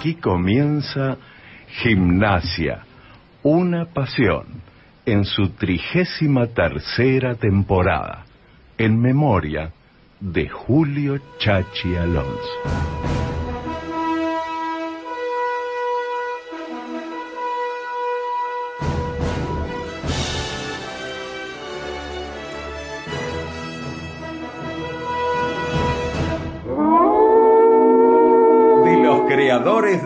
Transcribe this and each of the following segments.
Aquí comienza Gimnasia, una pasión, en su trigésima tercera temporada, en memoria de Julio Chachi Alonso.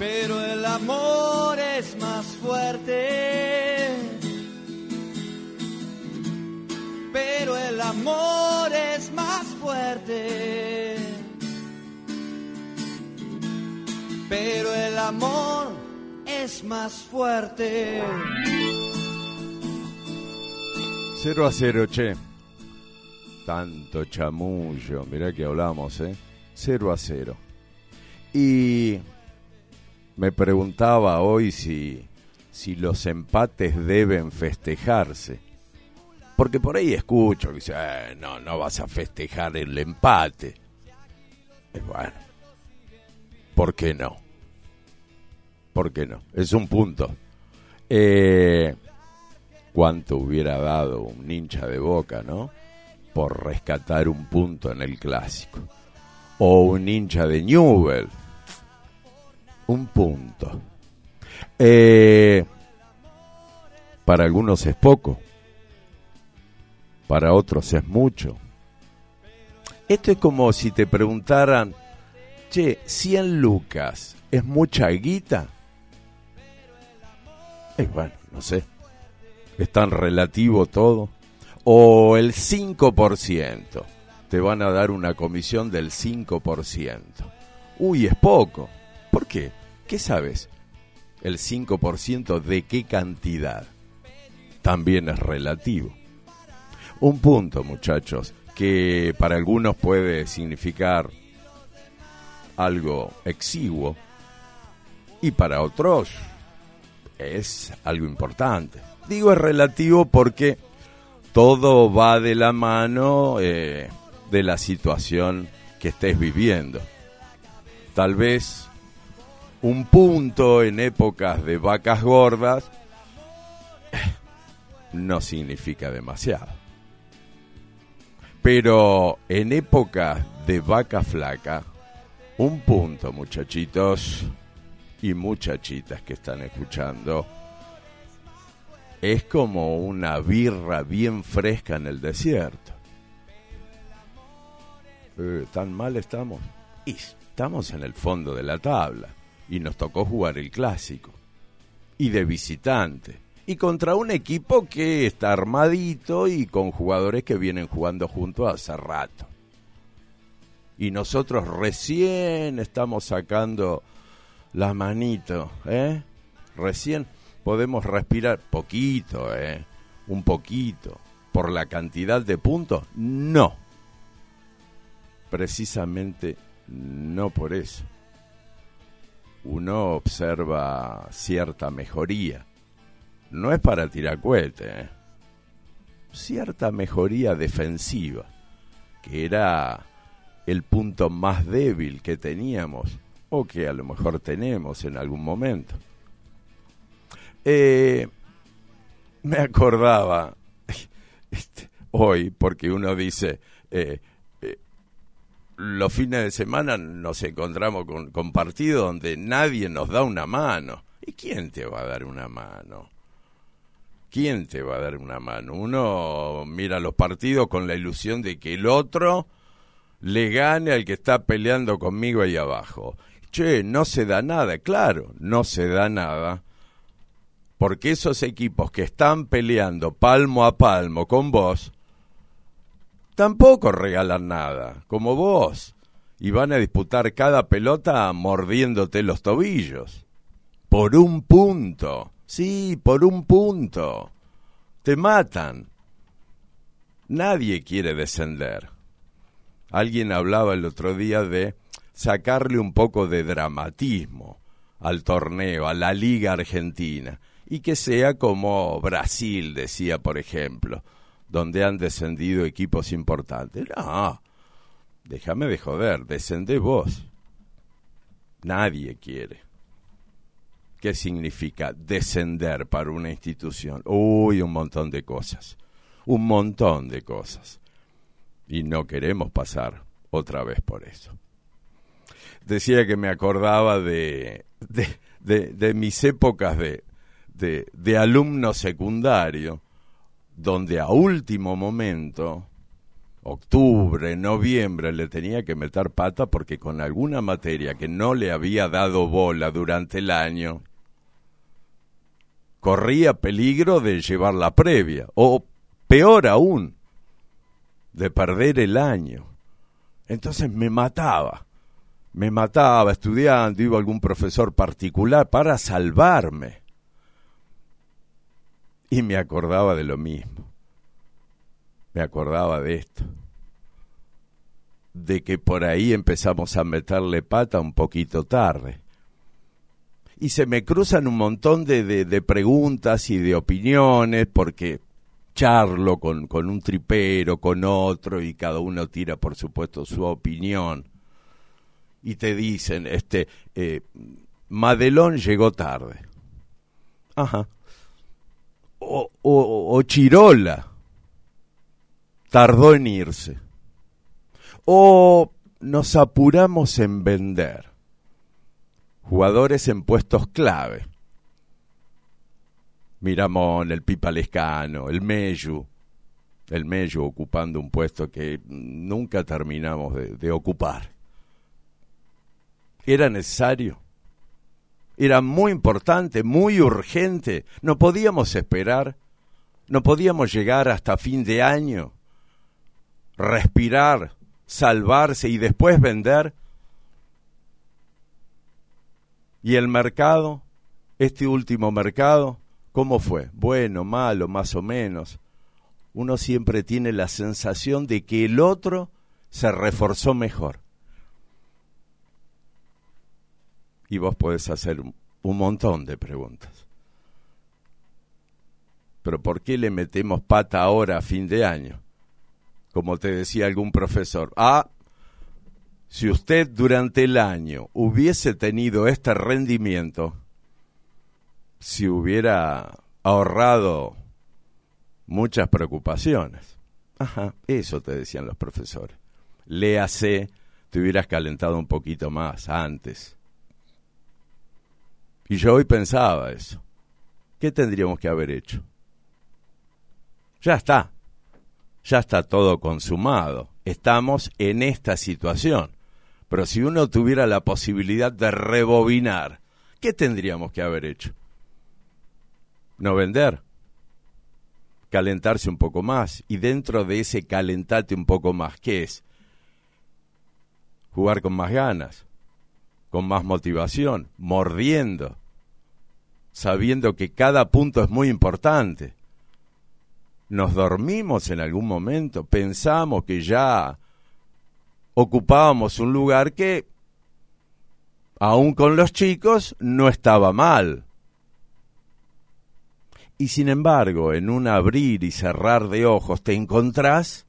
pero el amor es más fuerte. Pero el amor es más fuerte. Pero el amor es más fuerte. Cero a cero, che. Tanto chamullo, mirá que hablamos, ¿eh? Cero a cero. Y me preguntaba hoy si, si los empates deben festejarse. Porque por ahí escucho que dice, eh, no, no vas a festejar el empate. Es bueno, ¿por qué no? ¿Por qué no? Es un punto. Eh, ¿Cuánto hubiera dado un hincha de boca, no? Por rescatar un punto en el clásico. O un hincha de Newell un punto. Eh, para algunos es poco, para otros es mucho. Esto es como si te preguntaran, che, 100 lucas, ¿es mucha guita? Es bueno, no sé, es tan relativo todo. O el 5%, te van a dar una comisión del 5%. Uy, es poco. ¿Por qué? ¿Qué sabes? El 5% de qué cantidad. También es relativo. Un punto, muchachos, que para algunos puede significar algo exiguo y para otros es algo importante. Digo es relativo porque todo va de la mano eh, de la situación que estés viviendo. Tal vez un punto en épocas de vacas gordas no significa demasiado. Pero en épocas de vaca flaca, un punto, muchachitos y muchachitas que están escuchando, es como una birra bien fresca en el desierto. Eh, ¿Tan mal estamos? Y estamos en el fondo de la tabla y nos tocó jugar el clásico. Y de visitante. Y contra un equipo que está armadito y con jugadores que vienen jugando juntos hace rato. Y nosotros recién estamos sacando la manito, ¿eh? Recién podemos respirar poquito, ¿eh? Un poquito. ¿Por la cantidad de puntos? No. Precisamente no por eso uno observa cierta mejoría. no es para tirar cohete, ¿eh? cierta mejoría defensiva, que era el punto más débil que teníamos o que a lo mejor tenemos en algún momento. Eh, me acordaba este, hoy, porque uno dice, eh, los fines de semana nos encontramos con, partidos donde nadie nos da una mano. ¿Y quién te va a dar una mano? ¿Quién te va a dar una mano? Uno mira los partidos con la ilusión de que el otro le gane al que está peleando conmigo ahí abajo. Che, no se da nada, claro, no se da nada. Porque esos equipos que están peleando palmo a palmo con vos, tampoco regalan nada, como vos. Y van a disputar cada pelota mordiéndote los tobillos. Por un punto. Sí, por un punto. Te matan. Nadie quiere descender. Alguien hablaba el otro día de sacarle un poco de dramatismo al torneo, a la Liga Argentina, y que sea como Brasil, decía, por ejemplo, donde han descendido equipos importantes. No, déjame de joder, descendé vos. Nadie quiere. ¿Qué significa descender para una institución? Uy, un montón de cosas. Un montón de cosas. Y no queremos pasar otra vez por eso. Decía que me acordaba de, de, mis épocas de, de, de alumno secundario, donde a último momento octubre, noviembre, le tenía que meter pata porque con alguna materia que no le había dado bola durante el año, corría peligro de llevar la previa, o peor aún, de perder el año. Entonces me mataba, me mataba estudiando, iba algún profesor particular para salvarme. Y me acordaba de lo mismo, me acordaba de esto, de que por ahí empezamos a meterle pata un poquito tarde y se me cruzan un montón de, de, preguntas y de opiniones porque charlo con, con un tripero, con otro y cada uno tira por supuesto su opinión y te dicen, este, eh, Madelón llegó tarde. Ajá. O, Chirola tardó en irse. O nos apuramos en vender jugadores en puestos clave. Miramón, el Pipa Lescano, el Meyu, el Meyu ocupando un puesto que nunca terminamos de ocupar. ¿Era necesario? Era muy importante, muy urgente. No podíamos esperar. No podíamos llegar hasta fin de año, respirar, salvarse y después vender. ¿Y el mercado? Este último mercado, ¿cómo fue? Bueno, malo, más o menos. Uno siempre tiene la sensación de que el otro se reforzó mejor. Y vos podés hacer un montón de preguntas. Pero ¿por qué le metemos pata ahora a fin de año? Como te decía algún profesor. Ah, si usted durante el año hubiese tenido este rendimiento, si hubiera ahorrado muchas preocupaciones. Ajá, eso te decían los profesores. Léase, te hubieras calentado un poquito más antes. Y yo hoy pensaba eso. ¿Qué tendríamos que haber hecho? Ya está. Ya está todo consumado. Estamos en esta situación. Pero si uno tuviera la posibilidad de rebobinar, ¿qué tendríamos que haber hecho? No vender, calentarse un poco más. Y dentro de ese calentarte un poco más, ¿qué es? Jugar con más ganas, con más motivación, mordiendo, sabiendo que cada punto es muy importante. Nos dormimos en algún momento, pensamos que ya ocupábamos un lugar que, aún con los chicos, no estaba mal. Y sin embargo, en un abrir y cerrar de ojos te encontrás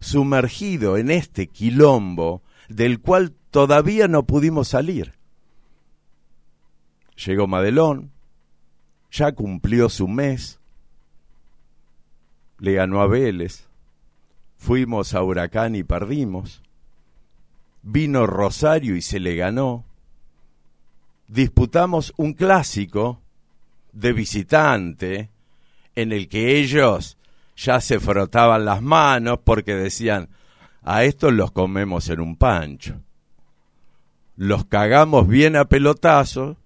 sumergido en este quilombo del cual todavía no pudimos salir. Llegó Madelón, ya cumplió su mes, le ganó a Vélez, fuimos a Huracán y perdimos, vino Rosario y se le ganó, disputamos un clásico de visitante en el que ellos ya se frotaban las manos porque decían, a estos los comemos en un pancho. Los cagamos bien a pelotazos,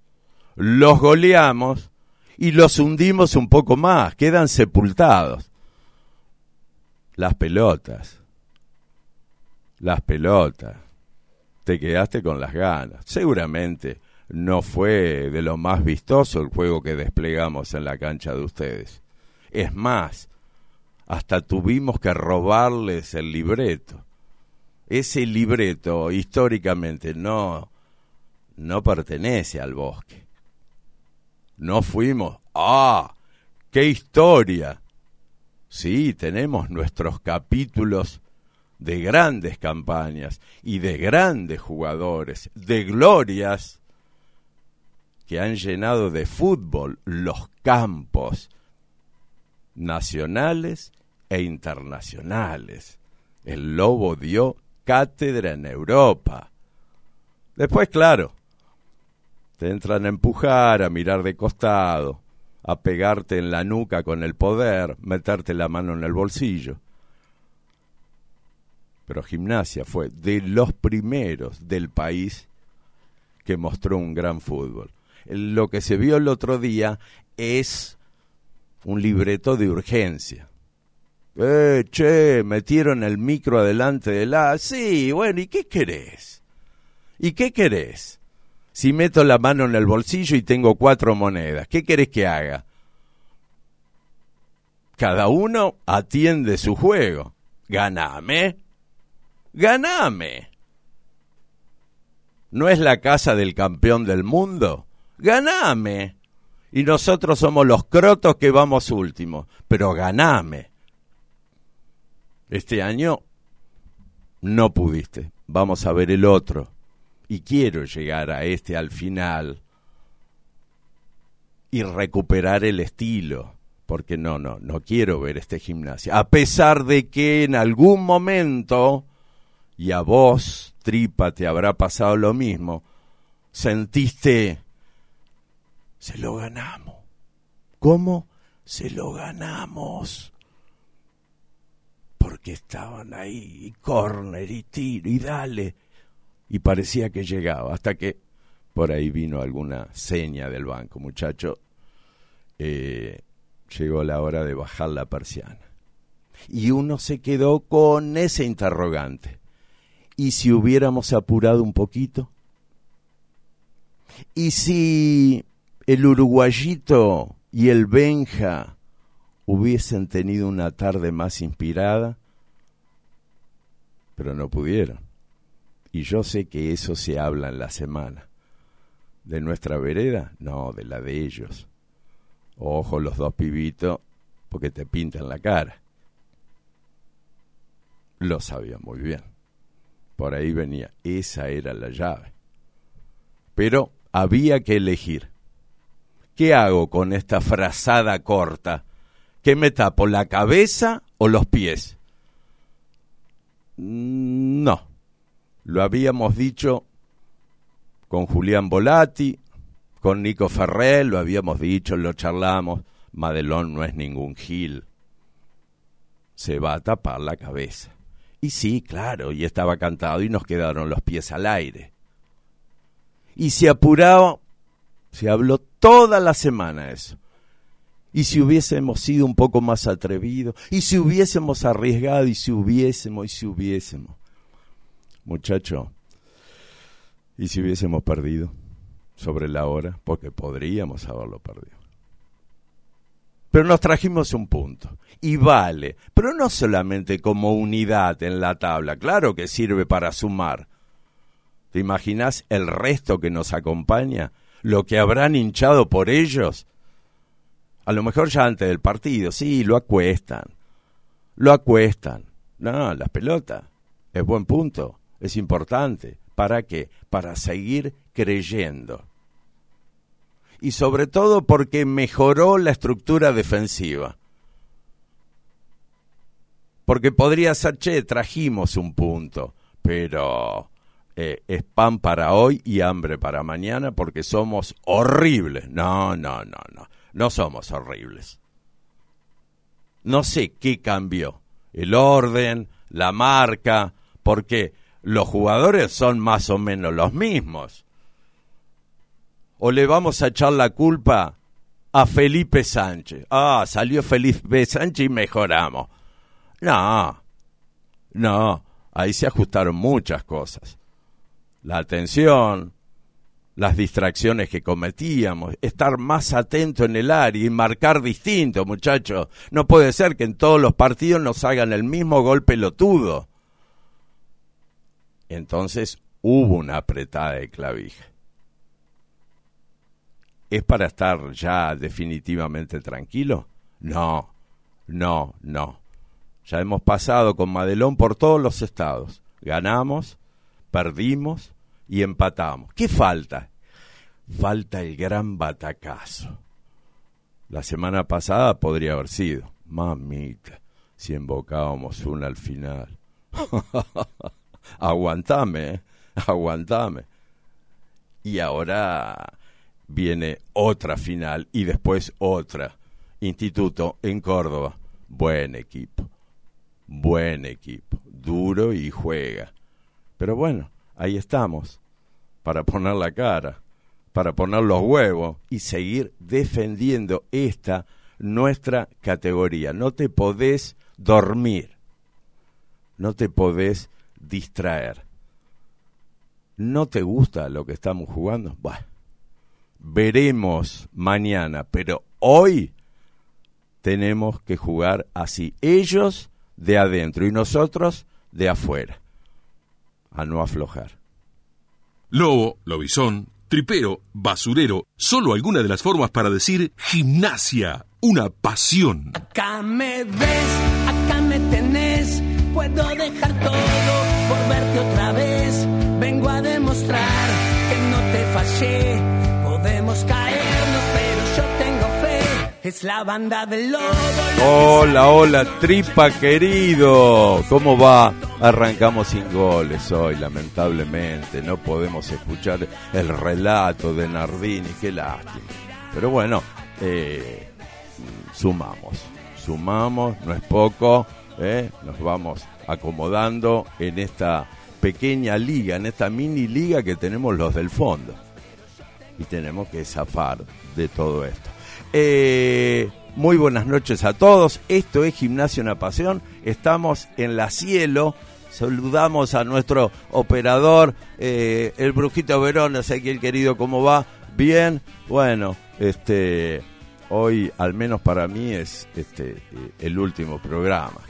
los goleamos y los hundimos un poco más, quedan sepultados. Las pelotas, las pelotas, te quedaste con las ganas. Seguramente no fue de lo más vistoso el juego que desplegamos en la cancha de ustedes. Es más, hasta tuvimos que robarles el libreto. Ese libreto históricamente no no pertenece al bosque. No fuimos, ah, qué historia. Sí, tenemos nuestros capítulos de grandes campañas y de grandes jugadores, de glorias que han llenado de fútbol los campos nacionales e internacionales. El lobo dio cátedra en Europa. Después, claro, te entran a empujar, a mirar de costado, a pegarte en la nuca con el poder, meterte la mano en el bolsillo. Pero gimnasia fue de los primeros del país que mostró un gran fútbol. Lo que se vio el otro día es un libreto de urgencia. Eh, che, metieron el micro adelante de la... Sí, bueno, ¿y qué querés? ¿Y qué querés? Si meto la mano en el bolsillo y tengo cuatro monedas, ¿qué querés que haga? Cada uno atiende su juego. Ganame. Ganame. ¿No es la casa del campeón del mundo? Ganame y nosotros somos los crotos que vamos últimos, pero ganame. Este año no pudiste, vamos a ver el otro. Y quiero llegar a este al final y recuperar el estilo, porque no, no, no quiero ver este gimnasio. A pesar de que en algún momento, y a vos, tripa, te habrá pasado lo mismo, sentiste se lo ganamos. ¿Cómo? Se lo ganamos. Porque estaban ahí, y corner, y tiro, y dale. Y parecía que llegaba, hasta que por ahí vino alguna seña del banco, muchacho. Eh, llegó la hora de bajar la persiana. Y uno se quedó con ese interrogante. ¿Y si hubiéramos apurado un poquito? ¿Y si el uruguayito y el Benja hubiesen tenido una tarde más inspirada, pero no pudieron. Y yo sé que eso se habla en la semana. ¿De nuestra vereda? No, de la de ellos. Ojo los dos pibitos, porque te pintan la cara. Lo sabía muy bien. Por ahí venía. Esa era la llave. Pero había que elegir. ¿Qué hago con esta frazada corta? ¿Qué me tapo, la cabeza o los pies? Mm, no. Lo habíamos dicho con Julián Volati, con Nico Ferrer, lo habíamos dicho, lo charlamos. Madelón no es ningún gil. Se va a tapar la cabeza. Y sí, claro, y estaba cantado y nos quedaron los pies al aire. Y se apuraba se habló toda la semana eso. Y si hubiésemos sido un poco más atrevidos, y si hubiésemos arriesgado, y si hubiésemos, y si hubiésemos. Muchacho, y si hubiésemos perdido sobre la hora, porque podríamos haberlo perdido. Pero nos trajimos un punto. Y vale, pero no solamente como unidad en la tabla, claro que sirve para sumar. ¿Te imaginas el resto que nos acompaña? lo que habrán hinchado por ellos, A lo mejor ya antes del partido, sí, lo acuestan. Lo acuestan. No, las pelotas. Es buen punto. Es importante. ¿Para qué? Para seguir creyendo. Y sobre todo porque mejoró la estructura defensiva. Porque podría ser, che, trajimos un punto, pero eh, es pan para hoy y hambre para mañana porque somos horribles. No, no, no, no. No somos horribles. No sé qué cambió. El orden, la marca, porque los jugadores son más o menos los mismos. O le vamos a echar la culpa a Felipe Sánchez. Ah, salió Felipe Sánchez y mejoramos. No, no, ahí se ajustaron muchas cosas. La atención, las distracciones que cometíamos, estar más atento en el área y marcar distinto, muchachos. No puede ser que en todos los partidos nos hagan el mismo gol pelotudo. Entonces hubo una apretada de clavija. ¿Es para estar ya definitivamente tranquilo? No, no, no. Ya hemos pasado con Madelón por todos los estados. Ganamos, perdimos y empatamos. ¿Qué falta? Falta el gran batacazo. La semana pasada podría haber sido. Mamita, si embocábamos una al final. aguantame, aguantame. Y ahora viene otra final y después otra. Instituto en Córdoba. Buen equipo buen equipo, duro y juega. Pero bueno, ahí estamos, para poner la cara, para poner los huevos y seguir defendiendo esta nuestra categoría. No te podés dormir, no te podés distraer. ¿No te gusta lo que estamos jugando? Bueno, veremos mañana, pero hoy tenemos que jugar así. Ellos de adentro y nosotros de afuera. A no aflojar. Lobo, lobizón, tripero, basurero, solo alguna de las formas para decir gimnasia, una pasión. Acá me ves, acá me tenés, puedo dejar todo por verte otra vez. Vengo a demostrar que no te fallé, podemos caernos, pero yo tengo fe, es la banda del lobo. Hola, hola, tripa querido. ¿Cómo va? Arrancamos sin goles hoy, lamentablemente. No podemos escuchar el relato de Nardini, qué lástima. Pero bueno, eh, sumamos, sumamos, no es poco. eh, Nos vamos acomodando en esta pequeña liga, en esta mini liga que tenemos los del fondo. Y tenemos que zafar de todo esto. Eh, muy buenas noches a todos. Esto es Gimnasio Una Pasión. Estamos en la cielo. Saludamos a nuestro operador, eh, el Brujito Verón, el querido, ¿cómo va? Bien, bueno, este, hoy al menos para mí es este el último programa.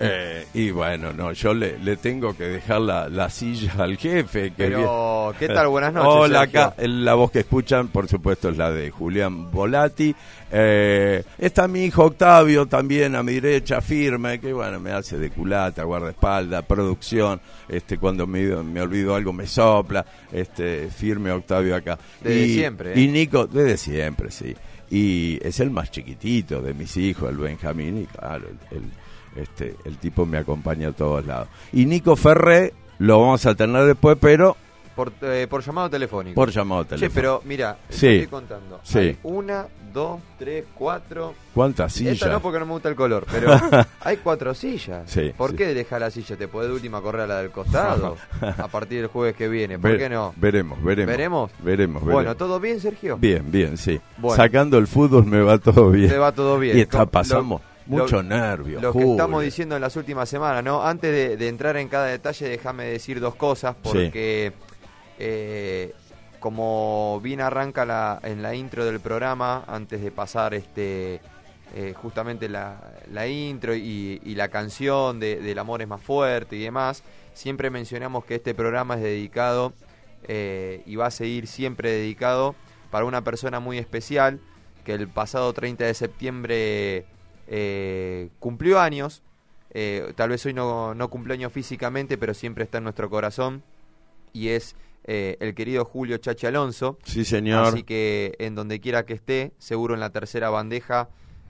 Eh, y bueno, no, yo le, le tengo que dejar la, la silla al jefe. Que Pero, ¿qué tal? Buenas noches, Hola, acá el- la voz que escuchan, por supuesto, es la de Julián Volati. Eh, está mi hijo Octavio también a mi derecha, firme, que bueno, me hace de culata, guardaespaldas, producción. Este, cuando me, me olvido algo me sopla. Este, firme Octavio acá. Desde y, siempre, ¿eh? Y Nico, desde siempre, sí. Y es el más chiquitito de mis hijos, el Benjamín, y claro, el, el- este, el tipo me acompaña a todos lados. Y Nico Ferré lo vamos a tener después, pero Por, eh, por llamado telefónico. por llamado telefónico. pero mira, Sí. estoy contando. Sí. Hay una, dos, tres, cuatro. ¿Cuántas sillas? Esta no porque no me gusta el color, pero hay cuatro sillas. Sí, ¿Por sí. qué dejar la silla? ¿Te podés de última correr a la del costado? a partir del jueves que viene. ¿Por qué no? Veremos, veremos. ¿Veremos? Veremos, Bueno, veremos. ¿todo bien, Sergio? Bien, bien, sí. Bueno. Sacando el fútbol me va todo bien. Te va todo bien. Y está pasamos lo- mucho nervio. Lo que estamos diciendo en las últimas semanas, ¿no? Antes de, de entrar en cada detalle, déjame decir dos cosas, porque eh, como bien arranca la, en la intro del programa, antes de pasar este eh, justamente la, la intro y, y la canción de, del amor es más fuerte y demás, siempre mencionamos que este programa es dedicado eh, y va a seguir siempre dedicado para una persona muy especial que el pasado 30 de septiembre eh, cumplió años. Eh, tal vez hoy no, no cumple años físicamente, pero siempre está en nuestro corazón. Y es eh, el querido Julio Chachi Alonso. Sí, señor. Así que en donde quiera que esté, seguro en la tercera bandeja,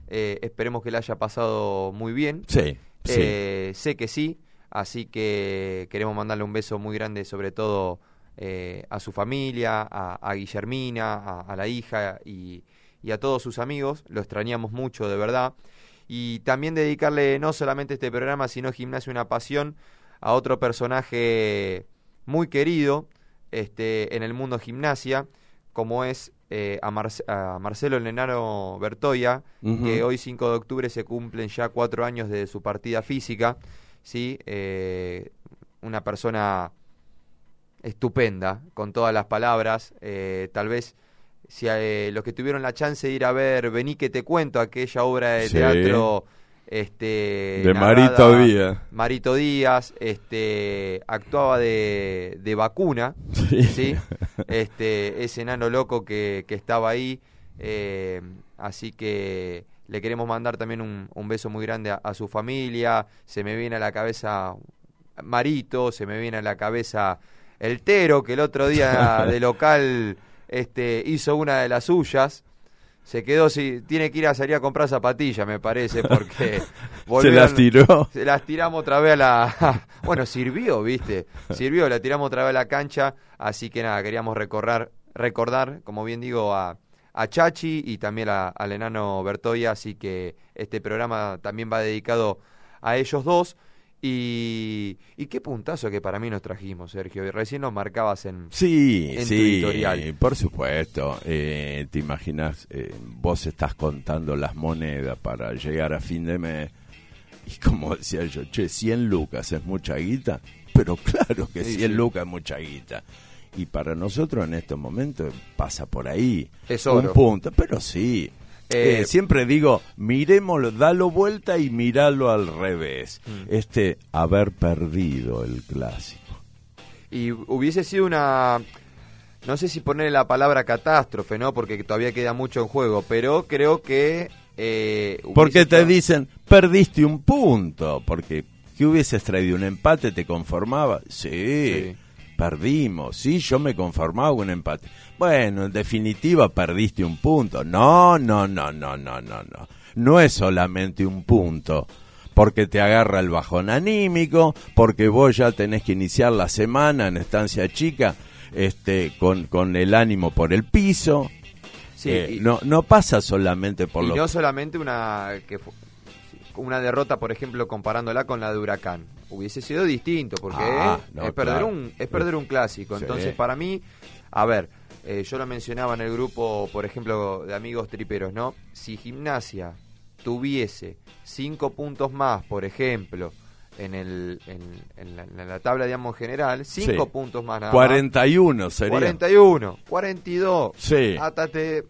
eh, esperemos que le haya pasado muy bien. Sí, sí. Eh, sé que sí, así que queremos mandarle un beso muy grande, sobre todo eh, a su familia, a, a Guillermina, a, a la hija y, y a todos sus amigos. Lo extrañamos mucho, de verdad. Y también dedicarle no solamente este programa, sino Gimnasio Una Pasión a otro personaje muy querido este, en el mundo gimnasia, como es eh, a, Marce- a Marcelo Lenaro Bertoya, que hoy 5 de octubre se cumplen ya cuatro años de su partida física, ¿sí? Eh, una persona estupenda, con todas las palabras, eh, tal vez si eh, los que tuvieron la chance de ir a ver Vení que te cuento, aquella obra de Sí. teatro este De narrada- Marito Díaz. Marito Díaz, este actuaba de, de vacuna, Sí. ¿sí? Este, ese enano loco que, que estaba ahí. eh, así que le queremos mandar también un, un beso muy grande a, a su familia. Se me viene a la cabeza Marito, se me viene a la cabeza el Tero, que el otro día de local este, hizo una de las suyas. Se quedó, si tiene que ir a salir a comprar zapatillas, me parece, porque Se las tiró. se las tiramos otra vez a la... bueno, sirvió, ¿viste? Sirvió, la tiramos otra vez a la cancha. Así que nada, queríamos recordar, recordar como bien digo, a, a Chachi y también a- al enano Bertoya. Así que este programa también va dedicado a ellos dos. Y, y qué puntazo que para mí nos trajimos, Sergio. Y Recién nos marcabas en... Sí, en tu sí, editorial. por supuesto. Eh, Te imaginas, eh, vos estás contando las monedas para llegar a fin de mes. Y como decía yo, che, 100 lucas es mucha guita. Pero claro que Sí, 100 sí. lucas es mucha guita. Y para nosotros en estos momentos pasa por ahí. Es oro. Un punto, pero sí. Eh, Eh, siempre digo, miremoslo, dalo vuelta y miralo al revés. Mm. Este, haber perdido el clásico. Y hubiese sido una... No sé si poner la palabra catástrofe, ¿no? Porque todavía queda mucho en juego, pero creo que... eh, Porque te estado- dicen, perdiste un punto, porque que hubieses traído un empate, ¿te conformaba? Sí, Sí. perdimos, sí, yo me conformaba con un empate. Bueno, en definitiva perdiste un punto. No, no, no, no, no, no, no. No es solamente un punto. Porque te agarra el bajón anímico, porque vos ya tenés que iniciar la semana en estancia chica, este, con, con el ánimo por el piso. Sí, Eh, y- no, no pasa solamente por y lo no solamente una que una derrota, por ejemplo, comparándola con la de Huracán. Hubiese sido distinto, porque Ah, no, es, perder claro. un, es perder un clásico. Sí. Entonces, para mí, a ver, eh, yo lo mencionaba en el grupo, por ejemplo, de amigos triperos, ¿no? Si Gimnasia tuviese cinco puntos más, por ejemplo, en, el, en, en la, en la tabla, digamos, general, cinco Sí. puntos más nada más. 41 sería. 41, 42. Sí. Hasta te,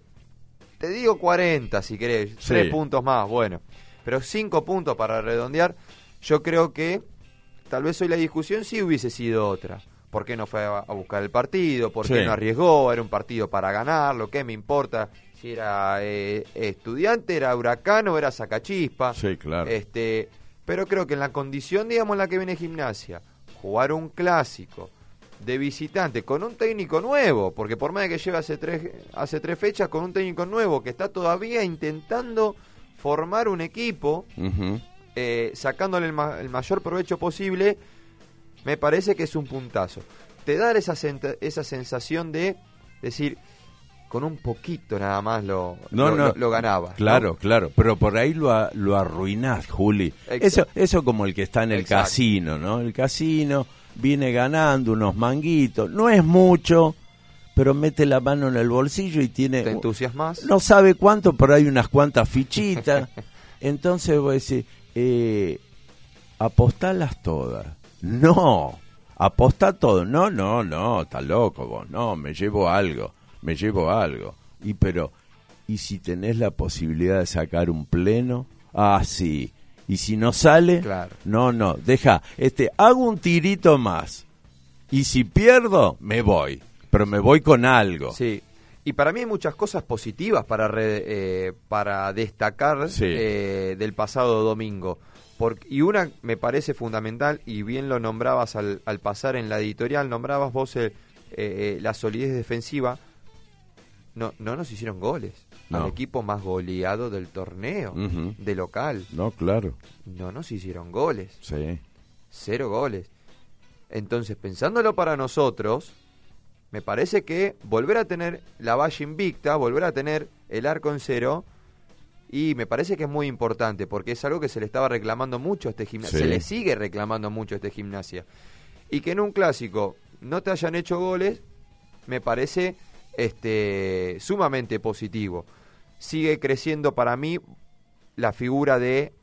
te digo 40 si querés. Sí. Tres puntos más, bueno. Pero cinco puntos para redondear. Yo creo que tal vez hoy la discusión sí hubiese sido otra. ¿Por qué no fue a, a buscar el partido? ¿Por qué Sí. no arriesgó? Era un partido para ganarlo. ¿Qué me importa? Si era eh, estudiante, era huracán o era sacachispa. Sí, claro. Este, pero creo que en la condición, digamos, en la que viene gimnasia, jugar un clásico de visitante con un técnico nuevo, porque por más de que lleva hace tres, hace tres fechas con un técnico nuevo que está todavía intentando formar un equipo, eh, sacándole el, ma- el mayor provecho posible, me parece que es un puntazo. Te da esa, esa sensación de decir, con un poquito nada más lo, No, lo, no. lo- lo ganaba. ¿no? Claro, claro, pero por ahí lo, a- lo arruinás, Juli. Exacto. Eso, eso como el que está en el Exacto. casino, ¿no? El casino viene ganando unos manguitos, no es mucho, pero mete la mano en el bolsillo y tiene... ¿Te entusiasmas? No sabe cuánto, pero hay unas cuantas fichitas. Entonces voy a decir, eh, apostalas todas. No, apostá todo. No, no, no, está loco vos. No, me llevo algo, me llevo algo. Y pero, ¿y si tenés la posibilidad de sacar un pleno? Ah, sí. Y si no sale, Claro. no, no, deja, este, hago un tirito más. Y si pierdo, me voy. Pero me voy con algo. Sí. Y para mí hay muchas cosas positivas para, re- eh, para destacar Sí. eh, del pasado domingo. Porque, y una me parece fundamental, y bien lo nombrabas al, al pasar en la editorial, nombrabas vos eh, eh, la solidez defensiva. No, no nos hicieron goles. No. Al equipo más goleado del torneo, de local. No, claro. No nos hicieron goles. Sí. Cero goles. Entonces, pensándolo para nosotros, me parece que volver a tener la valla invicta, volver a tener el arco en cero, y me parece que es muy importante, porque es algo que se le estaba reclamando mucho a este gimnasia, Sí. se le sigue reclamando mucho a este gimnasia. Y que en un clásico no te hayan hecho goles, me parece este sumamente positivo. Sigue creciendo para mí la figura de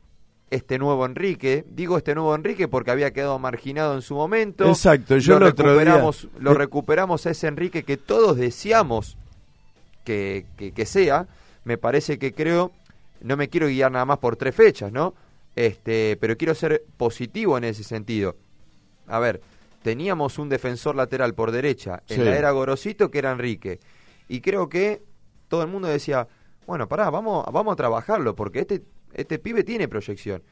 este nuevo Enrique. Digo este nuevo Enrique porque había quedado marginado en su momento. Exacto, yo lo día- recuperamos, lo recuperamos a ese Enrique que todos deseamos que, que- que sea. Me parece que creo, no me quiero guiar nada más por tres fechas, ¿no? Este, pero quiero ser positivo en ese sentido. A ver, teníamos un defensor lateral por derecha en Sí. la era Gorosito que era Enrique. Y creo que todo el mundo decía, bueno, pará, vamos, vamos a trabajarlo, porque este, este pibe tiene proyección.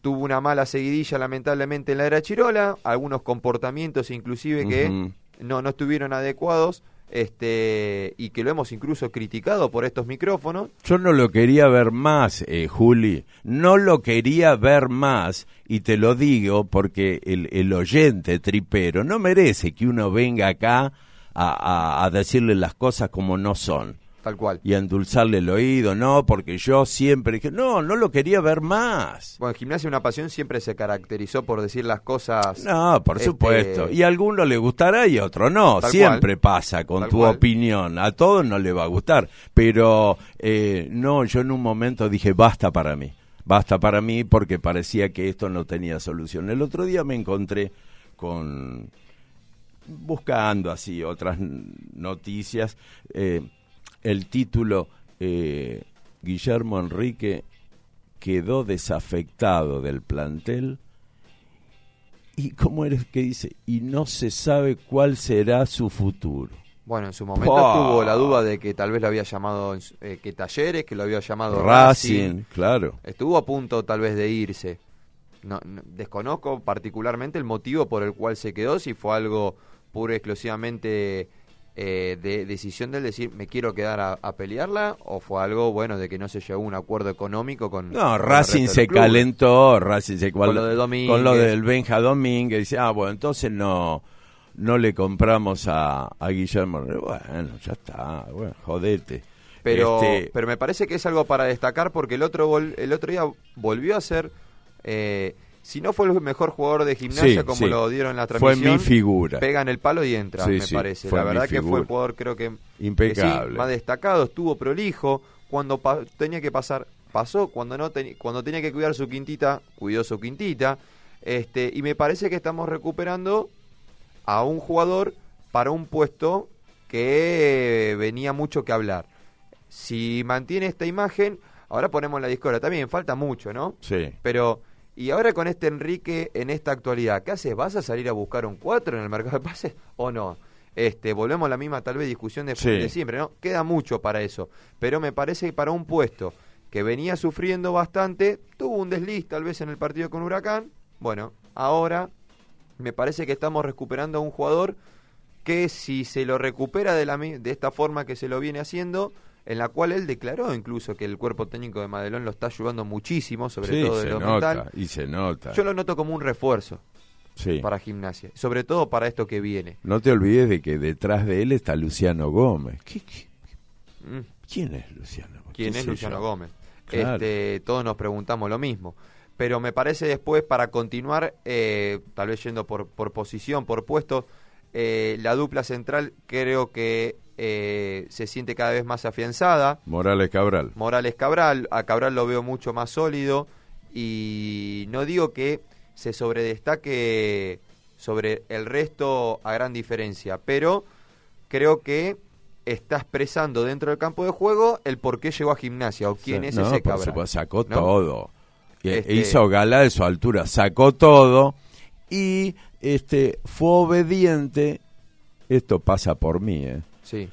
Tuvo una mala seguidilla lamentablemente en la era Chirola, algunos comportamientos inclusive que no, no estuvieron adecuados, este, y que lo hemos incluso criticado por estos micrófonos. Yo no lo quería ver más, eh, Juli. No lo quería ver más. Y te lo digo porque el, el oyente tripero no merece que uno venga acá a, a- a decirle las cosas como no son. Tal cual. Y endulzarle el oído, no, porque yo siempre dije, no, no lo quería ver más. Bueno, Gimnasia Una Pasión siempre se caracterizó por decir las cosas. No, por este, supuesto. Y a alguno le gustará y a otro no. Tal Siempre cual. pasa con Tal tu cual. opinión. A todos no le va a gustar. Pero eh, no, yo en un momento dije, basta para mí. Basta para mí porque parecía que esto no tenía solución. El otro día me encontré con buscando así otras noticias, eh, el título eh, Guillermo Enrique quedó desafectado del plantel y cómo eres que dice y no se sabe cuál será su futuro. Bueno, en su momento tuvo la duda de que tal vez lo había llamado eh, que Talleres, que lo había llamado Racing, claro. Estuvo a punto tal vez de irse. No, no- desconozco particularmente el motivo por el cual se quedó, si fue algo puro y exclusivamente eh, de decisión del decir me quiero quedar a, a pelearla o fue algo bueno de que no se llegó a un acuerdo económico con No, con Racing se calentó, Racing se Con lo de Domínguez. con lo del Benja Domínguez, dice, ah, bueno, entonces no no le compramos a, a Guillermo. Bueno, ya está, bueno, jodete. Pero, Este, pero me parece que es algo para destacar porque el otro vol- el otro día volvió a ser, eh, si no fue el mejor jugador de gimnasia Sí, como sí. lo dieron en la Fue transmisión, mi figura. pega en el palo y entra, Sí, me parece. fue La verdad que fue el jugador creo que, Impecable. que más destacado, estuvo prolijo, cuando tenía que pasar, pasó, cuando no cuando tenía que cuidar su quintita, cuidó su quintita. Este, y me parece que estamos recuperando a un jugador para un puesto que venía mucho que hablar. Si mantiene esta imagen, ahora ponemos la discordia. También falta mucho, ¿no? sí. Pero, y ahora con este Enrique en esta actualidad, ¿qué haces? ¿Vas a salir a buscar un 4 en el mercado de pases o no? Este, volvemos a la misma tal vez discusión de, Sí. de siempre, ¿no? Queda mucho para eso. Pero me parece que para un puesto que venía sufriendo bastante, tuvo un desliz tal vez en el partido con Huracán. Bueno, ahora me parece que estamos recuperando a un jugador que si se lo recupera de, la, de esta forma que se lo viene haciendo, en la cual él declaró incluso que el cuerpo técnico de Madelón lo está ayudando muchísimo, sobre Sí, todo de lo nota, mental. y se nota. Yo lo noto como un refuerzo Sí. para gimnasia, sobre todo para esto que viene. No te olvides de que detrás de él está Luciano Gómez. ¿Qué- qué- Mm, quién es Luciano Gómez? ¿Quién ¿Qué es Luciano yo? Gómez? Claro. Este, todos nos preguntamos lo mismo. Pero me parece después, para continuar, eh, tal vez yendo por, por posición, por puesto, eh, la dupla central creo que eh, se siente cada vez más afianzada. Morales Cabral. Morales Cabral, a Cabral lo veo mucho más sólido y no digo que se sobredestaque sobre el resto a gran diferencia, pero creo que está expresando dentro del campo de juego el por qué llegó a gimnasia o quién Sí, es no, ese Cabral. supuesto, sacó ¿no? todo. Y- e Este- Hizo gala de su altura, sacó todo y este fue obediente. Esto pasa por mí, ¿eh? Sí,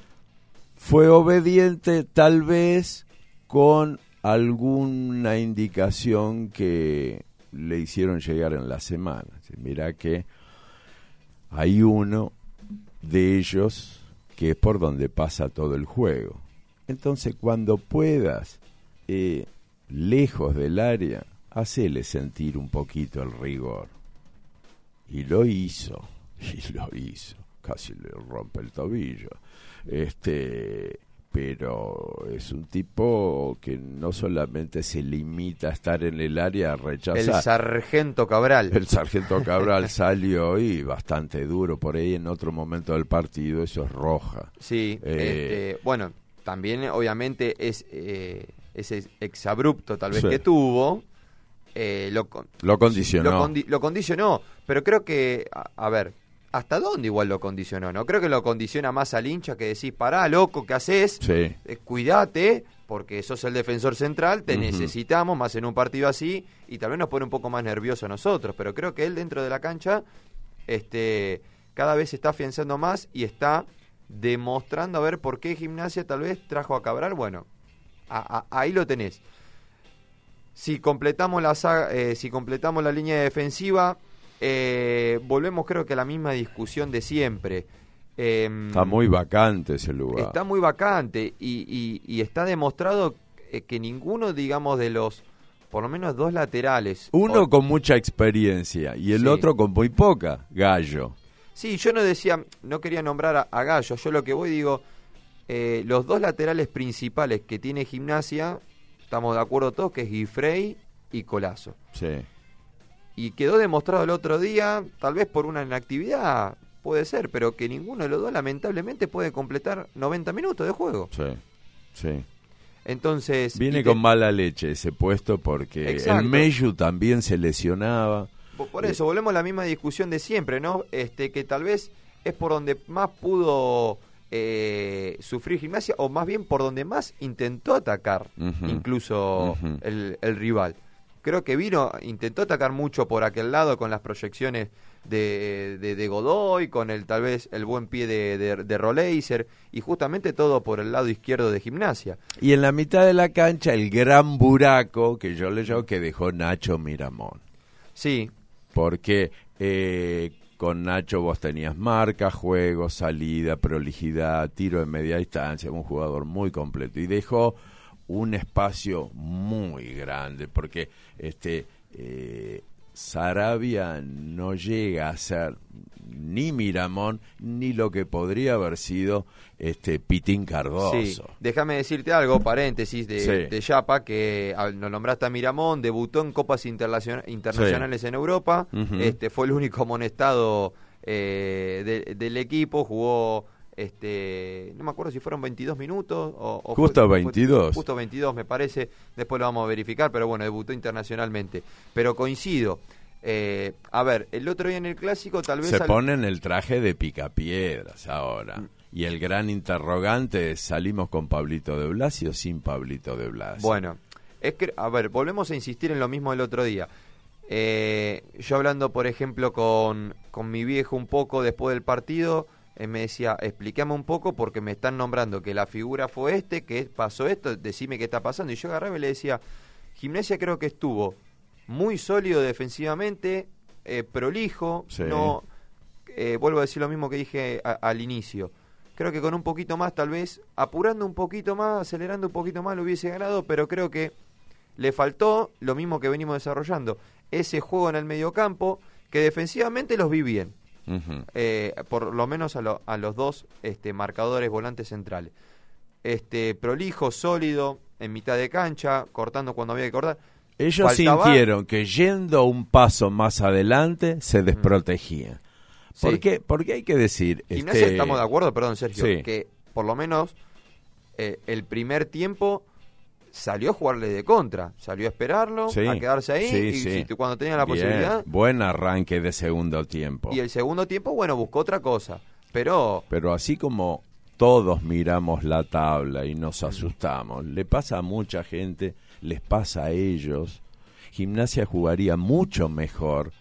fue obediente tal vez con alguna indicación que le hicieron llegar en la semana. Mira que hay uno de ellos que es por donde pasa todo el juego. Entonces cuando puedas, eh, lejos del área, hacele sentir un poquito el rigor. Y lo hizo, y lo hizo. Casi le rompe el tobillo. Este, pero es un tipo que no solamente se limita a estar en el área a rechazar. El sargento Cabral. El sargento Cabral salió y bastante duro por ahí en otro momento del partido, eso es roja. Sí, eh, este, bueno, también obviamente es eh, ese exabrupto tal vez que tuvo. Eh, lo, lo condicionó. Lo, condicionó, pero creo que, a ver, ¿Hasta dónde igual lo condicionó? No creo que lo condiciona más al hincha que decís, pará, loco, ¿qué haces? Sí. Eh, cuídate, porque sos el defensor central, te necesitamos más en un partido así, y tal vez nos pone un poco más nervioso a nosotros, pero creo que él dentro de la cancha este, cada vez se está afianzando más y está demostrando a ver por qué Gimnasia tal vez trajo a Cabral. Bueno, ahí lo tenés. Si completamos la, eh, si completamos la línea defensiva, eh, volvemos creo que a la misma discusión de siempre. Em, está muy vacante ese lugar. Está muy vacante y, está demostrado eh, que ninguno, digamos, de los, por lo menos dos laterales. Uno con mucha experiencia y el otro con muy poca, Gallo. Sí, yo no decía, no quería nombrar a, Gallo, yo lo que voy digo, eh, los dos laterales principales que tiene Gimnasia, estamos de acuerdo todos que es Guifrey y Colazo. Sí y quedó demostrado el otro día, tal vez por una inactividad, puede ser, pero que ninguno de los dos lamentablemente puede completar 90 minutos de juego. Sí, sí. Entonces... Viene con mala leche ese puesto porque el Meyu también se lesionaba. Por eso, volvemos a la misma discusión de siempre, ¿no? Este, que tal vez es por donde más pudo eh, sufrir gimnasia, o más bien por donde más intentó atacar incluso el, el rival creo que vino, intentó atacar mucho por aquel lado con las proyecciones de, de, Godoy, con el tal vez el buen pie de, de, de y justamente todo por el lado izquierdo de gimnasia. Y en la mitad de la cancha el gran buraco que yo le llamo que dejó Nacho Miramón. Sí. Porque eh, con Nacho vos tenías marca, juego, salida, prolijidad, tiro de media distancia, un jugador muy completo. Y dejó un espacio muy grande, porque este eh, Sarabia no llega a ser ni Miramón ni lo que podría haber sido este Pitín Cardoso. Sí. Déjame decirte algo, paréntesis de, de Yapa, que nos nombraste a Miramón, debutó en Copas Internacionales en Europa, este fue el único amonestado eh, del equipo, jugó este no me acuerdo si fueron 22 minutos o, justo 22 justo 22 me parece. Después lo vamos a verificar pero bueno debutó internacionalmente. Pero coincido eh, a ver el otro día en el clásico tal vez se pone en el traje de picapiedras ahora. Mm. y el gran interrogante es salimos con Pablito de Blasio o sin Pablito de Blasio bueno es que a ver volvemos a insistir en lo mismo del otro día. Eh, yo hablando por ejemplo con, con mi viejo un poco después del partido me decía, explícame un poco porque me están nombrando que la figura fue este, que pasó esto, decime qué está pasando. Y yo agarraba y le decía, Gimnasia creo que estuvo muy sólido defensivamente, eh, prolijo, no eh, vuelvo a decir lo mismo que dije al inicio. Creo que con un poquito más, tal vez, apurando un poquito más, acelerando un poquito más, lo hubiese ganado, pero creo que le faltó lo mismo que venimos desarrollando, ese juego en el mediocampo, que defensivamente los vi bien eh, por lo menos a, a, los dos este, marcadores volantes centrales. Este, prolijo, sólido, en mitad de cancha, cortando cuando había que cortar. Ellos sintieron que yendo un paso más adelante se desprotegía. ¿Por qué? Porque hay que decir... Gimnasia este... estamos de acuerdo, perdón Sergio, que por lo menos eh, el primer tiempo salió a jugarle de contra, salió a esperarlo, a quedarse ahí y cuando tenía la posibilidad. Buen arranque de segundo tiempo. Y el segundo tiempo, bueno, buscó otra cosa, pero pero así como todos miramos la tabla y nos asustamos, le pasa a mucha gente, les pasa a ellos. Gimnasia jugaría mucho mejor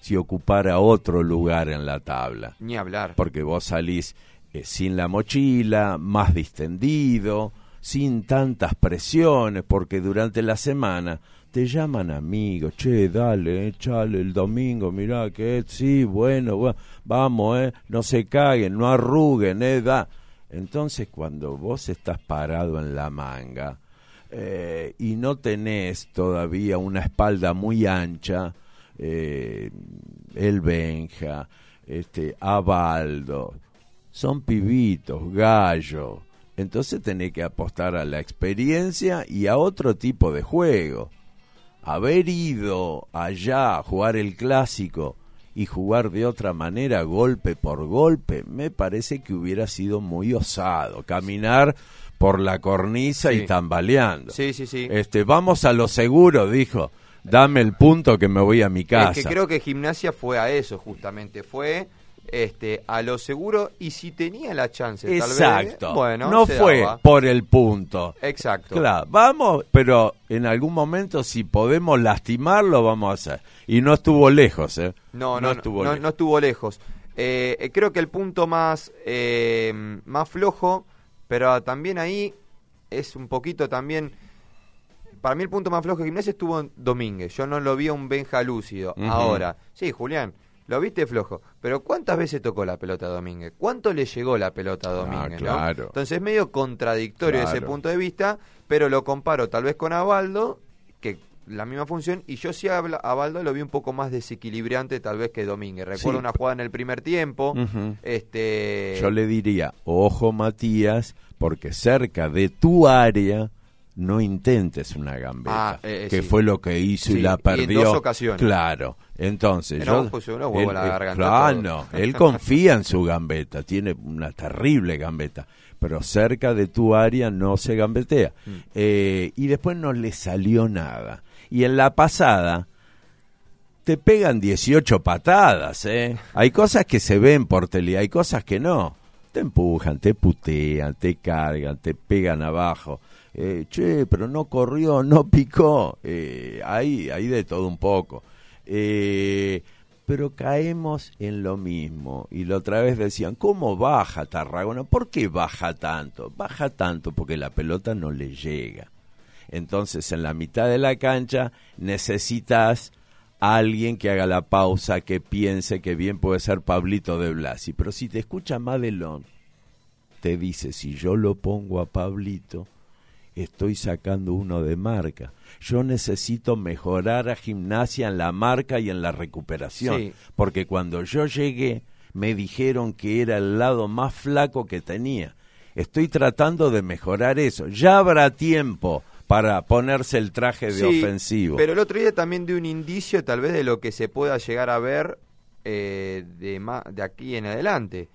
si ocupara otro lugar en la tabla. Ni hablar. Porque vos salís eh, sin la mochila, más distendido, sin tantas presiones, porque durante la semana te llaman amigos, che, dale, échale el domingo, mirá que sí, bueno, vamos, eh, no se caguen, no arruguen, eh, da. Entonces cuando vos estás parado en la manga eh, y no tenés todavía una espalda muy ancha, eh, el Benja, este, Abaldo, son pibitos, gallo. Entonces tenés que apostar a la experiencia y a otro tipo de juego. Haber ido allá a jugar el clásico y jugar de otra manera, golpe por golpe, me parece que hubiera sido muy osado. Caminar por la cornisa y tambaleando. Sí, sí, sí. Este, vamos a lo seguro, dijo. Dame el punto que me voy a mi casa. Es que creo que gimnasia fue a eso, justamente. Fue este, a lo seguro y si tenía la chance, Exacto. tal vez, bueno, no fue por el punto. Exacto. Claro, vamos, pero en algún momento si podemos lastimarlo, vamos a hacer. Y no estuvo lejos, ¿eh? No, no, no, estuvo, lejos. no estuvo lejos. Eh, eh, creo que el punto más, eh, más flojo, pero también ahí es un poquito también... Para mí el punto más flojo de gimnasia estuvo en Domínguez. Yo no lo vi a un Benja lúcido. Ahora, sí, Julián, lo viste flojo. Pero ¿cuántas veces tocó la pelota a Domínguez? ¿Cuánto le llegó la pelota a ah, Domínguez? claro. Entonces es medio contradictorio ese punto de vista, pero lo comparo tal vez con Abaldo, que la misma función, y yo sí a Abaldo lo vi un poco más desequilibrante tal vez que Domínguez. Recuerdo una jugada en el primer tiempo. este Yo le diría, ojo Matías, porque cerca de tu área no intentes una gambeta, ah, eh, que fue lo que hizo y la perdió. en dos ocasiones. Claro, entonces yo, pues, él, la claro, él confía en su gambeta, tiene una terrible gambeta, pero cerca de tu área no se gambetea. Mm. Eh, y después no le salió nada. Y en la pasada te pegan 18 patadas, ¿eh? Hay cosas que se ven por tele, hay cosas que no. Te empujan, te putean, te cargan, te pegan abajo eh, che, pero no corrió, no picó, eh, hay, hay de todo un poco. Eh, pero caemos en lo mismo. Y la otra vez decían, ¿cómo baja Tarragona? ¿Por qué baja tanto? Baja tanto porque la pelota no le llega. Entonces, en la mitad de la cancha necesitas alguien que haga la pausa, que piense que bien puede ser Pablito de Blasi. Pero si te escucha Madelón, te dice, si yo lo pongo a Pablito, estoy sacando uno de marca. Yo necesito mejorar a gimnasia en la marca y en la recuperación, porque cuando yo llegué me dijeron que era el lado más flaco que tenía. Estoy tratando de mejorar eso. Ya habrá tiempo para ponerse el traje de ofensivo. Pero el otro día también de un indicio tal vez de lo que se pueda llegar a ver eh, de, de aquí en adelante.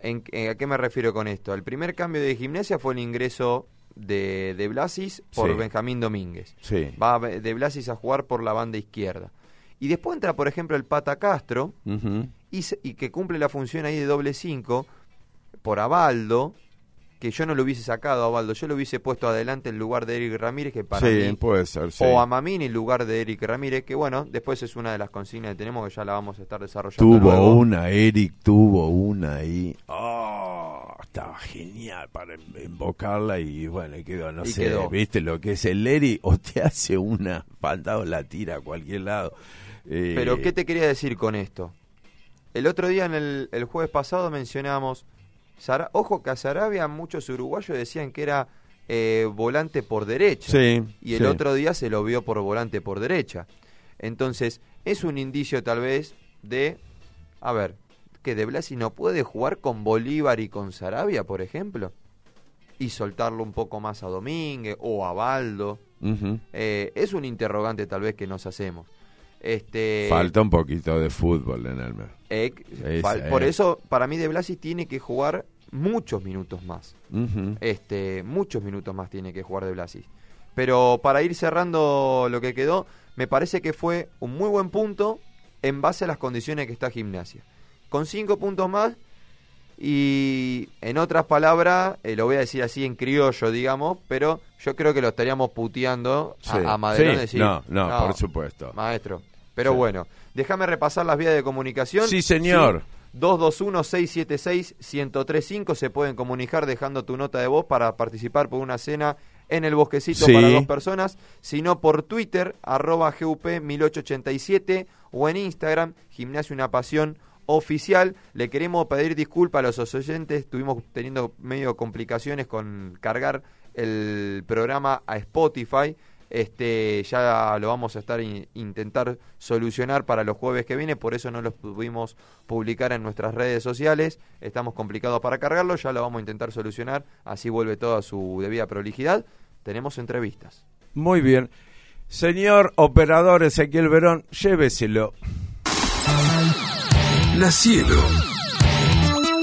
¿En, ¿A qué me refiero con esto? El primer cambio de gimnasia fue el ingreso de, de Blasis por Benjamín Domínguez. Va de Blasis a jugar por la banda izquierda. Y después entra, por ejemplo, el Pata Castro, y, y, que cumple la función ahí de doble cinco por Abaldo, que yo no lo hubiese sacado a Baldo, yo lo hubiese puesto adelante en lugar de Eric Ramírez, que para mí, puede ser, o a Mamini en lugar de Eric Ramírez, que bueno, después es una de las consignas que tenemos que ya la vamos a estar desarrollando. Tuvo una, Eric tuvo una ahí. Oh, estaba genial para invocarla y bueno, quedó, no sé, viste lo que es el Eric, o te hace una o la tira a cualquier lado. Pero, ¿qué te quería decir con esto? El otro día, en el, el jueves pasado, mencionamos ojo que a Sarabia muchos uruguayos decían que era eh, volante por derecha. y el otro día se lo vio por volante por derecha. Entonces, es un indicio tal vez de, a ver, que De Blasi no puede jugar con Bolívar y con Sarabia, por ejemplo, y soltarlo un poco más a Domínguez o a Baldo. Eh, es un interrogante tal vez que nos hacemos. Este, Falta un poquito de fútbol en el Por eso, para mí, De Blasi tiene que jugar muchos minutos más. este, muchos minutos más tiene que jugar De Blasi. Pero para ir cerrando lo que quedó, me parece que fue un muy buen punto en base a las condiciones que está Gimnasia. Con cinco puntos más y en otras palabras, eh, lo voy a decir así en criollo, digamos, pero yo creo que lo estaríamos puteando a, a decir, no, no, por supuesto. Maestro, pero bueno, déjame repasar las vías de comunicación. Sí, señor. 221-676-1035. Se pueden comunicar dejando tu nota de voz para participar por una cena en el bosquecito para dos personas, sino por Twitter, arroba GUP1887 o en Instagram, Gimnasio Una Pasión Oficial. Le queremos pedir disculpas a los oyentes, estuvimos teniendo medio complicaciones con cargar el programa a Spotify. Este, ya lo vamos a estar intentar solucionar para los jueves que viene, por eso no lo pudimos publicar en nuestras redes sociales. Estamos complicados para cargarlo, ya lo vamos a intentar solucionar, así vuelve todo a su debida prolijidad. Tenemos entrevistas. Muy bien. Señor operador Ezequiel Verón, lléveselo. La cielo.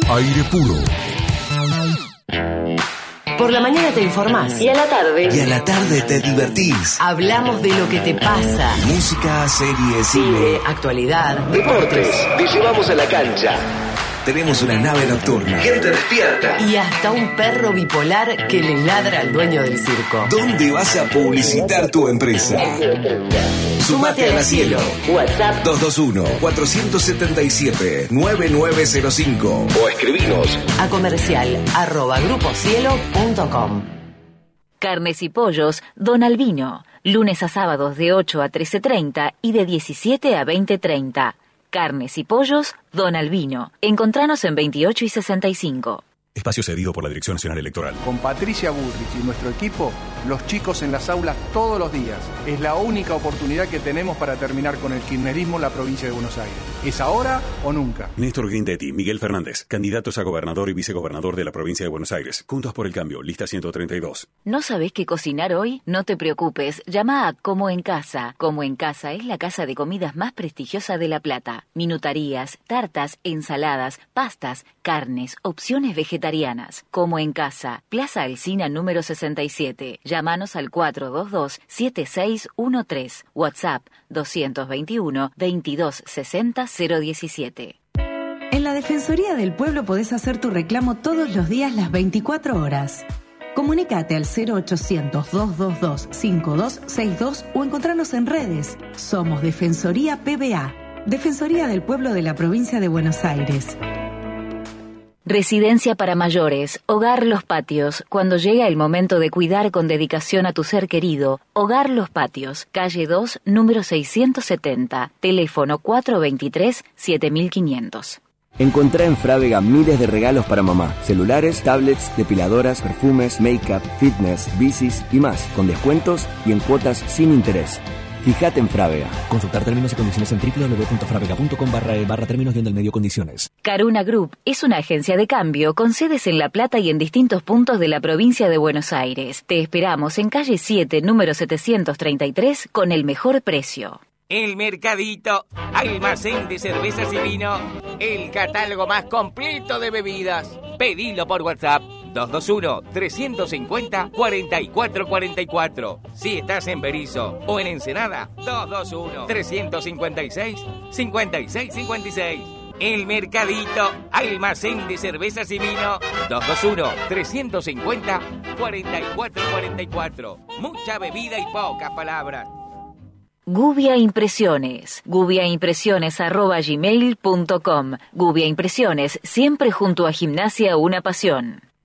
Aire puro. Por la mañana te informás. Y a la tarde. Y a la tarde te divertís. Hablamos de lo que te pasa. Música, series, cine. actualidad. Deportes. Te llevamos a la cancha. Tenemos una nave nocturna. Gente despierta. Y hasta un perro bipolar que le ladra al dueño del circo. ¿Dónde vas a publicitar tu empresa? Sumate a la cielo. WhatsApp 221-477-9905. o escribinos. A comercial arroba gruposielo.com. Carnes y pollos, Don Albino. Lunes a sábados de 8 a 13.30 y de 17 a 20.30. Carnes y pollos, Don Albino. Encontranos en 28 y 65. Espacio cedido por la Dirección Nacional Electoral. Con Patricia Bullrich y nuestro equipo, los chicos en las aulas todos los días. Es la única oportunidad que tenemos para terminar con el kirchnerismo en la provincia de Buenos Aires. ¿Es ahora o nunca? Néstor Grindetti, Miguel Fernández, candidatos a gobernador y vicegobernador de la provincia de Buenos Aires. Juntos por el cambio, lista 132. ¿No sabés qué cocinar hoy? No te preocupes, llama a Como en Casa. Como en Casa es la casa de comidas más prestigiosa de La Plata. Minutarías, tartas, ensaladas, pastas, carnes, opciones vegetarianas. Como en Casa, Plaza Alcina número 67. Llámanos al 422-7613. WhatsApp 221-2260-017. En la Defensoría del Pueblo podés hacer tu reclamo todos los días las 24 horas. Comunicate al 0800-222-5262 o encontrarnos en redes. Somos Defensoría PBA, Defensoría del Pueblo de la Provincia de Buenos Aires. Residencia para mayores, Hogar Los Patios. Cuando llega el momento de cuidar con dedicación a tu ser querido, Hogar Los Patios, calle 2, número 670, teléfono 423-7500. Encontrá en Frávega miles de regalos para mamá. Celulares, tablets, depiladoras, perfumes, make-up, fitness, bicis y más, con descuentos y en cuotas sin interés. Fíjate en Frávega. Consultar términos y condiciones en www.fravega.com barra e barra términos del medio condiciones. Caruna Group es una agencia de cambio con sedes en La Plata y en distintos puntos de la provincia de Buenos Aires. Te esperamos en calle 7, número 733, con el mejor precio. El Mercadito, almacén de cervezas y vino, el catálogo más completo de bebidas. Pedilo por WhatsApp 221-350-4444. Si estás en Berizo o en Ensenada, 221-356-5656. El Mercadito, almacén de cervezas y vino, 221-350-4444. Mucha bebida y pocas palabras. Gubia Impresiones. gubiaimpresiones.gmail.com Gubia Impresiones, siempre junto a Gimnasia Una Pasión.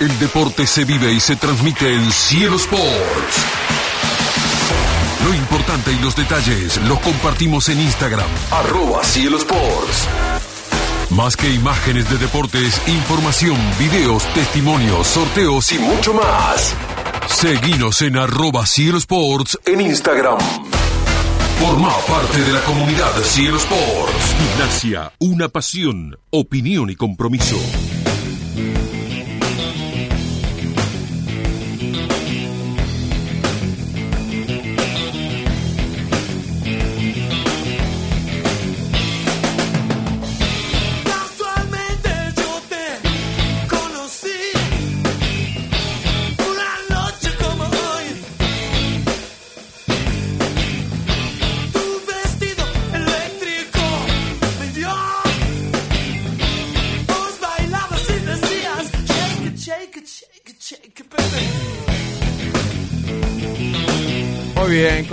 El deporte se vive y se transmite en Cielo Sports. Lo importante y los detalles los compartimos en Instagram. Arroba Cielo Sports. Más que imágenes de deportes, información, videos, testimonios, sorteos y mucho más. Seguinos en arroba Cielo Sports en Instagram. Forma parte de la comunidad Cielo Sports. Gimnasia, una pasión, opinión y compromiso.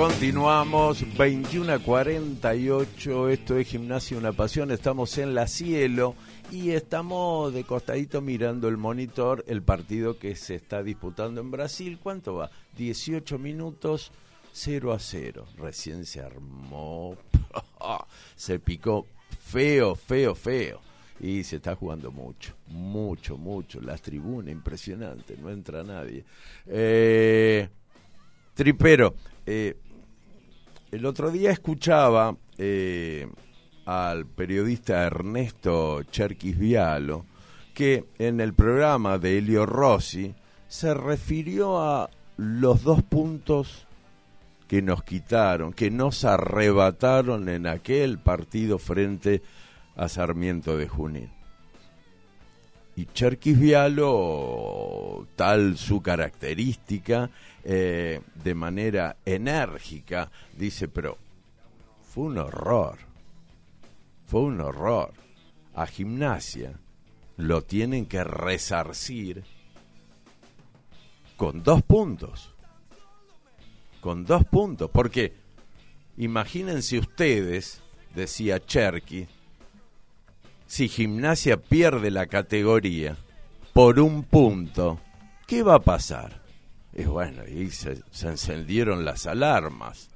Continuamos. 21 a 48. Esto es Gimnasia Una Pasión. Estamos en la cielo y estamos de costadito mirando el monitor, el partido que se está disputando en Brasil. ¿Cuánto va? 18 minutos, 0 a 0. Recién se armó. se picó feo, feo, feo. Y se está jugando mucho, mucho, mucho. Las tribunas, impresionante, no entra nadie. Eh, tripero, eh, el otro día escuchaba eh, al periodista Ernesto Cherquis Vialo que en el programa de Elio Rossi se refirió a los dos puntos que nos quitaron, que nos arrebataron en aquel partido frente a Sarmiento de Junín. Y Cherquis Vialo, tal su característica, eh, de manera enérgica, dice, pero fue un horror, fue un horror. A gimnasia lo tienen que resarcir con dos puntos. Con dos puntos, porque imagínense ustedes, decía Cherky, si gimnasia pierde la categoría por un punto, ¿qué va a pasar? Y bueno, y se, se encendieron las alarmas.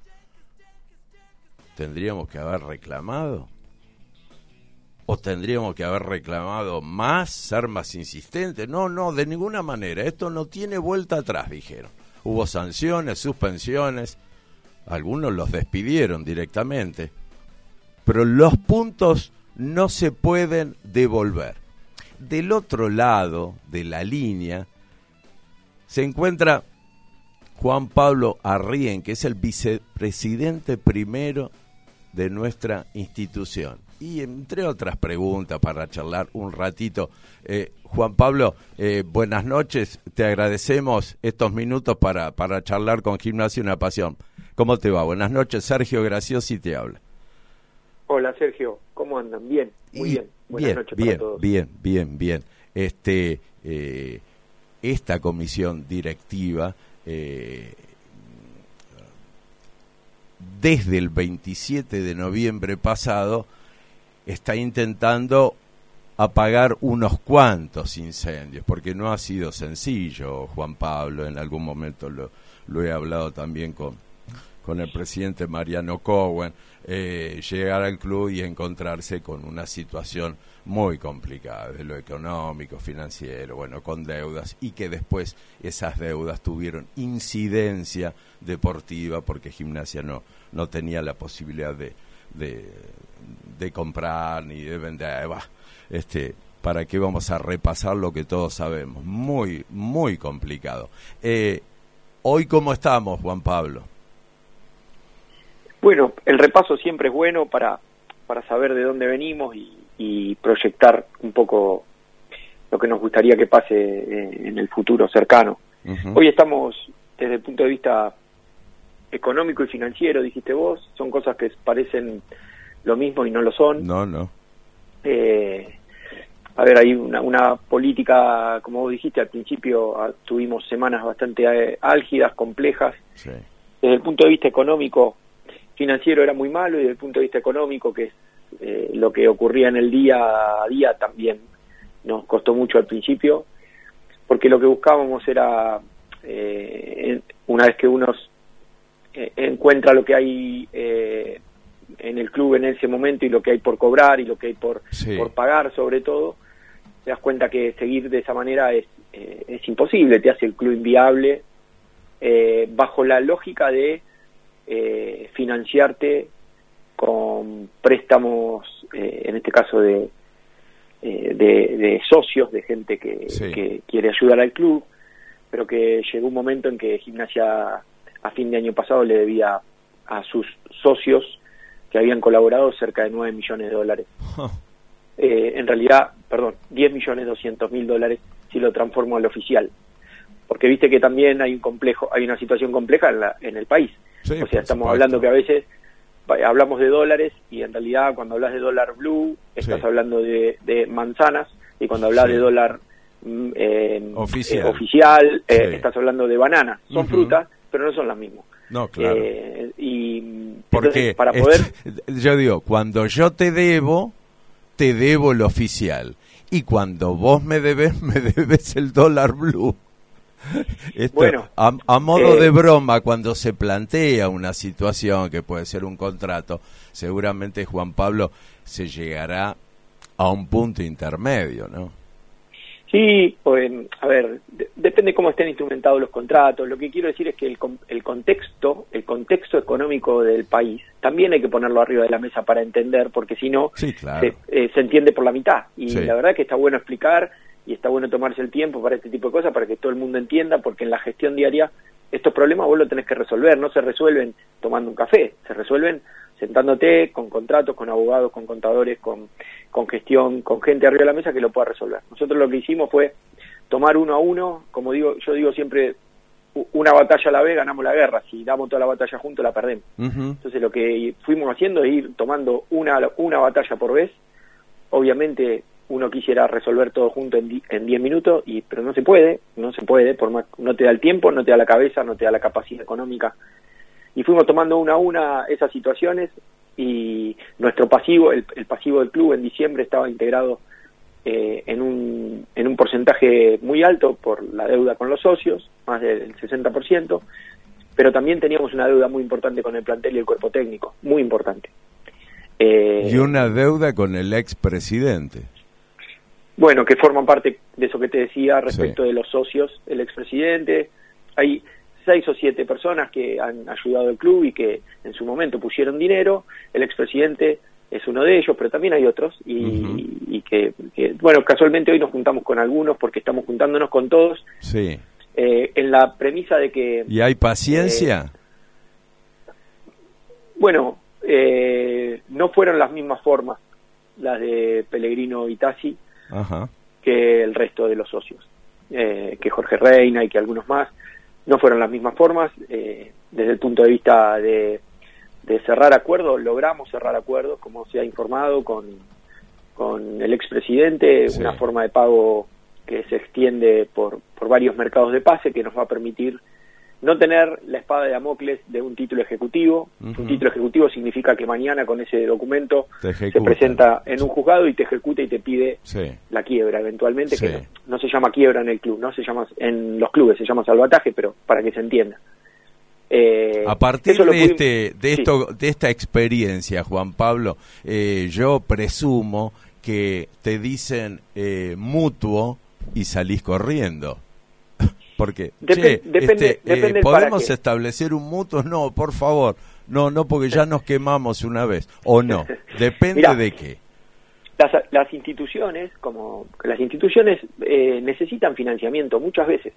¿Tendríamos que haber reclamado? ¿O tendríamos que haber reclamado más, ser más insistentes? No, no, de ninguna manera. Esto no tiene vuelta atrás, dijeron. Hubo sanciones, suspensiones. Algunos los despidieron directamente. Pero los puntos no se pueden devolver. Del otro lado de la línea se encuentra Juan Pablo Arrien, que es el vicepresidente primero de nuestra institución. Y entre otras preguntas para charlar un ratito, eh, Juan Pablo, eh, buenas noches, te agradecemos estos minutos para, para charlar con Gimnasia Una Pasión. ¿Cómo te va? Buenas noches, Sergio Graciosi te habla. Hola Sergio, ¿cómo andan? Bien, muy bien. Buenas bien, noches bien, para todos. bien, bien, bien. Este, eh, esta comisión directiva eh, desde el 27 de noviembre pasado está intentando apagar unos cuantos incendios, porque no ha sido sencillo, Juan Pablo, en algún momento lo, lo he hablado también con, con el presidente Mariano Cowen, eh, llegar al club y encontrarse con una situación muy complicada de lo económico, financiero, bueno, con deudas y que después esas deudas tuvieron incidencia deportiva porque gimnasia no, no tenía la posibilidad de, de, comprar ni de vender. Bah, este, ¿Para qué vamos a repasar lo que todos sabemos? Muy, muy complicado. Eh, Hoy, ¿cómo estamos, Juan Pablo? Bueno, el repaso siempre es bueno para, para saber de dónde venimos y, y proyectar un poco lo que nos gustaría que pase eh, en el futuro cercano. Hoy estamos desde el punto de vista económico y financiero, dijiste vos, son cosas que parecen lo mismo y no lo son. No, no. Eh, a ver, hay una, una política, como vos dijiste al principio, ah, tuvimos semanas bastante eh, álgidas, complejas. Sí. Desde el punto de vista económico, financiero era muy malo y desde el punto de vista económico, que es eh, lo que ocurría en el día a día, también nos costó mucho al principio, porque lo que buscábamos era, eh, una vez que uno eh, encuentra lo que hay eh, en el club en ese momento y lo que hay por cobrar y lo que hay por, Sí. por pagar sobre todo, te das cuenta que seguir de esa manera es, eh, es imposible, te hace el club inviable, eh, bajo la lógica de eh, financiarte con préstamos, eh, en este caso de, eh, de, de socios, de gente que, Sí. que quiere ayudar al club, pero que llegó un momento en que Gimnasia a fin de año pasado le debía a sus socios que habían colaborado cerca de 9 millones de dólares. Eh, en realidad, perdón, 10 millones 200 mil dólares si lo transformo al oficial. Porque viste que también hay un complejo, hay una situación compleja en, la, en el país. Sí, o sea, estamos hablando que a veces va- hablamos de dólares y en realidad cuando hablas de dólar blue estás Sí. hablando de, de manzanas y cuando hablas Sí. de dólar mm, eh, Oficial. eh, oficial, eh, estás hablando de bananas. Son frutas, pero no son las mismas. No, claro. Eh, y Porque entonces, para poder... yo digo, cuando yo te debo, te debo el oficial. Y cuando vos me debes, me debes el dólar blue. Esto, Bueno, a, a modo eh, de broma, cuando se plantea una situación que puede ser un contrato, seguramente Juan Pablo se llegará a un punto intermedio, ¿no? Sí, pues, a ver, de- depende cómo estén instrumentados los contratos. Lo que quiero decir es que el, con- el contexto, el contexto económico del país, también hay que ponerlo arriba de la mesa para entender, porque si no, Sí, claro. se, eh, se entiende por la mitad. Y Sí. la verdad que está bueno explicar y está bueno tomarse el tiempo para este tipo de cosas, para que todo el mundo entienda, porque en la gestión diaria estos problemas vos los tenés que resolver, no se resuelven tomando un café, se resuelven sentándote con contratos, con abogados, con contadores, con, con gestión, con gente arriba de la mesa que lo pueda resolver. Nosotros lo que hicimos fue tomar uno a uno, como digo, yo digo siempre, una batalla a la vez ganamos la guerra, si damos toda la batalla juntos la perdemos. Entonces lo que fuimos haciendo es ir tomando una, una batalla por vez. Obviamente uno quisiera resolver todo junto en di- en 10 minutos, y, pero no se puede, no se puede, por más, no te da el tiempo, no te da la cabeza, no te da la capacidad económica. Y fuimos tomando una a una esas situaciones y nuestro pasivo, el, el pasivo del club en diciembre estaba integrado eh, en, un, en un porcentaje muy alto por la deuda con los socios, más del 60%, pero también teníamos una deuda muy importante con el plantel y el cuerpo técnico, muy importante. Eh, Y una deuda con el expresidente. Bueno, que forman parte de eso que te decía respecto de los socios, el expresidente. Hay seis o siete personas que han ayudado al club y que en su momento pusieron dinero. El expresidente es uno de ellos, pero también hay otros. Y, y que, que, bueno, casualmente hoy nos juntamos con algunos porque estamos juntándonos con todos Sí. eh, en la premisa de que, ¿Y hay paciencia? bueno, eh, no fueron las mismas formas las de Pellegrino y Tassi Ajá. que el resto de los socios, eh, que Jorge Reina y que algunos más, no fueron las mismas formas. eh, desde el punto de vista de, de cerrar acuerdos, logramos cerrar acuerdos, como se ha informado, con, con el expresidente, Sí. una forma de pago que se extiende por, por varios mercados de pase, que nos va a permitir no tener la espada de Damocles de un título ejecutivo. Un título ejecutivo significa que mañana con ese documento se presenta en un juzgado y te ejecuta y te pide Sí. la quiebra eventualmente, Sí. que no, no se llama quiebra en el club, no se llama en los clubes, se llama salvataje, pero para que se entienda. Eh, A partir de, pudimos- este, de, sí. esto, de esta experiencia, Juan Pablo, eh, yo presumo que te dicen eh, mutuo y salís corriendo. Porque, che, depende- este, depende eh, para ¿podemos establecer un mutuo? No, por favor. No, no, porque ya nos quemamos una vez. ¿O no? Depende Mirá. de qué. las, las instituciones, como las instituciones eh, necesitan financiamiento muchas veces.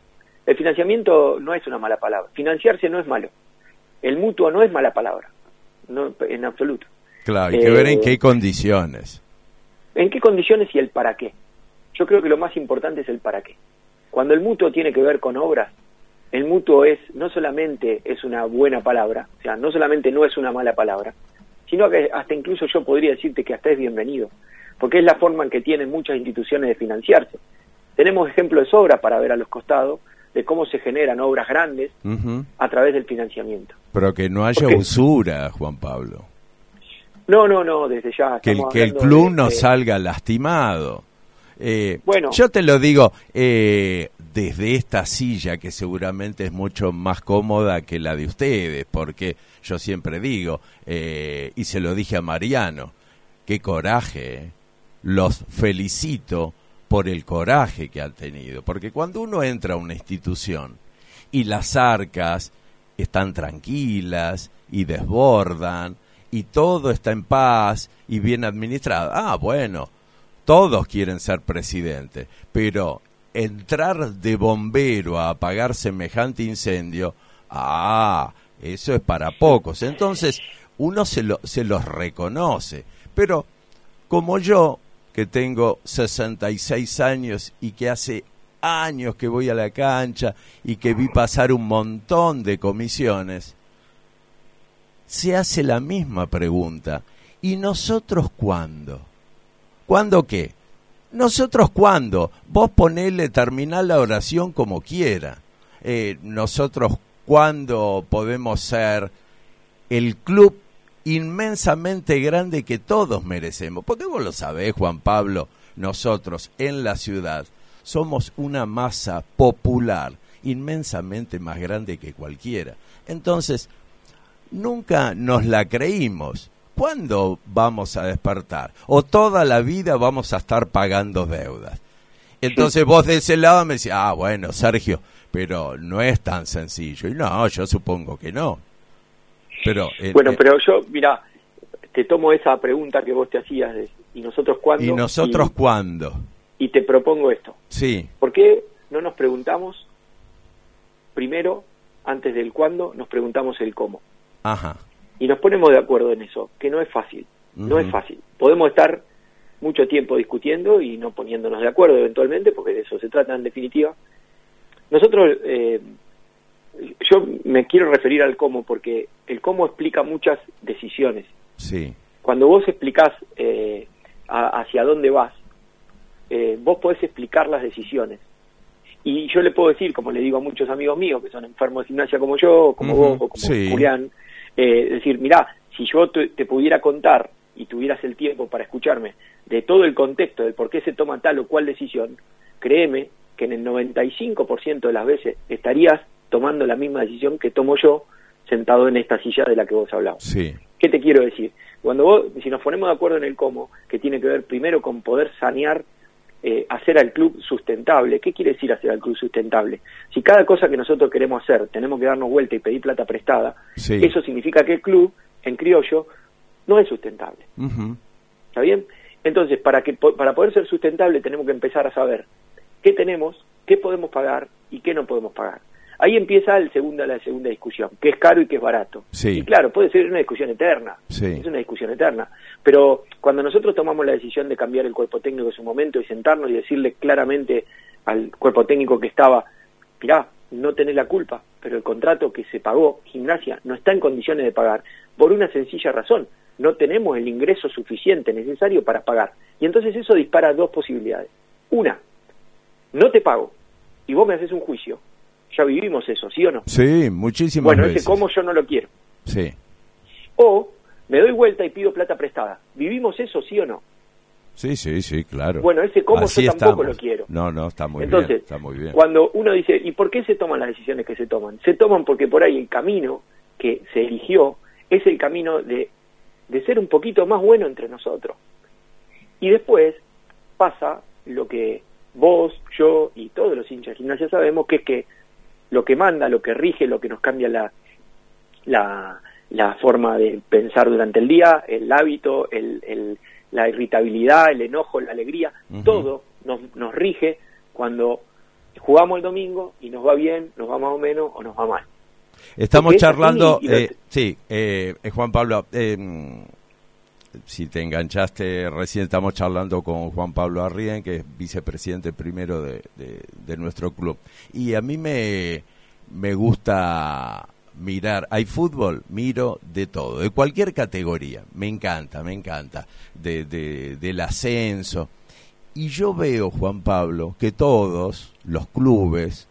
El financiamiento no es una mala palabra. Financiarse no es malo. El mutuo no es mala palabra. No, en absoluto. Claro, hay que ver en Eh, qué condiciones. ¿En qué condiciones y el para qué? Yo creo que lo más importante es el para qué. Cuando el mutuo tiene que ver con obras, el mutuo es no solamente es una buena palabra, o sea, no solamente no es una mala palabra, sino que hasta incluso yo podría decirte que hasta es bienvenido, porque es la forma en que tienen muchas instituciones de financiarse. Tenemos ejemplos de sobra para ver a los costados de cómo se generan obras grandes a través del financiamiento. Pero que no haya usura, Juan Pablo. No, no, no, desde ya. que el, que el club de- no salga lastimado. Eh, Bueno. yo te lo digo eh, desde esta silla que seguramente es mucho más cómoda que la de ustedes, porque yo siempre digo, eh, y se lo dije a Mariano, qué coraje, eh. los felicito por el coraje que han tenido, porque cuando uno entra a una institución y las arcas están tranquilas y desbordan y todo está en paz y bien administrado. Ah, bueno, todos quieren ser presidente, pero entrar de bombero a apagar semejante incendio, ah, eso es para pocos. Entonces, uno se, lo, se los reconoce, pero como yo, que tengo 66 años y que hace años que voy a la cancha y que vi pasar un montón de comisiones, se hace la misma pregunta. ¿Y nosotros cuándo? ¿Cuándo qué? Nosotros cuándo? Vos ponele, terminar la oración como quiera. Eh, nosotros cuándo podemos ser el club inmensamente grande que todos merecemos. Porque vos lo sabés, Juan Pablo, nosotros en la ciudad somos una masa popular inmensamente más grande que cualquiera. Entonces, nunca nos la creímos. ¿Cuándo vamos a despertar? O toda la vida vamos a estar pagando deudas. Entonces vos de ese lado me decís, ah, bueno, Sergio, pero no es tan sencillo. Y no, yo supongo que no. Pero, eh, bueno, eh, pero yo, mira, te tomo esa pregunta que vos te hacías de, ¿y nosotros cuándo? ¿Y nosotros y, cuándo? Y te propongo esto. Sí. ¿Por qué no nos preguntamos primero, antes del cuándo, nos preguntamos el cómo? Ajá. Y nos ponemos de acuerdo en eso, que no es fácil. No es fácil. Podemos estar mucho tiempo discutiendo y no poniéndonos de acuerdo eventualmente, porque de eso se trata en definitiva. Nosotros, eh, yo me quiero referir al cómo, porque el cómo explica muchas decisiones. Sí. Cuando vos explicás eh, a, hacia dónde vas, eh, vos podés explicar las decisiones. Y yo le puedo decir, como le digo a muchos amigos míos que son enfermos de gimnasia como yo, como vos, o como sí. Julián, eh, decir, mirá, si yo te, te pudiera contar y tuvieras el tiempo para escucharme de todo el contexto del por qué se toma tal o cual decisión, créeme que en el 95% de las veces estarías tomando la misma decisión que tomo yo sentado en esta silla de la que vos hablabas. Sí. ¿Qué te quiero decir? Cuando vos, si nos ponemos de acuerdo en el cómo, que tiene que ver primero con poder sanear, eh, hacer al club sustentable. ¿Qué quiere decir hacer al club sustentable? Si cada cosa que nosotros queremos hacer tenemos que darnos vuelta y pedir plata prestada, Sí. eso significa que el club, en criollo, no es sustentable. ¿Está bien? Entonces, para, que, para poder ser sustentable tenemos que empezar a saber qué tenemos, qué podemos pagar y qué no podemos pagar. Ahí empieza el segunda, la segunda discusión, qué es caro y qué es barato. Sí. Y claro, puede ser una discusión eterna, Sí. es una discusión eterna. Pero cuando nosotros tomamos la decisión de cambiar el cuerpo técnico en su momento y sentarnos y decirle claramente al cuerpo técnico que estaba, mirá, no tenés la culpa, pero el contrato que se pagó, gimnasia, no está en condiciones de pagar, por una sencilla razón, no tenemos el ingreso suficiente necesario para pagar. Y entonces eso dispara dos posibilidades. Una, no te pago y vos me haces un juicio. Ya vivimos eso, ¿sí o no? Sí, muchísimas bueno, veces. ese cómo yo no lo quiero. Sí. O me doy vuelta y pido plata prestada. ¿Vivimos eso, sí o no? Sí, sí, sí, claro. Bueno, ese cómo Así yo tampoco estamos. lo quiero. No, no, está muy Entonces, bien, está muy bien. Cuando uno dice, ¿y por qué se toman las decisiones que se toman? Se toman porque por ahí el camino que se eligió es el camino de, de ser un poquito más bueno entre nosotros. Y después pasa lo que vos, yo y todos los hinchas de gimnasia sabemos, que es que lo que manda, lo que rige, lo que nos cambia la, la, la forma de pensar durante el día, el hábito, el, el- la irritabilidad, el enojo, la alegría, todo nos, nos rige cuando jugamos el domingo y nos va bien, nos va más o menos o nos va mal. Estamos Porque es charlando, lo- eh, sí, eh, eh, Juan Pablo, eh, si te enganchaste, recién estamos charlando con Juan Pablo Arrien, que es vicepresidente primero de, de- nuestro club. Y a mí me, me gusta mirar, hay fútbol, miro de todo, de cualquier categoría, me encanta, me encanta, de- del ascenso. Y yo veo, Juan Pablo, que todos los clubes,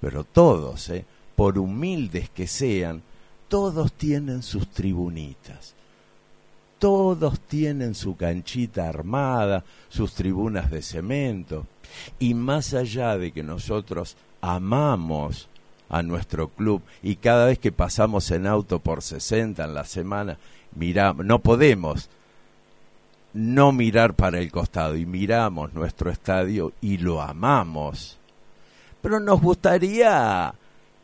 pero todos, ¿eh? por humildes que sean, todos tienen sus tribunitas. Todos tienen su canchita armada, sus tribunas de cemento. Y más allá de que nosotros amamos a nuestro club y cada vez que pasamos en auto por 60 en la semana, miramos, no podemos no mirar para el costado y miramos nuestro estadio y lo amamos. Pero nos gustaría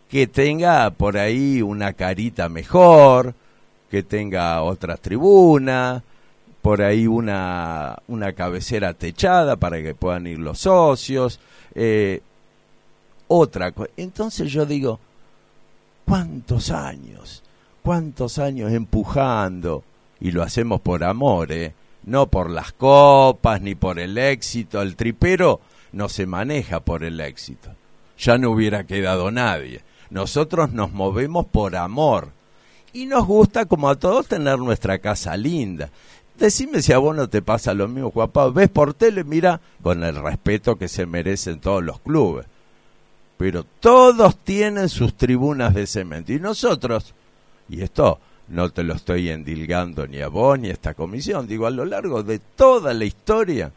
que tenga por ahí una carita mejor, que tenga otra tribuna, por ahí una, una cabecera techada para que puedan ir los socios, eh, otra cosa. Entonces yo digo, ¿cuántos años? ¿Cuántos años empujando? Y lo hacemos por amor, ¿eh? No por las copas ni por el éxito. El tripero no se maneja por el éxito. Ya no hubiera quedado nadie. Nosotros nos movemos por amor. Y nos gusta, como a todos, tener nuestra casa linda. Decime si a vos no te pasa lo mismo, Pablo. Ves por tele, mira, con el respeto que se merecen todos los clubes. pero todos tienen sus tribunas de cemento. Y nosotros, y esto no te lo estoy endilgando ni a vos ni a esta comisión, digo, a lo largo de toda la historia,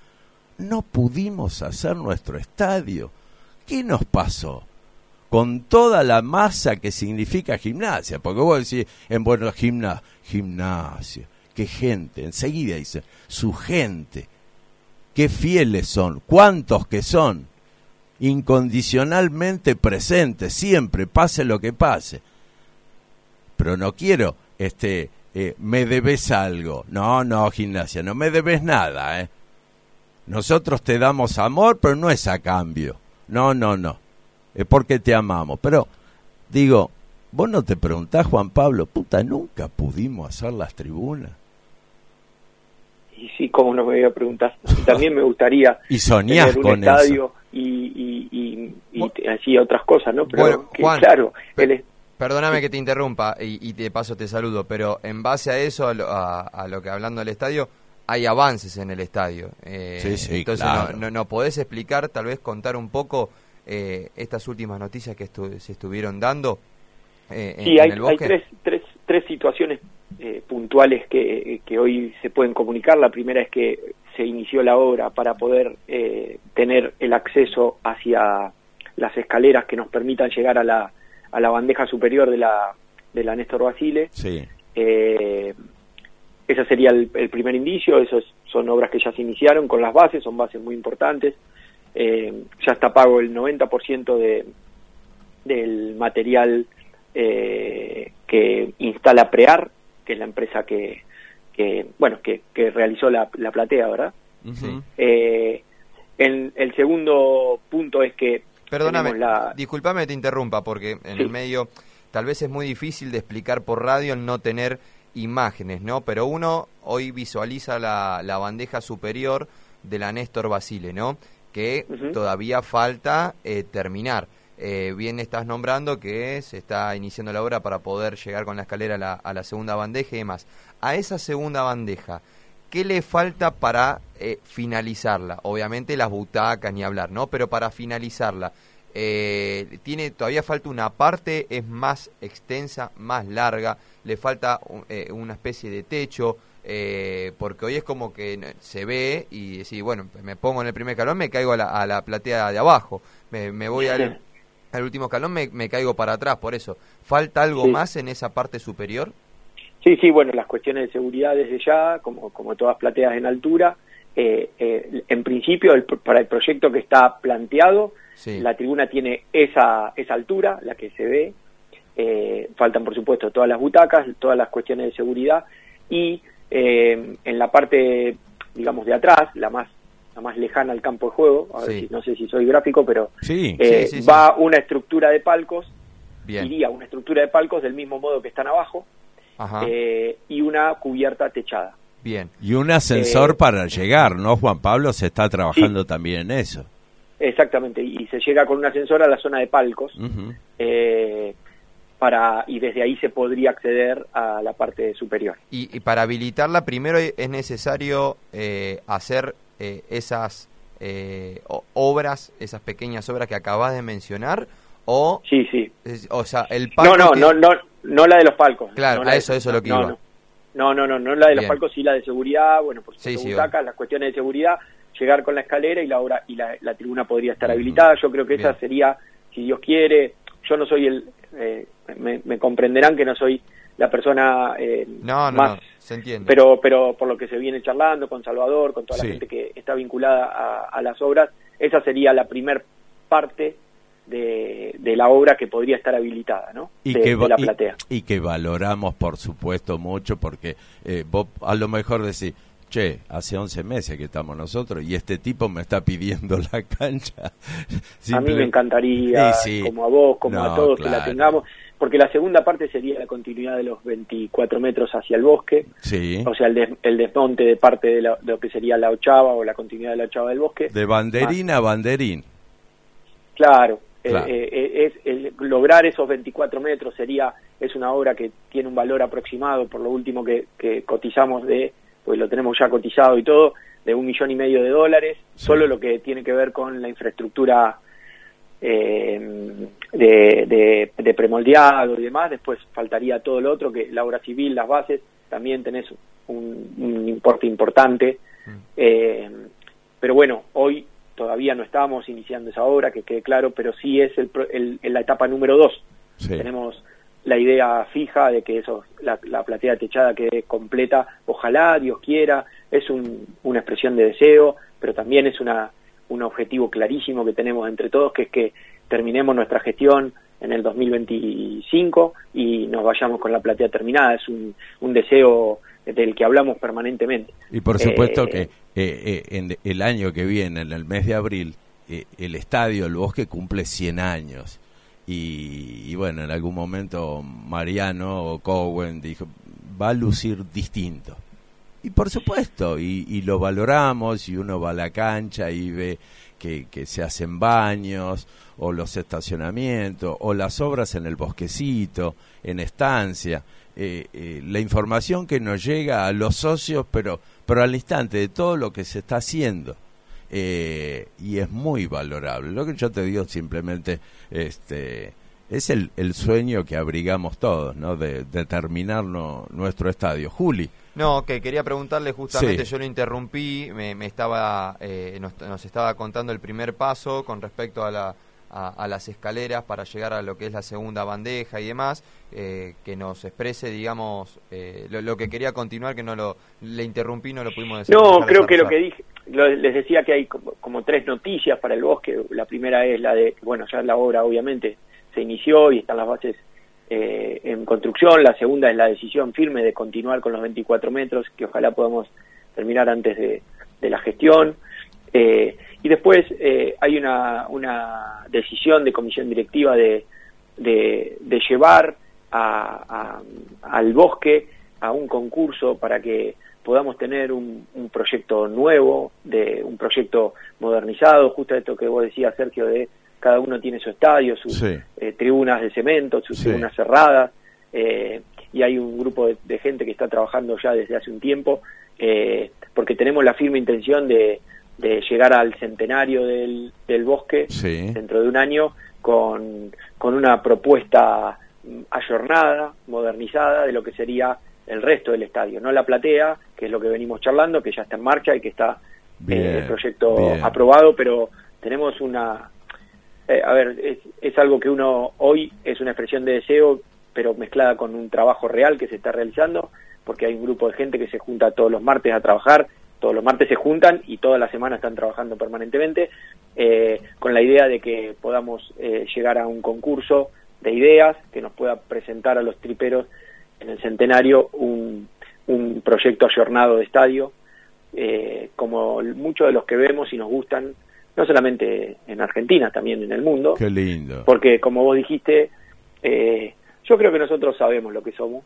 no pudimos hacer nuestro estadio. ¿Qué nos pasó? Con toda la masa que significa gimnasia, porque vos decís, en bueno, gimna, gimnasia, qué gente, enseguida dice, su gente, qué fieles son, cuántos que son, incondicionalmente presentes, siempre, pase lo que pase. Pero no quiero, este, eh, me debes algo. No, no, gimnasia, no me debes nada, ¿eh? Nosotros te damos amor, pero no es a cambio. No, no, no. Es porque te amamos. Pero, digo, vos no te preguntás, Juan Pablo, puta, nunca pudimos hacer las tribunas. Y sí, cómo no me voy a preguntar. También me gustaría y soñás tener un con estadio y, y, y, y así otras cosas, ¿no? Pero Bueno, que, Juan, claro, es- Perdóname que te interrumpa y, y de paso te saludo, pero en base a eso, a lo, a- a lo que hablando del estadio, hay avances en el estadio. Eh, Sí, sí, entonces, claro. no, no, no podés explicar, tal vez contar un poco eh, estas últimas noticias que estu- se estuvieron dando eh, Sí, en hay, el hay bosque. tres, tres, tres situaciones eh, puntuales que, que hoy se pueden comunicar. La primera es que se inició la obra para poder eh, tener el acceso hacia las escaleras que nos permitan llegar a la, a la bandeja superior de la, de la Néstor Basile. Sí. Eh, ese sería el, el primer indicio, esos son obras que ya se iniciaron con las bases, son bases muy importantes. Eh, ya está pago el 90% de, del material eh, que instala Prear, que es la empresa que, que bueno, que, que realizó la, la platea, ¿verdad? Eh, el, el segundo punto es que Perdóname, la- disculpame que te interrumpa, porque en el medio tal vez es muy difícil de explicar por radio el no tener imágenes, ¿no? Pero uno hoy visualiza la, la bandeja superior de la Néstor Basile, ¿no? Que todavía falta eh, terminar. Eh, bien estás nombrando que se está iniciando la obra para poder llegar con la escalera a la, a la segunda bandeja y demás. A esa segunda bandeja, ¿qué le falta para eh, finalizarla? Obviamente las butacas ni hablar, ¿no? Pero para finalizarla, eh, tiene todavía falta una parte, es más extensa, más larga, le falta un- una especie de techo, eh, porque hoy es como que se ve y decir, bueno, me pongo en el primer escalón, me caigo a la, a la platea de abajo, me, me voy al, al último escalón, me, me caigo para atrás, por eso. ¿Falta algo Sí. más en esa parte superior? Sí, sí, bueno, las cuestiones de seguridad desde ya, como, como todas plateas en altura, eh, eh, en principio el- para el proyecto que está planteado, Sí. la tribuna tiene esa, esa altura, la que se ve, eh, faltan por supuesto todas las butacas, todas las cuestiones de seguridad y eh, en la parte, digamos, de atrás, la más la más lejana al campo de juego, a ver si- no sé si soy gráfico, pero Sí. eh, Sí, va una estructura de palcos, Bien. iría una estructura de palcos del mismo modo que están abajo, eh, y una cubierta techada. Bien. Y un ascensor Eh, para llegar, ¿no, Juan Pablo? Se está trabajando también en eso. Exactamente, y se llega con un ascensor a la zona de palcos eh, para y desde ahí se podría acceder a la parte superior. Y, y para habilitarla, primero es necesario eh, hacer eh, esas eh, obras, esas pequeñas obras que acabas de mencionar, o... Sí, sí. o sea, el No, palco no, que- no, no, no la de los palcos. Claro, no la a de- eso, eso es lo que no, iba. No. No, no, no, no la de los palcos, sí la de seguridad, bueno, por supuesto, Sí, sí, butacas, las cuestiones de seguridad, llegar con la escalera y la obra y la, la tribuna podría estar habilitada. Yo creo que esa Bien. sería, si Dios quiere, yo no soy el, eh, me, me comprenderán que no soy la persona eh, No, no, más no, se entiende. pero pero por lo que se viene charlando con Salvador, con toda Sí. la gente que está vinculada a, a las obras, esa sería la primer parte de, de la obra que podría estar habilitada, ¿no? y de, que, de la y- platea. y que valoramos por supuesto mucho porque eh, vos a lo mejor decís che hace 11 meses que estamos nosotros y este tipo me está pidiendo la cancha A mí me encantaría, Sí, sí. como a vos, como No, a todos, que la tengamos, porque la segunda parte sería la continuidad de los 24 metros hacia el bosque, sí o sea, el, des- el desmonte de parte de, la- de lo que sería la ochava o la continuidad de la ochava del bosque. de banderín a banderín Claro, eh, Claro. eh, eh, es, el- lograr esos 24 metros sería es una obra que tiene un valor aproximado por lo último que, que cotizamos de pues lo tenemos ya cotizado y todo de un millón y medio de dólares solo lo que tiene que ver con la infraestructura eh, de, de, de premoldeado y demás, después faltaría todo lo otro, que la obra civil, las bases, también tenés un, un importe importante. Eh, pero bueno, hoy todavía no estamos iniciando esa obra, que quede claro, pero sí es el, el- en la etapa número dos. Tenemos la idea fija de que eso, la, la platea techada quede completa, ojalá, Dios quiera, es un- una expresión de deseo, pero también es una, un objetivo clarísimo que tenemos entre todos, que es que terminemos nuestra gestión en el 2025 y nos vayamos con la platea terminada. Es un, un deseo del que hablamos permanentemente. Y por supuesto Eh, que eh, eh, en el año que viene, en el mes de abril, eh, el estadio, el bosque cumple 100 años. Y, y bueno, en algún momento Mariano o Cowen dijo, va a lucir distinto. Y por supuesto, y, y lo valoramos, y uno va a la cancha y ve que, que se hacen baños, o los estacionamientos, o las obras en el bosquecito, en estancia. Eh, eh, la información que nos llega a los socios, pero, pero al instante de todo lo que se está haciendo. Eh, y es muy valorable. Lo que yo te digo simplemente este, es el, el sueño que abrigamos todos, ¿no? De, de terminar no- nuestro estadio. Juli. No, que quería preguntarle justamente, Sí. yo lo interrumpí, me, me estaba, eh, nos, nos estaba contando el primer paso con respecto a, la, a, a las escaleras para llegar a lo que es la segunda bandeja y demás, eh, que nos exprese, digamos, eh, lo, lo que quería continuar, que no lo, le interrumpí, no lo pudimos decir. No, creo que lo que dije, les decía que hay como, tres noticias para el bosque. La primera es la de, bueno, ya la obra obviamente se inició y están las bases eh, en construcción. La segunda es la decisión firme de continuar con los 24 metros, que ojalá podamos terminar antes de, la gestión. Eh, y después eh, hay una, una decisión de comisión directiva de, de, llevar a- al bosque a un concurso para que podamos tener un, un proyecto nuevo, de un proyecto modernizado, justo esto que vos decías, Sergio, de cada uno tiene su estadio, sus Sí. eh, tribunas de cemento, sus Sí. tribunas cerradas, eh, y hay un grupo de, de gente que está trabajando ya desde hace un tiempo, eh, porque tenemos la firme intención de, de llegar al centenario del, del bosque Sí. dentro de un año con, con una propuesta mm, ayornada, modernizada de lo que sería el resto del estadio, no la platea, que es lo que venimos charlando, que ya está en marcha y que está Bien, eh, el proyecto bien. aprobado, pero tenemos una... eh, a ver, es, es algo que uno hoy es una expresión de deseo, pero mezclada con un trabajo real que se está realizando, porque hay un grupo de gente que se junta todos los martes a trabajar, todos los martes se juntan y toda la semana están trabajando permanentemente, eh, con la idea de que podamos eh, llegar a un concurso de ideas que nos pueda presentar a los triperos en el centenario un, un proyecto ayornado de estadio, eh, como muchos de los que vemos y nos gustan, no solamente en Argentina, también en el mundo, Qué lindo. porque como vos dijiste, eh, yo creo que nosotros sabemos lo que somos.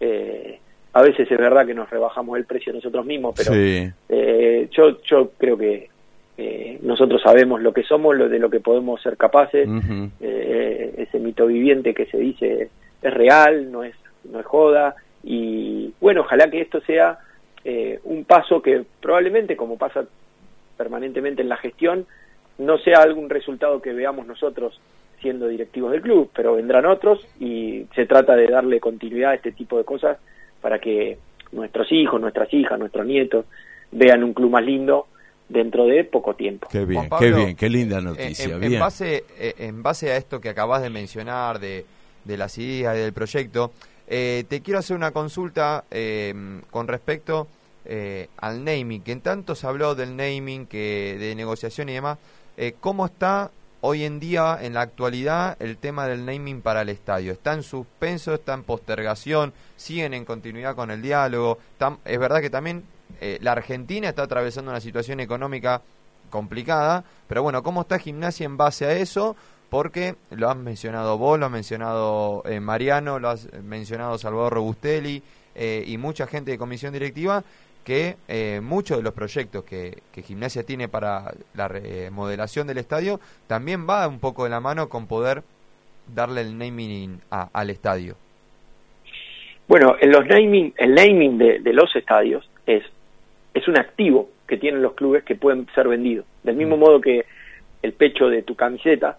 Eh, a veces es verdad que nos rebajamos el precio nosotros mismos, pero Sí. eh, yo, yo creo que eh, nosotros sabemos lo que somos, lo de lo que podemos ser capaces. Eh, ese mito viviente que se dice es real, no es, no es joda. Y bueno, ojalá que esto sea eh, un paso que probablemente, como pasa permanentemente en la gestión, no sea algún resultado que veamos nosotros siendo directivos del club, pero vendrán otros y se trata de darle continuidad a este tipo de cosas para que nuestros hijos, nuestras hijas, nuestros nietos vean un club más lindo dentro de poco tiempo. Qué bien, Pablo, qué bien, qué linda En- noticia. En, en bien. base, eh, en base a esto que acabas de mencionar, de, de las ideas y del proyecto, eh, te quiero hacer una consulta eh, con respecto eh, al naming, que en tanto se habló del naming, que de negociación y demás. Eh, ¿Cómo está hoy en día, en la actualidad, el tema del naming para el estadio? ¿Está en suspenso, está en postergación? ¿Siguen en continuidad con el diálogo? Es verdad que también eh, la Argentina está atravesando una situación económica complicada, pero bueno, ¿cómo está Gimnasia en base a eso? Porque lo has mencionado vos, lo has mencionado eh, Mariano, lo has mencionado Salvador Robustelli eh, y mucha gente de comisión directiva que eh, muchos de los proyectos que, que Gimnasia tiene para la remodelación del estadio también va un poco de la mano con poder darle el naming a- al estadio. Bueno, en los naming, el naming de, de los estadios es, es un activo que tienen los clubes que pueden ser vendidos. Del mismo modo que el pecho de tu camiseta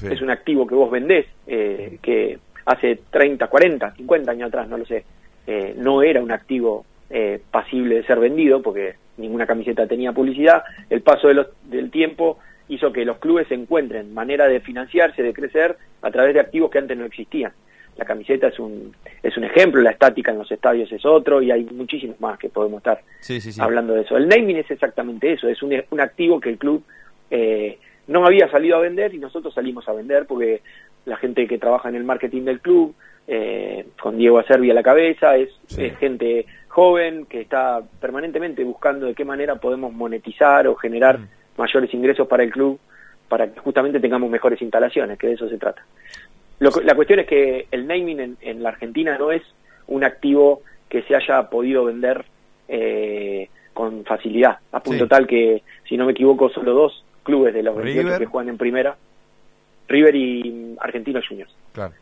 Sí. es un activo que vos vendés, eh, que hace 30, 40, 50 años atrás, no lo sé, eh, no era un activo eh, pasible de ser vendido porque ninguna camiseta tenía publicidad. El paso de los- del tiempo hizo que los clubes encuentren manera de financiarse, de crecer a través de activos que antes no existían. La camiseta es un, es un ejemplo, la estática en los estadios es otro y hay muchísimos más que podemos estar Sí, sí, sí. hablando de eso. El naming es exactamente eso, es un, un activo que el club eh, no había salido a vender y nosotros salimos a vender porque la gente que trabaja en el marketing del club, eh, con Diego Acerbi a la cabeza, es, es gente joven que está permanentemente buscando de qué manera podemos monetizar o generar mayores ingresos para el club para que justamente tengamos mejores instalaciones, que de eso se trata. Lo la cuestión es que el naming en, en la Argentina no es un activo que se haya podido vender eh, con facilidad, a punto Sí. tal que, si no me equivoco, solo dos clubes de los 28 River. que juegan en primera, River y mm, Argentinos Juniors, Claro.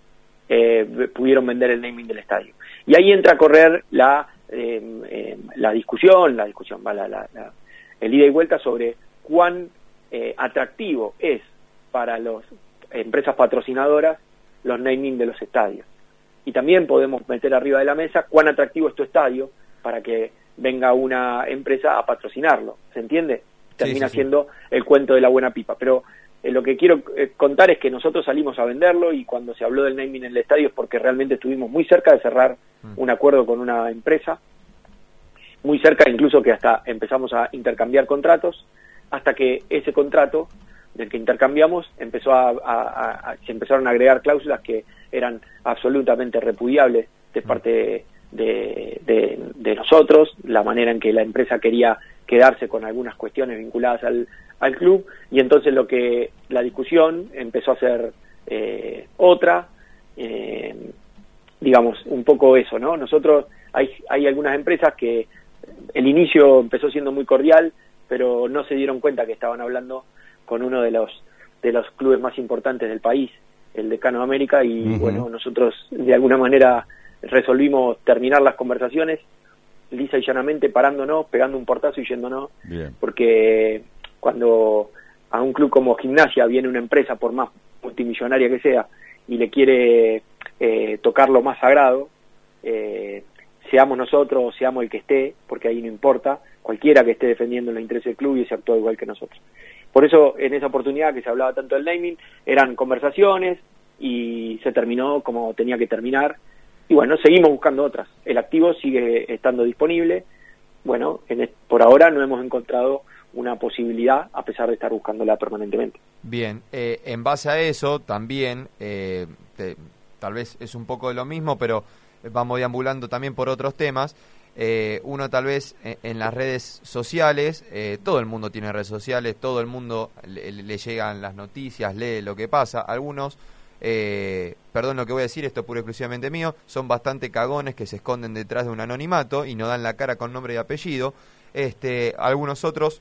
eh, pudieron vender el naming del estadio. Y ahí entra a correr la, eh, eh, la discusión, la discusión, la, la- la- el ida y vuelta sobre cuán eh, atractivo es para las empresas patrocinadoras los naming de los estadios. Y también podemos meter arriba de la mesa cuán atractivo es tu estadio para que venga una empresa a patrocinarlo. ¿Se entiende? Termina sí, sí. siendo el cuento de la buena pipa. Pero eh, lo que quiero eh, contar es que nosotros salimos a venderlo y cuando se habló del naming en el estadio es porque realmente estuvimos muy cerca de cerrar un acuerdo con una empresa, muy cerca incluso que hasta empezamos a intercambiar contratos, hasta que ese contrato del que intercambiamos empezó a, a- a- a- se empezaron a agregar cláusulas que eran absolutamente repudiables de parte de, de- de nosotros, la manera en que la empresa quería quedarse con algunas cuestiones vinculadas al, al club y entonces lo que la discusión empezó a ser eh, otra eh, digamos un poco eso no nosotros hay hay algunas empresas que el inicio empezó siendo muy cordial pero no se dieron cuenta que estaban hablando con uno de los de los clubes más importantes del país el Decano de América y bueno nosotros de alguna manera resolvimos terminar las conversaciones lisa y llanamente parándonos pegando un portazo y yéndonos Bien. porque cuando a un club como Gimnasia viene una empresa, por más multimillonaria que sea, y le quiere eh, tocar lo más sagrado, eh, seamos nosotros o seamos el que esté, porque ahí no importa, cualquiera que esté defendiendo los intereses del club y se actúa igual que nosotros. Por eso, en esa oportunidad que se hablaba tanto del naming, eran conversaciones y se terminó como tenía que terminar. Y bueno, seguimos buscando otras. El activo sigue estando disponible. Bueno, en por ahora no hemos encontrado una posibilidad a pesar de estar buscándola permanentemente. Bien, eh, en base a eso también, eh, te- tal vez es un poco de lo mismo, pero vamos deambulando también por otros temas. Eh, uno tal vez en, en las redes sociales, eh, todo el mundo tiene redes sociales, todo el mundo le llegan las noticias, lee lo que pasa. Algunos, eh, perdón lo que voy a decir, esto es puro y exclusivamente mío, son bastante cagones que se esconden detrás de un anonimato y no dan la cara con nombre y apellido. Este, algunos otros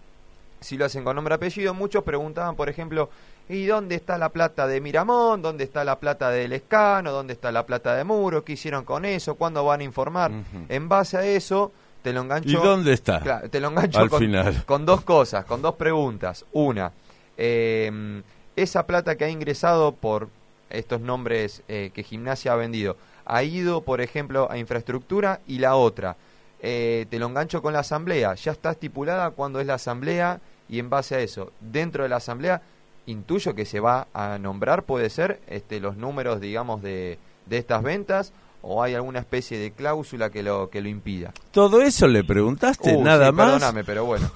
si lo hacen con nombre y apellido. Muchos preguntaban, por ejemplo, ¿y dónde está la plata de Miramón? ¿Dónde está la plata del Escano? ¿Dónde está la plata de Muro? ¿Qué hicieron con eso? ¿Cuándo van a informar? En base a eso, te lo engancho. ¿Y dónde está? Claro, te lo engancho Al con, final. con dos cosas, con dos preguntas. Una, eh, esa plata que ha ingresado por estos nombres eh, que Gimnasia ha vendido, ¿ha ido, por ejemplo, a infraestructura? Y la otra, eh, te lo engancho con la asamblea. Ya está estipulada cuándo es la asamblea y en base a eso, dentro de la asamblea, intuyo que se va a nombrar, puede ser, este, los números, digamos, de, de estas ventas o hay alguna especie de cláusula que lo, que lo impida. ¿Todo eso le preguntaste? Uh, ¿Nada sí, más? Perdóname, pero bueno.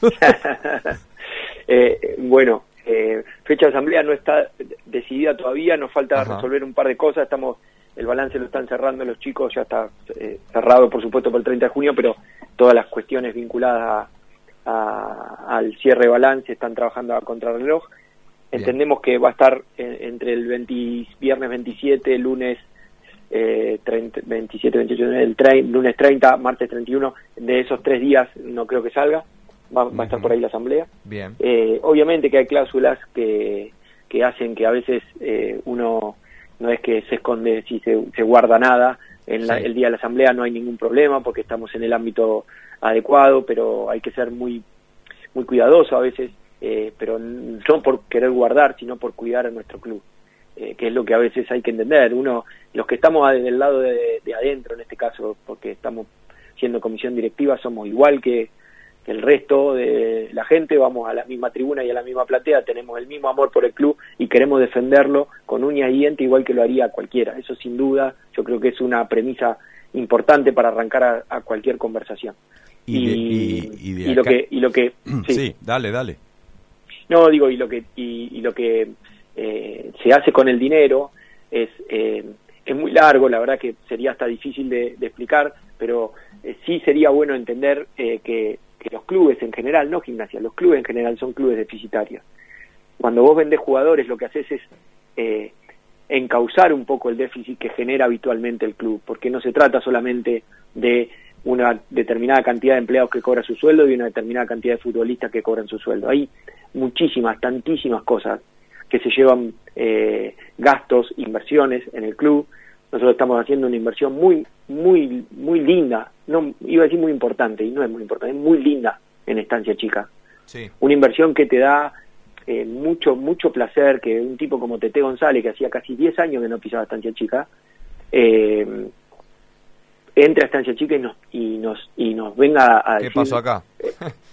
Eh, bueno, eh, fecha de asamblea no está decidida todavía, nos falta Ajá. resolver un par de cosas, estamos el balance lo están cerrando los chicos, ya está eh, cerrado por supuesto por el 30 de junio, pero todas las cuestiones vinculadas a- a- al cierre de balance están trabajando a contrarreloj. Entendemos que va a estar eh, entre el 20 viernes 27, lunes eh, 30 27, 28, el tre- lunes 30, martes 31, de esos tres días no creo que salga, va, va a estar por ahí la asamblea. Bien. Eh, obviamente que hay cláusulas que, que hacen que a veces eh, uno no es que se esconde si se, se guarda nada. En la- Sí. el día de la asamblea no hay ningún problema porque estamos en el ámbito adecuado, pero hay que ser muy muy cuidadoso a veces eh, pero no por querer guardar, sino por cuidar a nuestro club, eh, que es lo que a veces hay que entender. Uno, los que estamos del lado de, de adentro, en este caso, porque estamos siendo comisión directiva, somos igual que, que el resto de la gente, vamos a la misma tribuna y a la misma platea, tenemos el mismo amor por el club y queremos defenderlo con uñas y dientes igual que lo haría cualquiera. Eso sin duda, yo creo que es una premisa importante para arrancar a, a cualquier conversación. Y, de- y- y de y lo que y lo que sí. dale, dale. no digo y lo que y, y lo que eh, se hace con el dinero es eh, es muy largo la verdad que sería hasta difícil de, de explicar pero eh, sí sería bueno entender eh, que, que los clubes en general no gimnasia los clubes en general son clubes deficitarios cuando vos vendés jugadores lo que haces es eh, encauzar un poco el déficit que genera habitualmente el club, porque no se trata solamente de una determinada cantidad de empleados que cobran su sueldo y una determinada cantidad de futbolistas que cobran su sueldo. Hay muchísimas, tantísimas cosas que se llevan eh, gastos, inversiones en el club. Nosotros estamos haciendo una inversión muy, muy, muy linda, no iba a decir muy importante y no es muy importante, es muy linda en Estancia Chica Sí. una inversión que te da eh, mucho mucho placer que un tipo como Tete González que hacía casi 10 años que no pisaba Estancia Chica eh, entre a Estancia Chica y nos y nos y nos venga a ¿Qué decir pasó acá?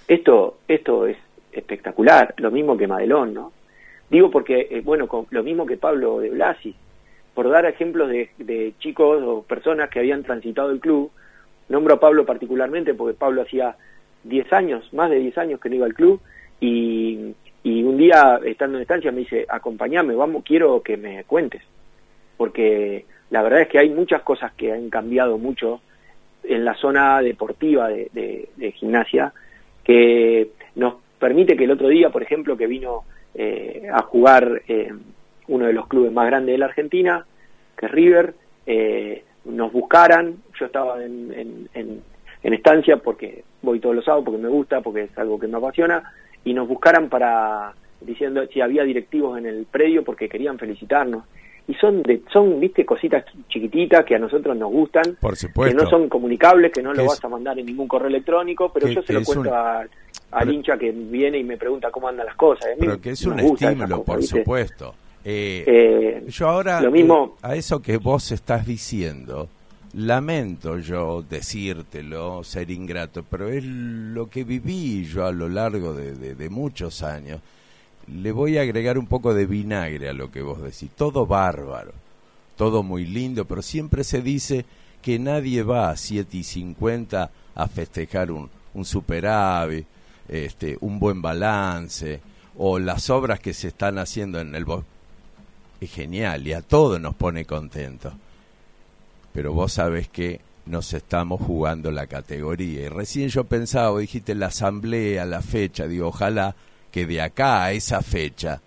esto esto es espectacular lo mismo que Madelón no digo porque eh, bueno con, lo mismo que Pablo de Blasi por dar ejemplos de, de chicos o personas que habían transitado el club nombro a Pablo particularmente porque Pablo hacía 10 años, más de 10 años que no iba al club y, un día estando en estancia me dice, acompáñame, vamos, quiero que me cuentes. Porque la verdad es que hay muchas cosas que han cambiado mucho en la zona deportiva de, de- de gimnasia que nos permite que el otro día, por ejemplo, que vino eh, a jugar eh, uno de los clubes más grandes de la Argentina, que es River, eh, nos buscaran, yo estaba en, en, en- en estancia porque voy todos los sábados, porque me gusta, porque es algo que me apasiona, y nos buscaran para diciendo si había directivos en el predio porque querían felicitarnos. Y son, de, son viste, cositas chiquititas que a nosotros nos gustan, Por que no son comunicables, que no lo es- vas a mandar en ningún correo electrónico, pero yo se lo cuento un- a- al hincha que viene y me pregunta cómo andan las cosas. A mí Pero que es un estímulo, cosas, por ¿viste? supuesto. Eh, Eh, yo ahora, lo mismo- a eso que vos estás diciendo, lamento yo decírtelo, ser ingrato, pero es lo que viví yo a lo largo de, de- de muchos años. Le voy a agregar un poco de vinagre a lo que vos decís. Todo bárbaro, todo muy lindo, pero siempre se dice que nadie va a 7 y 50 a festejar un, un superávit, este, un buen balance, o las obras que se están haciendo en el bosque. Es genial y a todos nos pone contentos. Pero vos sabés que nos estamos jugando la categoría. Y recién yo pensaba, dijiste la asamblea, la fecha, digo, ojalá que de acá a esa fecha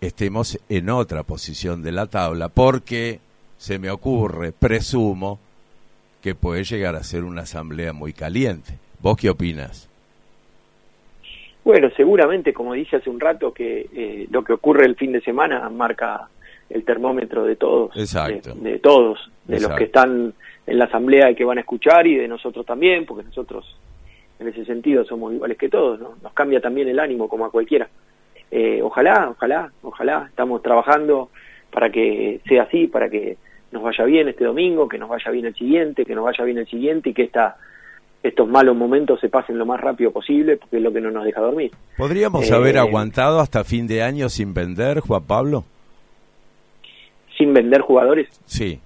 estemos en otra posición de la tabla, porque se me ocurre, presumo, que puede llegar a ser una asamblea muy caliente. ¿Vos qué opinas? Bueno, seguramente, como dije hace un rato, que eh, lo que ocurre el fin de semana marca el termómetro de todos. Exacto. De, de todos, de los que están en la asamblea y que van a escuchar y de nosotros también, porque nosotros en ese sentido somos iguales que todos, ¿no? Nos cambia también el ánimo como a cualquiera. Eh, ojalá, ojalá, ojalá, estamos trabajando para que sea así, para que nos vaya bien este domingo, que nos vaya bien el siguiente, que nos vaya bien el siguiente y que esta, estos malos momentos se pasen lo más rápido posible, porque es lo que no nos deja dormir. ¿Podríamos Eh, haber aguantado hasta fin de año sin vender, Juan Pablo? Sin vender jugadores. Sí.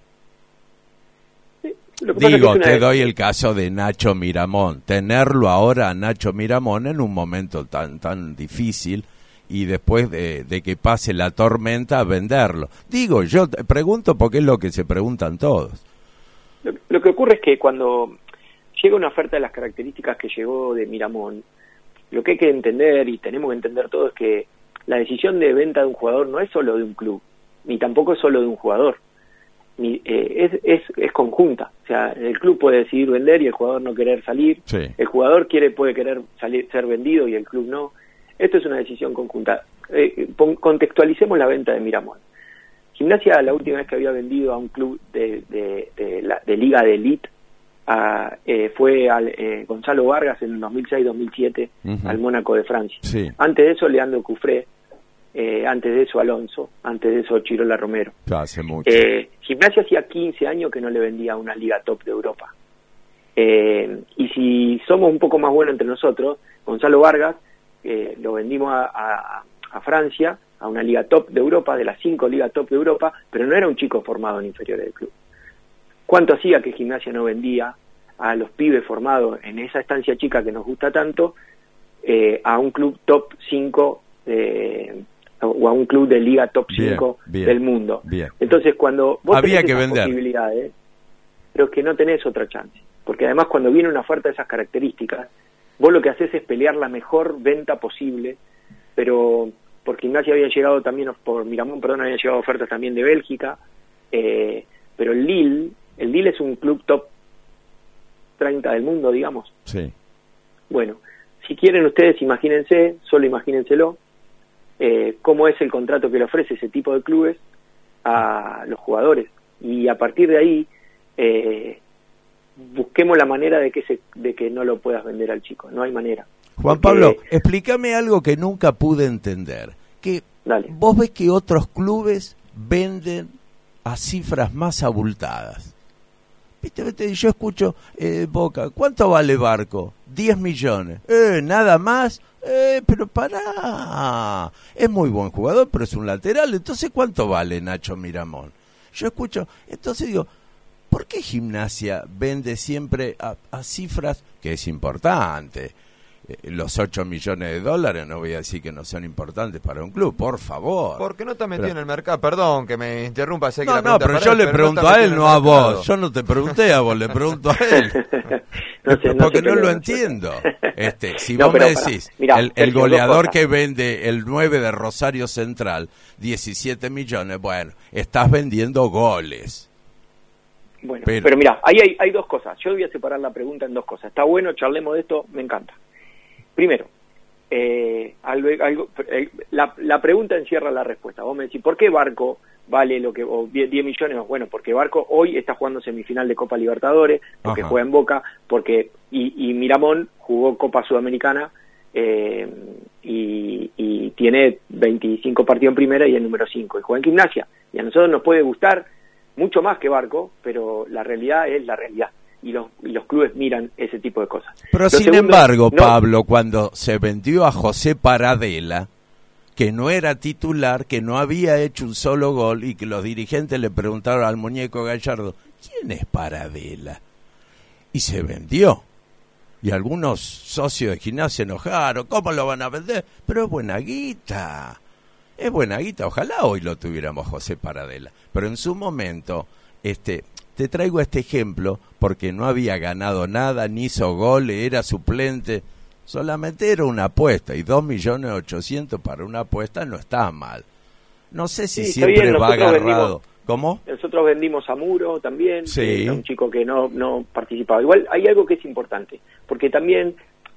Lo que pasa es que Digo, te doy el caso de Nacho Miramón. Tenerlo ahora a Nacho Miramón en un momento tan tan difícil y después de, de que pase la tormenta venderlo. Digo, yo te pregunto porque es lo que se preguntan todos. Lo, lo que ocurre es que cuando llega una oferta de las características que llegó de Miramón, lo que hay que entender y tenemos que entender todo es que la decisión de venta de un jugador no es solo de un club, ni tampoco es solo de un jugador, ni, eh, es, es, es conjunta. O sea, el club puede decidir vender y el jugador no querer salir, Sí. el jugador quiere puede querer salir, ser vendido y el club no. Esto es una decisión conjunta. Eh, contextualicemos la venta de Miramón. Gimnasia, la última vez que había vendido a un club de, de, de la- de liga de elite, a- eh, fue al, eh, Gonzalo Vargas en 2006-2007 Ujú. al Mónaco de Francia. Sí, Antes de eso, Leandro Cufré. eh, antes de eso, Alonso. Antes de eso, Chirola Romero. hace mucho. Eh, Gimnasia hacía 15 años que no le vendía una liga top de Europa. Eh, y si somos un poco más buenos entre nosotros, Gonzalo Vargas eh, lo vendimos a, a- a Francia, a una liga top de Europa, de las cinco ligas top de Europa, pero no era un chico formado en inferiores del club. ¿Cuánto hacía que Gimnasia no vendía a los pibes formados en esa estancia chica que nos gusta tanto eh, a un club top 5 o a un club de liga top Bien, 5 bien, del mundo? bien. Entonces, cuando vos Había tenés que esas vender. posibilidades, pero que no tenés otra chance. Porque además, cuando viene una oferta de esas características, vos lo que haces es pelear la mejor venta posible, pero por Gimnasia habían llegado también, por Miramón, perdón, habían llegado ofertas también de Bélgica, eh, pero el Lille, el Lille es un club top 30 del mundo, digamos. Sí. Bueno, si quieren ustedes, imagínense, solo imagínenselo, eh, cómo es el contrato que le ofrece ese tipo de clubes a los jugadores. Y a partir de ahí, eh, busquemos la manera de que, se, de que no lo puedas vender al chico. No hay manera. Juan Porque- Pablo, explícame algo que nunca pude entender. Que vos ves que otros clubes venden a cifras más abultadas. Viste, yo escucho eh, Boca, ¿cuánto vale Barco? 10 millones. Eh, nada más. Eh, pero pará. Es muy buen jugador, pero es un lateral. Entonces, ¿cuánto vale Nacho Miramón? Yo escucho, entonces digo, ¿por qué gimnasia vende siempre a, a cifras que es importante? Eh, Los 8 millones de dólares, no voy a decir que no son importantes para un club, por favor. Porque no está metido Pero- en el mercado. Perdón que me interrumpa. Sé que No, la no, pregunta pero para yo él, le pregunto a él, no a vos. Yo no te pregunté a vos, le pregunto a él. No sé, no Porque sé no lo entiendo. Este, si No, vos me decís, Mirá, el, goleador que vende el 9 de Rosario Central, 17 millones, bueno, estás vendiendo goles. Bueno, Pero- pero, mira, ahí hay, hay dos cosas. Yo voy a separar la pregunta en dos cosas. Está bueno, charlemos de esto, me encanta. Primero, eh, algo, algo- eh, la, la pregunta encierra la respuesta. Vos me decís, ¿por qué Barco vale lo que o 10 10 millones? Bueno, porque Barco hoy está jugando semifinal de Copa Libertadores, porque Ajá. juega en Boca, porque y, y Miramón jugó Copa Sudamericana eh, y, y tiene 25 partidos en primera y el número 5 y juega en gimnasia. Y a nosotros nos puede gustar mucho más que Barco, pero la realidad es la realidad. Y los, y los clubes miran ese tipo de cosas. Pero Lo sin segundo, embargo, no- Pablo, cuando se vendió a José Paradela, que no era titular, que no había hecho un solo gol y que los dirigentes le preguntaron al muñeco Gallardo, ¿quién es Paradela? Y se vendió. Y algunos socios de gimnasia se enojaron, ¿cómo lo van a vender? Pero es buena guita. Es buena guita, ojalá hoy lo tuviéramos José Paradela. Pero en su momento, este, te traigo este ejemplo porque no había ganado nada, ni hizo goles, era suplente. Solamente era una apuesta y dos millones ochocientos para una apuesta no está mal. No sé si Sí, siempre bien, va agarrado. vendimos- ¿Cómo? Nosotros vendimos a Muro también, Sí. un chico que no, no participaba. Igual hay algo que es importante, porque también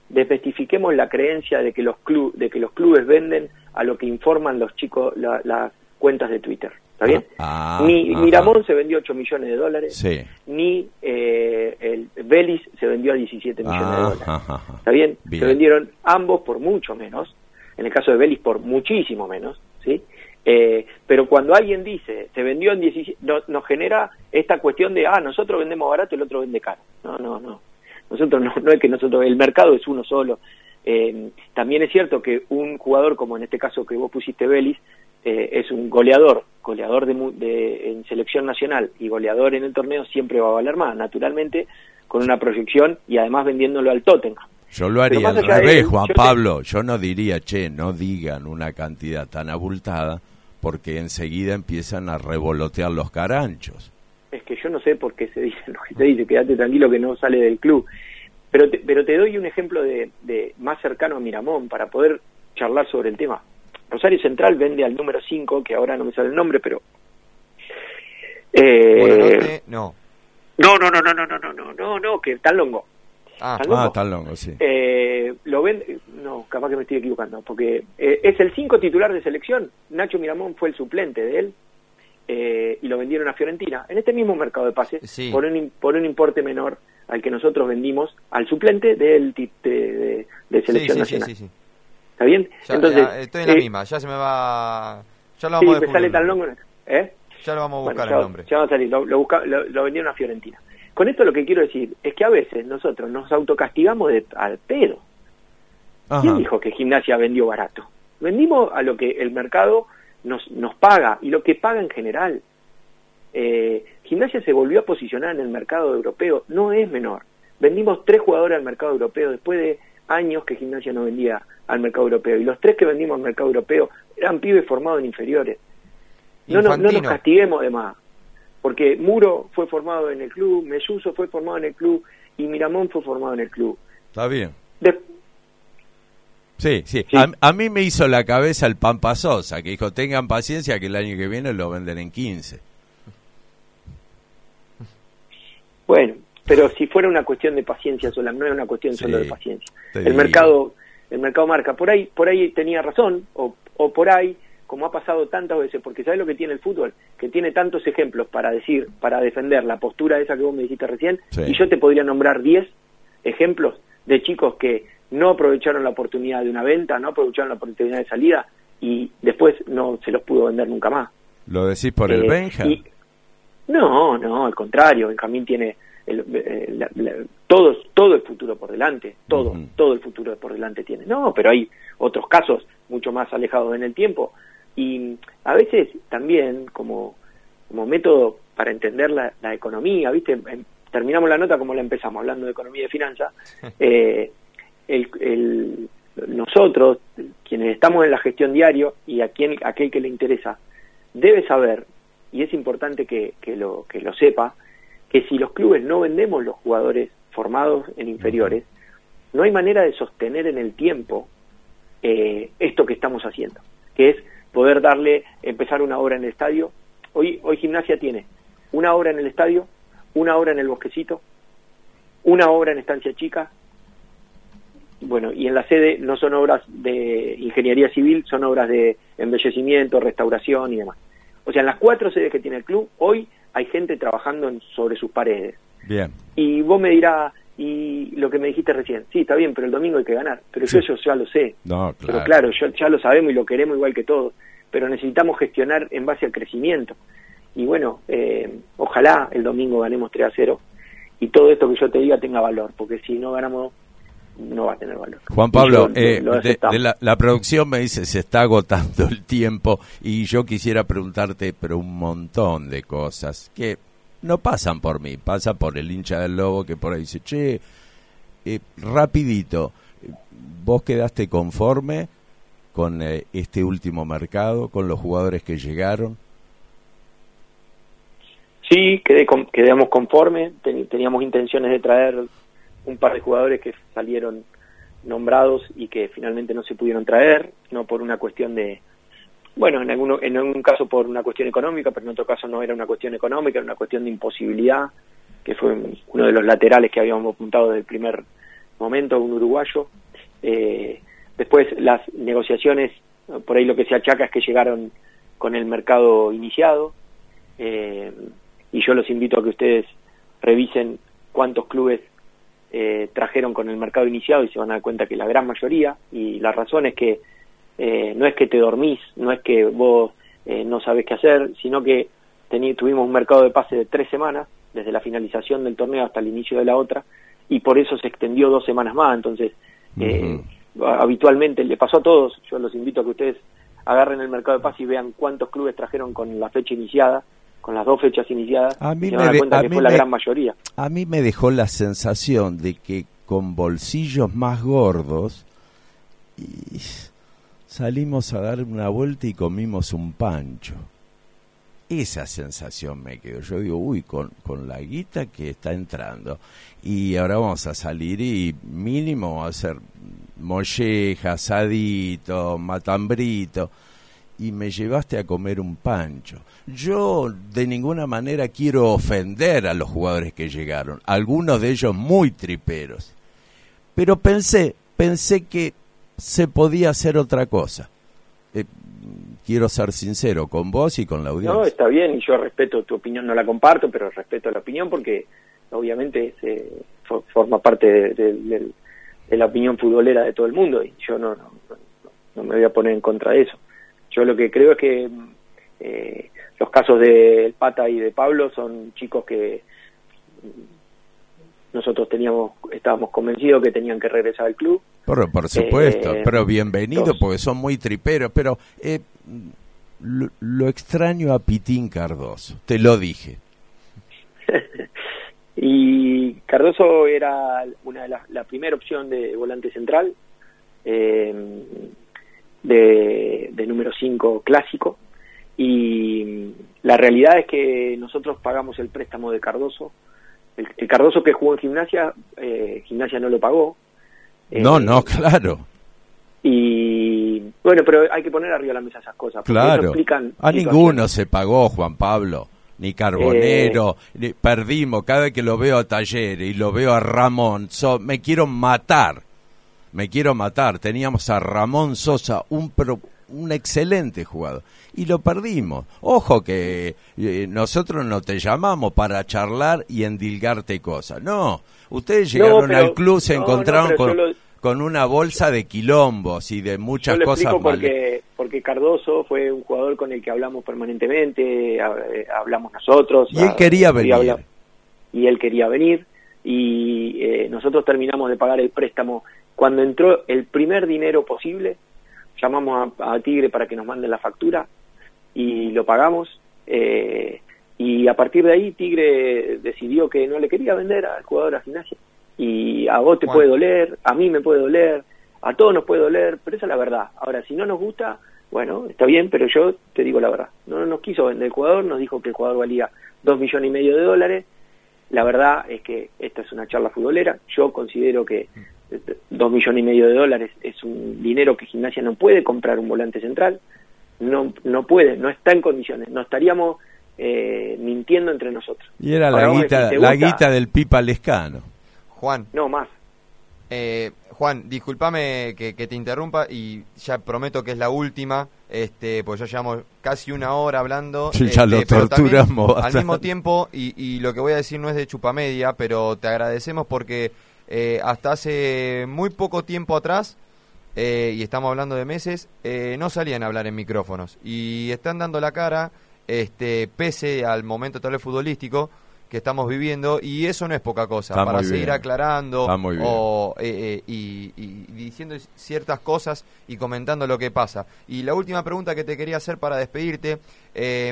desmestifiquemos la creencia de que los club, de que los clubes venden a lo que informan los chicos la- las cuentas de Twitter. ¿Está bien? Ah, ni ajá. Miramón se vendió 8 millones de dólares, Sí. ni eh, el Vélez se vendió a 17 millones de Ah, dólares. ¿Está bien? Bien. Se vendieron ambos por mucho menos. En el caso de Vélez por muchísimo menos, ¿sí? Eh, pero cuando alguien dice, se vendió en 17, no- nos genera esta cuestión de, ah, nosotros vendemos barato y el otro vende caro. No, no, no. Nosotros no, no es que nosotros, el mercado es uno solo. Eh, también es cierto que un jugador, como en este caso que vos pusiste Vélez, eh, es un goleador, goleador de, de- en selección nacional y goleador en el torneo, siempre va a valer más, naturalmente, con una proyección y además vendiéndolo al Tottenham. Yo lo haría al revés, él, Juan yo te- Pablo. Yo no diría, che, no digan una cantidad tan abultada, porque enseguida empiezan a revolotear los caranchos. es que yo no sé por qué se dice lo que se dice, quédate tranquilo que no sale del club. Pero te, pero te doy un ejemplo de, de más cercano a Miramón para poder charlar sobre el tema. Rosario Central vende al número 5, que ahora no me sale el nombre, pero... Eh, Buenanote, no. no, no, no, no, no, no, no, no, no, no, que tan longo. Ah, Tan longo. Ah, longo, sí. Eh, lo vende, no, capaz que me estoy equivocando, porque eh, es el 5 titular de selección. Nacho Miramón fue el suplente de él eh, y lo vendieron a Fiorentina en este mismo mercado de pases Sí. por, un, por un importe menor al que nosotros vendimos al suplente del de, de, de selección sí, sí, nacional. ¿Está bien? Ya, Entonces, ya estoy en la eh, misma, ya se me va... Ya lo sí, vamos a sale. ¿Eh? Ya lo vamos a buscar Bueno, el ya, nombre. ya va a salir, lo, lo, busca- lo- lo vendieron a Fiorentina. Con esto lo que quiero decir es que a veces nosotros nos autocastigamos de, al pedo. ¿Quién Ajá. dijo que gimnasia vendió barato? Vendimos a lo que el mercado nos, nos paga y lo que paga en general. Eh, gimnasia se volvió a posicionar en el mercado europeo, no es menor. Vendimos tres jugadores al mercado europeo después de años que gimnasia no vendía al mercado europeo. Y los tres que vendimos al mercado europeo eran pibes formados en inferiores. No, nos- no nos castiguemos de más. Porque Muro fue formado en el club, Melluso fue formado en el club y Miramón fue formado en el club. Está bien. De- Sí, sí. A, a mí me hizo la cabeza el Pampa Sosa, que dijo, tengan paciencia que el año que viene lo venden en 15. Bueno, pero si fuera una cuestión de paciencia sola, no es una cuestión solo de paciencia. El mercado, el mercado marca. Por ahí, por ahí tenía razón, o, o por ahí, como ha pasado tantas veces, porque ¿sabes lo que tiene el fútbol? Que tiene tantos ejemplos para decir, para defender la postura esa que vos me dijiste recién, Sí. y yo te podría nombrar 10 ejemplos de chicos que no aprovecharon la oportunidad de una venta, no aprovecharon la oportunidad de salida, y después no se los pudo vender nunca más. ¿Lo decís por el Eh, Benja? y- no, no, al contrario, Benjamín tiene el, eh, la- la- todo, todo el futuro por delante, todo, todo el futuro por delante tiene. No, pero hay otros casos mucho más alejados en el tiempo y a veces también como, como método para entender la, la economía, ¿viste? Terminamos la nota como la empezamos, hablando de economía y finanzas. eh, el, el- nosotros, quienes estamos en la gestión diario y a quien, aquel que le interesa, debe saber, y es importante que, que lo, que lo sepa, que si los clubes no vendemos los jugadores formados en inferiores, no hay manera de sostener en el tiempo eh, esto que estamos haciendo, que es poder darle, empezar una hora en el estadio. Hoy, hoy gimnasia tiene una hora en el estadio, una hora en el bosquecito, una hora en estancia chica, bueno, y en la sede no son obras de ingeniería civil, son obras de embellecimiento, restauración y demás. O sea, en las cuatro sedes que tiene el club, hoy hay gente trabajando en- sobre sus paredes. Bien. Y vos me dirás, y lo que me dijiste recién, sí, está bien, pero el domingo hay que ganar. Pero yo eso ya lo sé. No, claro. Pero claro, yo, ya lo sabemos y lo queremos igual que todos. Pero necesitamos gestionar en base al crecimiento. Y bueno, eh, ojalá el domingo ganemos 3 a 0 y todo esto que yo te diga tenga valor, porque si no ganamos, no va a tener valor. Juan Pablo, yo- eh, de, la, la producción me dice se está agotando el tiempo y yo quisiera preguntarte, pero un montón de cosas que no pasan por mí, pasa por el hincha del lobo que por ahí dice, che, eh, rapidito, ¿vos quedaste conforme con eh, este último mercado, con los jugadores que llegaron? Sí, quedé con- quedamos conformes, ten- teníamos intenciones de traer un par de jugadores que salieron nombrados y que finalmente no se pudieron traer, no por una cuestión de, bueno, en, alguno, en algún caso por una cuestión económica, pero en otro caso no era una cuestión económica, era una cuestión de imposibilidad, que fue uno de los laterales que habíamos apuntado desde el primer momento, un uruguayo. Eh, después las negociaciones, por ahí lo que se achaca es que llegaron con el mercado iniciado, eh, y yo los invito a que ustedes revisen cuántos clubes eh, trajeron con el mercado iniciado y se van a dar cuenta que la gran mayoría, y la razón es que eh, no es que te dormís, no es que vos eh, no sabés qué hacer, sino que tuvimos un mercado de pase de tres semanas, desde la finalización del torneo hasta el inicio de la otra, y por eso se extendió dos semanas más, entonces eh, habitualmente le pasó a todos, yo los invito a que ustedes agarren el mercado de pase y vean cuántos clubes trajeron con la fecha iniciada, con las dos fechas iniciadas, A mí y se me cuenta que fue la me- gran mayoría. A mí me dejó la sensación de que con bolsillos más gordos y salimos a dar una vuelta y comimos un pancho. Esa sensación me quedó. Yo digo, uy, con, con la guita que está entrando. Y ahora vamos a salir y mínimo a ser molleja, asadito, matambrito. Y me llevaste a comer un pancho. Yo de ninguna manera quiero ofender a los jugadores que llegaron. Algunos de ellos muy triperos. Pero pensé, pensé que se podía hacer otra cosa. Eh, quiero ser sincero con vos y con la audiencia. No, está bien y yo respeto tu opinión, no la comparto, pero respeto la opinión porque obviamente for- forma parte de, de- de- de la opinión futbolera de todo el mundo y yo no, no, no- no me voy a poner en contra de eso. Yo lo que creo es que eh, los casos de El Pata y de Pablo son chicos que nosotros teníamos, estábamos convencidos que tenían que regresar al club. Pero, por supuesto, Eh, pero bienvenido dos. porque son muy triperos, pero eh, lo, lo extraño a Pitín Cardoso, te lo dije. Y Cardoso era una de las, la primera opción de volante central, eh, de, de número 5 clásico. Y la realidad es que nosotros pagamos el préstamo de Cardoso. El, el Cardoso que jugó en gimnasia, eh, gimnasia no lo pagó. Eh, no, no, claro, Y bueno, pero hay que poner arriba de la mesa esas cosas. claro. explican A ninguno se pagó, Juan Pablo, ni Carbonero, Eh. ni- perdimos. Cada vez que lo veo a Talleres y lo veo a Ramón, so- me quiero matar, me quiero matar. Teníamos a Ramón Sosa, un pro- un excelente jugador y lo perdimos. Ojo que eh, nosotros no te llamamos para charlar y endilgarte cosas. No, ustedes No, llegaron pero- al club, se no, encontraron con, lo- con una bolsa de quilombos y de muchas Yo lo cosas porque, porque Cardoso fue un jugador con el que hablamos permanentemente, eh, hablamos nosotros. Y él ah, quería y venir. habla- y él quería venir. Y eh, nosotros terminamos de pagar el préstamo. Cuando entró el primer dinero posible, llamamos a, a Tigre para que nos manden la factura y lo pagamos. eh, y a partir de ahí Tigre decidió que no le quería vender al jugador a gimnasia. Y a vos te puede doler, a mí me puede doler, a todos nos puede doler, pero esa es la verdad. Ahora, si no nos gusta, bueno, está bien, pero yo te digo la verdad. No nos quiso vender el jugador, nos dijo que el jugador valía dos millones y medio de dólares. La verdad es que esta es una charla futbolera. Yo considero que eh, dos millones y medio de dólares es un dinero que Gimnasia no puede comprar un volante central. No, no puede, no está en condiciones. No estaríamos eh, mintiendo entre nosotros. Y era Ahora la guita, decís, ¿te la guita del Pipa Lescano. Juan. No, más. Eh, Juan, discúlpame que, que te interrumpa y ya prometo que es la última, este, pues ya llevamos casi una hora hablando. Sí, ya lo pero también, torturamos Al mismo tiempo, y, y lo que voy a decir no es de chupamedia, pero te agradecemos porque eh, hasta hace muy poco tiempo atrás, eh, y estamos hablando de meses, eh, no salían a hablar en micrófonos y están dando la cara, este, pese al momento tal vez futbolístico que estamos viviendo y eso no es poca cosa Está para seguir bien. aclarando o eh, eh, y, y diciendo ciertas cosas y comentando lo que pasa. Y la última pregunta que te quería hacer para despedirte,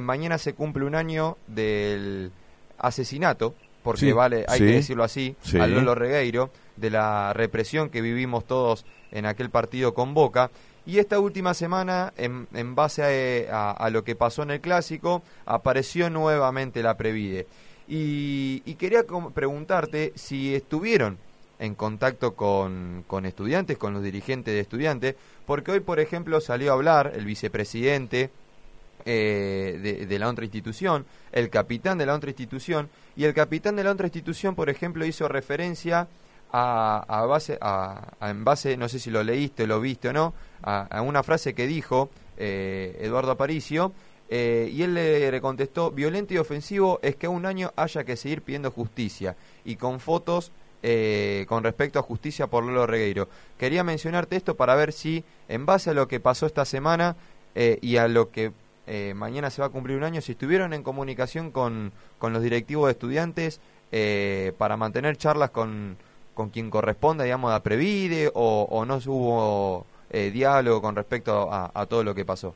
mañana se cumple un año del asesinato, porque Sí, vale, hay sí, que decirlo así, sí. al Lolo Regueiro, de la represión que vivimos todos en aquel partido con Boca. Y esta última semana, en, en base a, a- a lo que pasó en el clásico, apareció nuevamente la Previde. Y, y quería preguntarte si estuvieron en contacto con, con estudiantes, con los dirigentes de estudiantes, porque hoy, por ejemplo, salió a hablar el vicepresidente eh, de, la otra institución, el capitán de la otra institución, y el capitán de la otra institución, por ejemplo, hizo referencia a, base, a, en base, no sé si lo leíste, lo viste o no, a, una frase que dijo eh, Eduardo Aparicio, eh, y él le, contestó, violento y ofensivo es que un año haya que seguir pidiendo justicia, y con fotos eh, con respecto a justicia por Lolo Regueiro. Quería mencionarte esto para ver si, en base a lo que pasó esta semana y a lo que eh, mañana se va a cumplir un año, si estuvieron en comunicación con, con los directivos de estudiantes eh, para mantener charlas con, con quien corresponda, digamos, a Previde, o, o no hubo eh, diálogo con respecto a, a todo lo que pasó.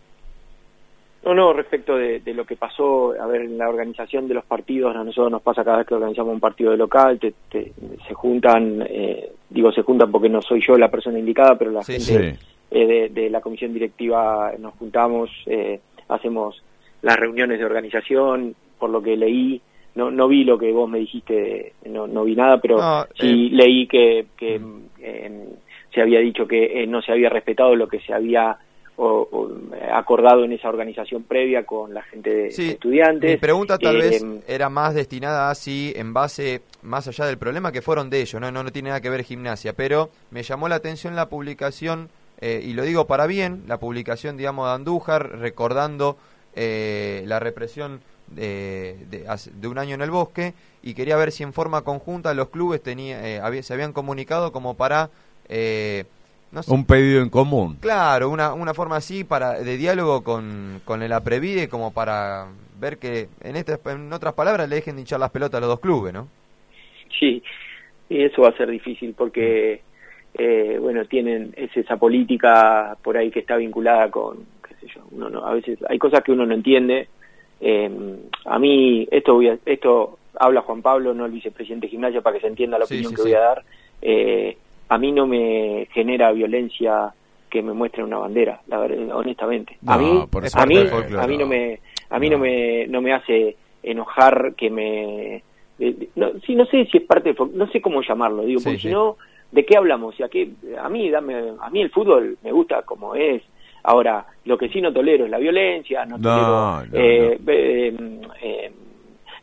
No, no, respecto de, de lo que pasó, a ver, en la organización de los partidos, a nosotros nos pasa cada vez que organizamos un partido de local, te- te- se juntan, eh, digo se juntan porque no soy yo la persona indicada, pero la Sí, gente sí. eh, de, de la comisión directiva nos juntamos, eh, hacemos las reuniones de organización, por lo que leí, no, no vi lo que vos me dijiste, no, no vi nada, pero No, sí eh, leí que, que eh, se había dicho que eh, no se había respetado lo que se había o- o, acordado en esa organización previa con la gente de, estudiantes. Mi pregunta tal Eh, vez era más destinada así, en base, más allá del problema que fueron de ellos, no, no, no tiene nada que ver gimnasia, pero me llamó la atención la publicación, eh, y lo digo para bien, la publicación, digamos, de Andújar, recordando eh, la represión de, de, un año en el bosque y quería ver si en forma conjunta los clubes tenía, eh, había- se habían comunicado como para... eh, no sé, Un pedido en común. Claro, una, una forma así para de diálogo con, con el Aprevide como para ver que, en, estas en otras palabras, le dejen de hinchar las pelotas a los dos clubes, ¿no? Sí, y eso va a ser difícil porque, eh, bueno, tienen es esa política por ahí que está vinculada con, qué sé yo, uno no, a veces hay cosas que uno no entiende. Eh, a mí, esto voy a- esto habla Juan Pablo, no el vicepresidente de gimnasia, para que se entienda la Sí, opinión sí, que sí. voy a dar. Eh, a mí no me genera violencia que me muestren una bandera, la verdad, honestamente. a mí, a mí, Folclore, a mí no me, a mí no me, no me hace enojar que me, de- no, sí, no sé si es parte de, no sé cómo llamarlo, digo, porque si no, ¿de qué hablamos? Sea, que a mí, dame, a mí el fútbol me gusta como es. Ahora, lo que sí no tolero es la violencia, no, No, tolero no, eh, eh, eh,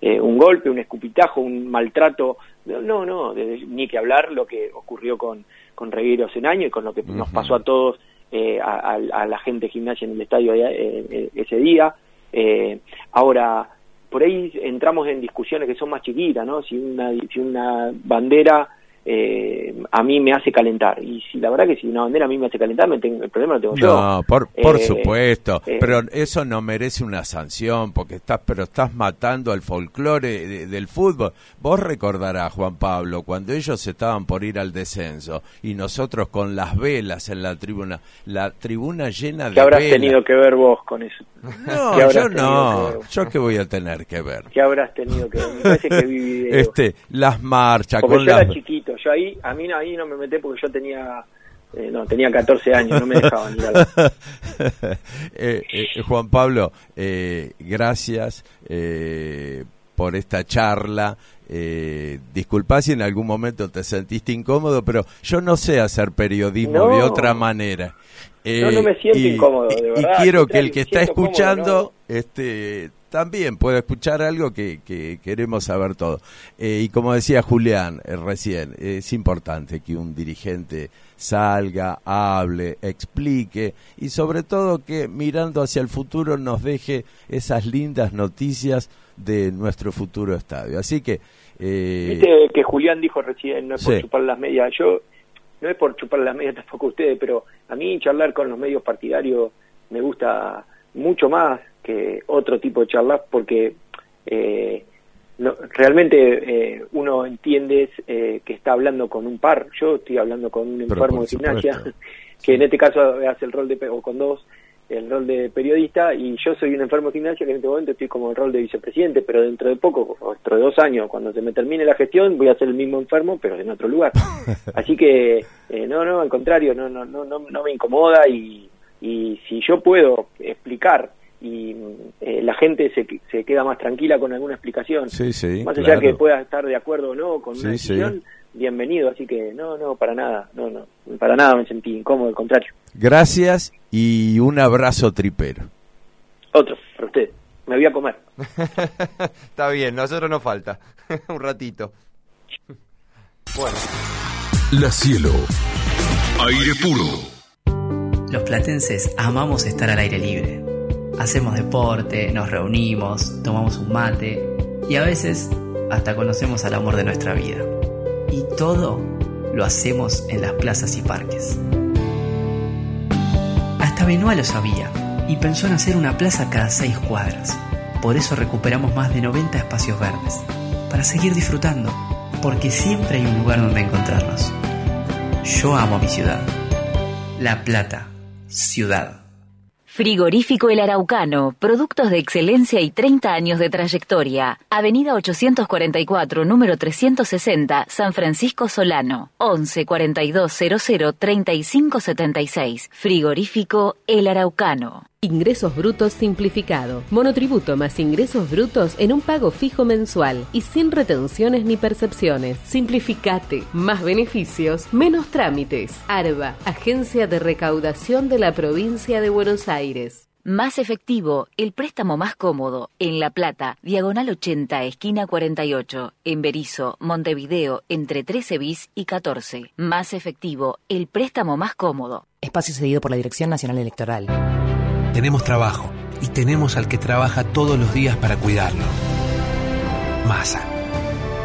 eh, un golpe, un escupitajo, un maltrato. No, no, de- ni que hablar lo que ocurrió con, con Regueiro hace un año y con lo que nos pasó a todos, eh, a, a- a la gente de gimnasia en el estadio eh, eh, ese día. Eh, ahora, por ahí entramos en discusiones que son más chiquitas, ¿no? Si una, si una bandera eh, a mí me hace calentar. Y si la verdad que si una bandera a mí me hace calentar, me tengo, el problema lo tengo yo. No, por, por Eh, supuesto, eh, pero eso no merece una sanción porque estás, pero estás matando al folclore de- del fútbol. Vos recordarás, Juan Pablo, cuando ellos estaban por ir al descenso y nosotros con las velas en la tribuna, la tribuna llena de ¿Qué habrás velas. tenido que ver vos con eso? No, ¿Qué habrás yo que no, yo qué voy a tener que ver. ¿Qué habrás tenido que ver? Me parece que vi. Este, las marchas porque con yo las era chiquito, yo ahí, a mí no- ahí no me metí porque yo tenía, eh, no, tenía 14 años, no me dejaban ir a la- Eh, eh, Juan Pablo, eh, gracias eh, por esta charla. Eh, disculpa si en algún momento te sentiste incómodo, pero yo no sé hacer periodismo No. de otra manera. No, no me siento y- incómodo, de verdad, Y quiero que el que está cómodo, escuchando este, también pueda escuchar algo que, que queremos saber todo. Eh, y como decía Julián eh, recién, es importante que un dirigente salga, hable, explique y sobre todo que mirando hacia el futuro nos deje esas lindas noticias de nuestro futuro estadio. Así que... eh, Viste que Julián dijo recién, no es por Sí. chupar las medias. Yo, no es por chupar las medias tampoco ustedes, pero a mí charlar con los medios partidarios me gusta mucho más que otro tipo de charlas porque eh, no, realmente eh, uno entiende eh, que está hablando con un par. Yo estoy hablando con un enfermo de gimnasia, que en este caso hace el rol de, o con dos, el rol de periodista, y yo soy un enfermo de gimnasia que en este momento estoy como el rol de vicepresidente, pero dentro de poco, o dentro de dos años, cuando se me termine la gestión, voy a ser el mismo enfermo, pero en otro lugar. Así que, eh, no, no, al contrario, no, no, no, no me incomoda y, y si yo puedo explicar y eh, la gente se, se queda más tranquila con alguna explicación, Sí, sí, más allá claro. que pueda estar de acuerdo o no con Sí, una sí. decisión, bienvenido, así que no, no, para nada, no, no, para nada me sentí incómodo, al contrario. Gracias y un abrazo tripero. Otro, para usted, me voy a comer. Está bien, nosotros nos falta. un ratito. Bueno. La Cielo. Aire puro. Los platenses amamos estar al aire libre. Hacemos deporte, nos reunimos, tomamos un mate y a veces hasta conocemos al amor de nuestra vida. Y todo lo hacemos en las plazas y parques. Hasta Benoit lo sabía y pensó en hacer una plaza cada seis cuadras. Por eso recuperamos más de 90 espacios verdes, para seguir disfrutando, porque siempre hay un lugar donde encontrarnos. Yo amo mi ciudad. La Plata, ciudad. Frigorífico El Araucano, productos de excelencia y 30 años de trayectoria. Avenida 844, número 360, San Francisco Solano. 11 42 00 35 76. Frigorífico El Araucano. Ingresos brutos simplificado. Monotributo más ingresos brutos en un pago fijo mensual y sin retenciones ni percepciones. Simplificate. Más beneficios, menos trámites. ARBA, Agencia de Recaudación de la Provincia de Buenos Aires. Más efectivo, el préstamo más cómodo. En La Plata, diagonal 80, esquina 48. En Berizo, Montevideo, entre 13 bis y 14. Más efectivo, el préstamo más cómodo. Espacio cedido por la Dirección Nacional Electoral. Tenemos trabajo y tenemos al que trabaja todos los días para cuidarlo. Masa.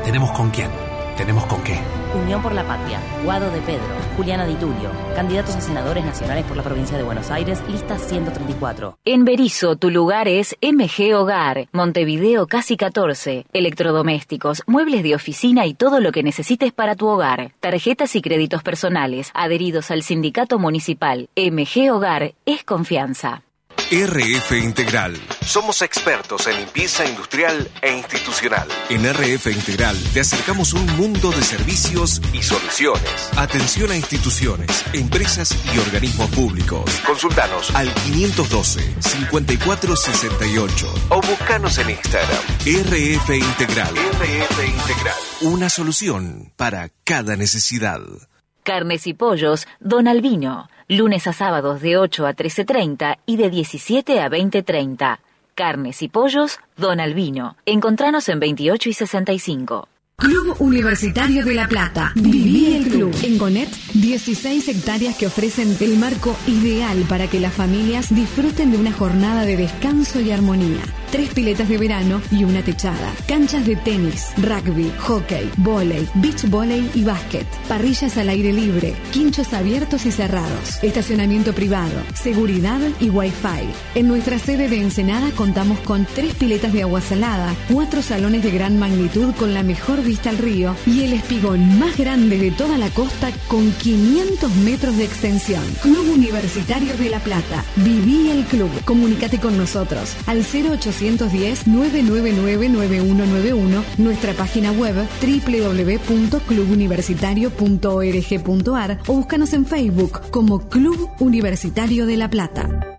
Tenemos con quién, tenemos con qué. Unión por la Patria, Guado de Pedro, Juliana Di Tulio, candidatos a senadores nacionales por la provincia de Buenos Aires, lista 134. En Berizo, tu lugar es MG Hogar, Montevideo Casi 14, electrodomésticos, muebles de oficina y todo lo que necesites para tu hogar, tarjetas y créditos personales, adheridos al sindicato municipal. MG Hogar es confianza. RF Integral. Somos expertos en limpieza industrial e institucional. En RF Integral te acercamos un mundo de servicios y soluciones. Atención a instituciones, empresas y organismos públicos. Consultanos al 512-5468 o buscanos en Instagram. RF Integral. RF Integral. Una solución para cada necesidad. Carnes y pollos, Don Albino. Lunes a sábados de 8 a 13.30 y de 17 a 20.30. Carnes y pollos, Don Albino. Encontranos en 28 y 65. Club Universitario de La Plata. Viví el club. En Gonet, 16 hectáreas que ofrecen el marco ideal para que las familias disfruten de una jornada de descanso y armonía. Tres piletas de verano y una techada. Canchas de tenis, rugby, hockey, volei, beach volley y básquet. Parrillas al aire libre. Quinchos abiertos y cerrados. Estacionamiento privado. Seguridad y wifi. En nuestra sede de Ensenada contamos con tres piletas de agua salada, cuatro salones de gran magnitud con la mejor vista al río y el espigón más grande de toda la costa con 500 metros de extensión. Club Universitario de La Plata. Viví el club. Comunícate con nosotros al 0810-999-9191, nuestra página web www.clubuniversitario.org.ar o búscanos en Facebook como Club Universitario de La Plata.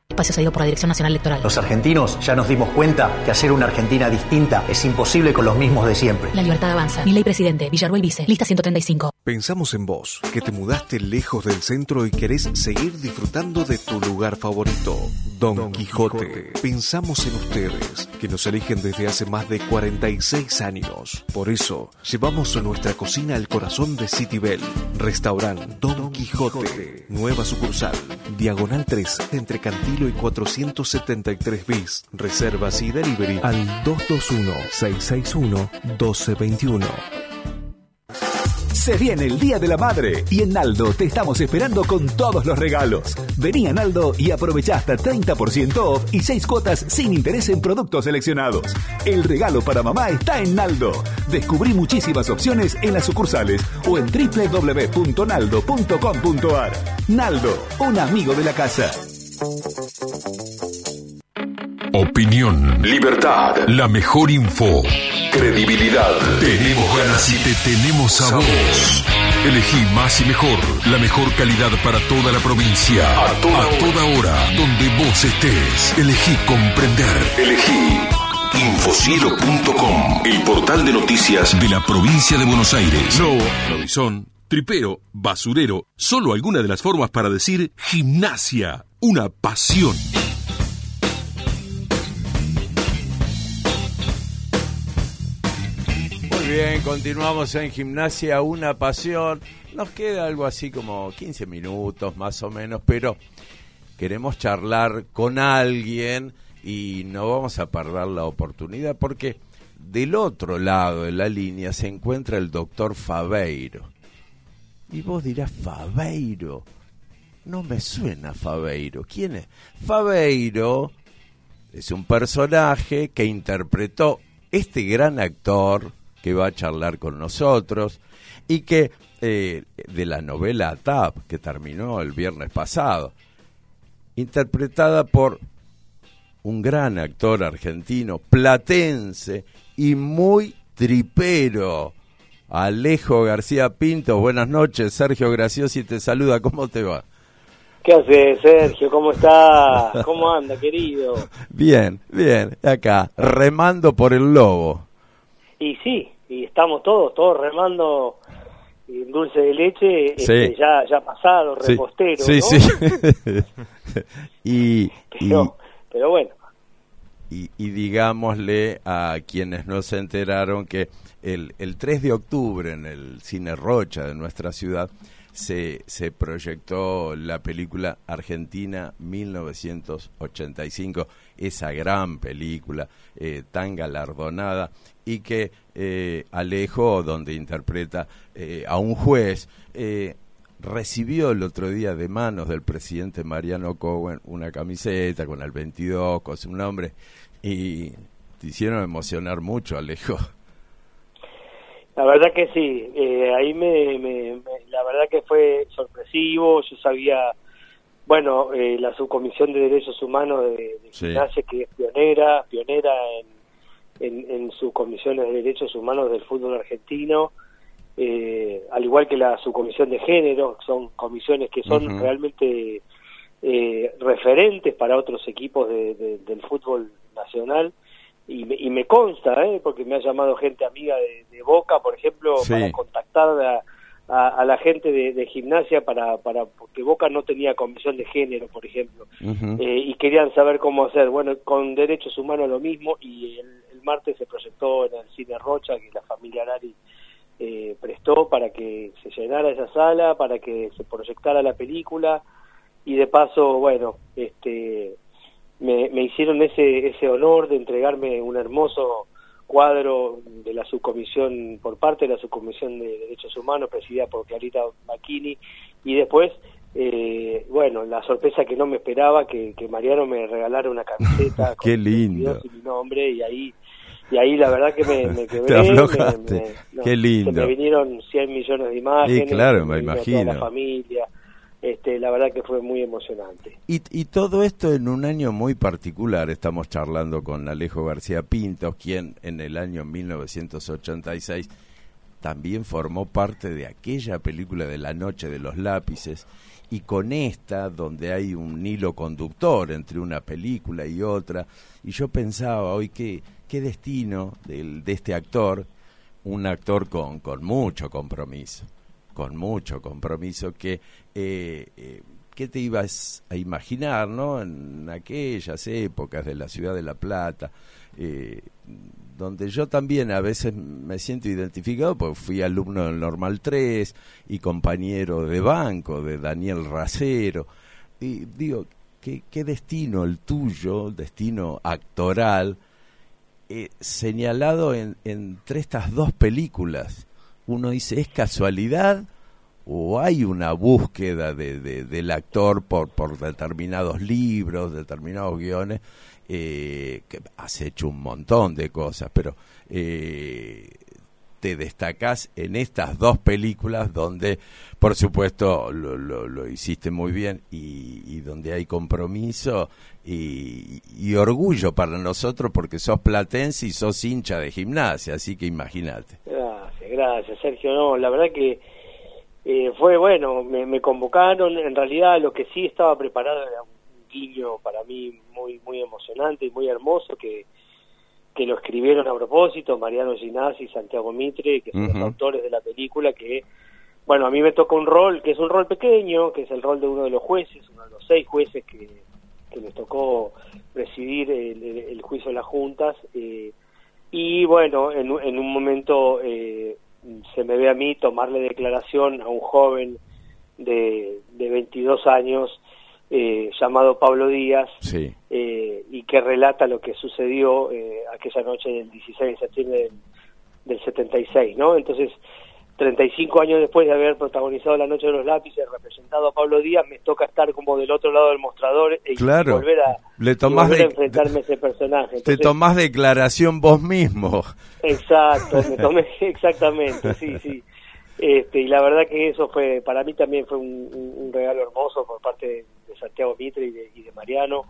espacio cedido por la Dirección Nacional Electoral. Los argentinos ya nos dimos cuenta que hacer una Argentina distinta es imposible con los mismos de siempre. La libertad avanza. Mi ley presidente, Villarruel Vice, lista 135. Pensamos en vos, que te mudaste lejos del centro y querés seguir disfrutando de tu lugar favorito. Don Quijote. Pensamos en ustedes, que nos eligen desde hace más de 46 años. Por eso, llevamos nuestra cocina al corazón de Citibel. Restaurant Don Quijote. Nueva sucursal. Diagonal 3, entre Y 473 bis. Reservas y delivery al 221-661-1221. Se viene el Día de la Madre y en Naldo te estamos esperando con todos los regalos. Vení a Naldo y aprovecha hasta 30% off y 6 cuotas sin interés en productos seleccionados. El regalo para mamá está en Naldo. Descubrí muchísimas opciones en las sucursales o en www.naldo.com.ar. Naldo, un amigo de la casa. Opinión. Libertad. La mejor info. Credibilidad. Tenemos ganas y te tenemos a vos. Elegí más y mejor. La mejor calidad para toda la provincia. A toda, hora. Donde vos estés. Elegí comprender. Elegí. Infocielo.com. El portal de noticias de la provincia de Buenos Aires. No, lobizón, tripero, basurero. Solo alguna de las formas para decir gimnasia. Una pasión. Muy bien, continuamos en gimnasia, una pasión. Nos queda algo así como 15 minutos más o menos, pero queremos charlar con alguien y no vamos a perder la oportunidad porque del otro lado de la línea se encuentra el doctor Fabeiro. Y vos dirás, Fabeiro, no me suena Fabeiro. ¿Quién es? Fabeiro es un personaje que interpretó este gran actor que va a charlar con nosotros y que eh, de la novela TAP que terminó el viernes pasado, interpretada por un gran actor argentino, platense y muy tripero, Alejo García Pinto. Buenas noches, Sergio Graciosi te saluda, ¿cómo te va? ¿Qué haces, Sergio? ¿Cómo estás? ¿Cómo anda, querido? Bien, bien, acá, remando por el lobo. Y sí, y estamos todos, todos remando en dulce de leche, Sí. este, ya, ya pasado, Sí, repostero, sí, ¿no? sí. y, y, Pero, pero bueno, y, y digámosle a quienes no se enteraron que el, el 3 de octubre en el Cine Rocha de nuestra ciudad se, se proyectó la película Argentina 1985, esa gran película eh, tan galardonada y que eh, Alejo, donde interpreta eh, a un juez, eh, recibió el otro día de manos del presidente Mariano Cohen una camiseta con el 22, con su nombre, y te hicieron emocionar mucho, Alejo. La verdad que sí, eh, ahí me, me- me- la verdad que fue sorpresivo, yo sabía, bueno, eh, la subcomisión de derechos humanos de, de Sí. gimnasia que es pionera, pionera en, en, en subcomisiones de derechos humanos del fútbol argentino, eh, al igual que la subcomisión de género, son comisiones que son Ujú. realmente eh, referentes para otros equipos de- de- del fútbol nacional y me, y me consta, ¿eh? porque me ha llamado gente amiga de, de Boca, por ejemplo, Sí. para contactar a, a- a la gente de, de gimnasia para, para porque Boca no tenía comisión de género, por ejemplo, eh, y querían saber cómo hacer. Bueno, con derechos humanos lo mismo y el, el martes se proyectó en el cine Rocha que la familia Arari eh, prestó para que se llenara esa sala, para que se proyectara la película y de paso, bueno, este me, me hicieron ese ese honor de entregarme un hermoso cuadro de la subcomisión por parte de la subcomisión de derechos humanos presidida por Clarita Bacchini y después eh, bueno la sorpresa que no me esperaba que, que Mariano me regalara una camiseta Qué lindo. con mi nombre y ahí y ahí la verdad que me, me quebré Te aflojaste. me- me- no, Qué lindo. se me vinieron 100 millones de imágenes Sí, claro, me imagino. la familia este la verdad que fue muy emocionante Y, y todo esto en un año muy particular. Estamos charlando con Alejo García Pintos, quien en el año 1986 también formó parte de aquella película de La Noche de los Lápices. Y con esta, donde hay un hilo conductor entre una película y otra, y yo pensaba hoy que qué destino del, de este actor, un actor con, con mucho compromiso, con mucho compromiso que eh, eh, ¿qué te ibas a imaginar, no? En aquellas épocas de la ciudad de La Plata, eh, donde yo también a veces me siento identificado, porque fui alumno del Normal 3 y compañero de banco de Daniel Racero. Y digo, ¿qué, qué destino el tuyo, destino actoral, señalado en, entre estas dos películas? Uno dice, ¿es casualidad? o hay una búsqueda de, de- del actor por, determinados libros, determinados guiones, eh, que has hecho un montón de cosas, pero eh, te destacás en estas dos películas donde, por supuesto, lo, hiciste muy bien y, donde hay compromiso y, orgullo para nosotros porque sos platense y sos hincha de gimnasia, así que imagínate. Gracias, Sergio. No, la verdad que eh, fue bueno, me, me convocaron. En realidad, lo que sí estaba preparado era un guiño para mí muy muy emocionante y muy hermoso que, que lo escribieron a propósito Mariano Ginazzi y Santiago Mitre, que son los autores de la película, que, bueno, a mí me toca un rol que es un rol pequeño, que es el rol de uno de los jueces, uno de los seis jueces que, que les tocó presidir el, el- el juicio de las juntas. eh, y bueno, en, un- en un momento eh, se me ve a mí tomarle declaración a un joven de, de 22 años eh, llamado Pablo Díaz Sí. eh, y que relata lo que sucedió eh, aquella noche del 16 de septiembre del, del 76, ¿no? Entonces, 35 años después de haber protagonizado La Noche de los Lápices, representado a Pablo Díaz, me toca estar como del otro lado del mostrador y Claro. volver a, Le y tomás volver a enfrentarme a ese personaje. Te tomás declaración vos mismo. Exacto, me tomé exactamente, sí, sí. Este, y la verdad que eso fue, para mí también fue un, un- un regalo hermoso por parte de, de Santiago Mitre y de, y de Mariano.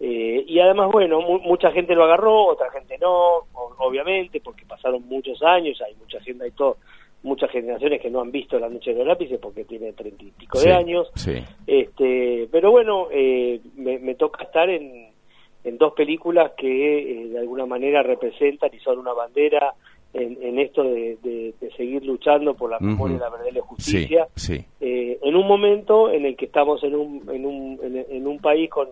Eh, y además, bueno, mu- mucha gente lo agarró, otra gente no, obviamente, porque pasaron muchos años, hay mucha gente, hay todo, muchas generaciones que no han visto La Noche de los Lápices porque tiene treinta y pico Sí, de años. Sí. Este, pero bueno, eh, me, me toca estar en, en dos películas que eh, de alguna manera representan y son una bandera en, en esto de, de- de seguir luchando por la memoria, Ujú. la verdad y la justicia, Sí, eh, en un momento en el que estamos en un, en un, en, en un país con,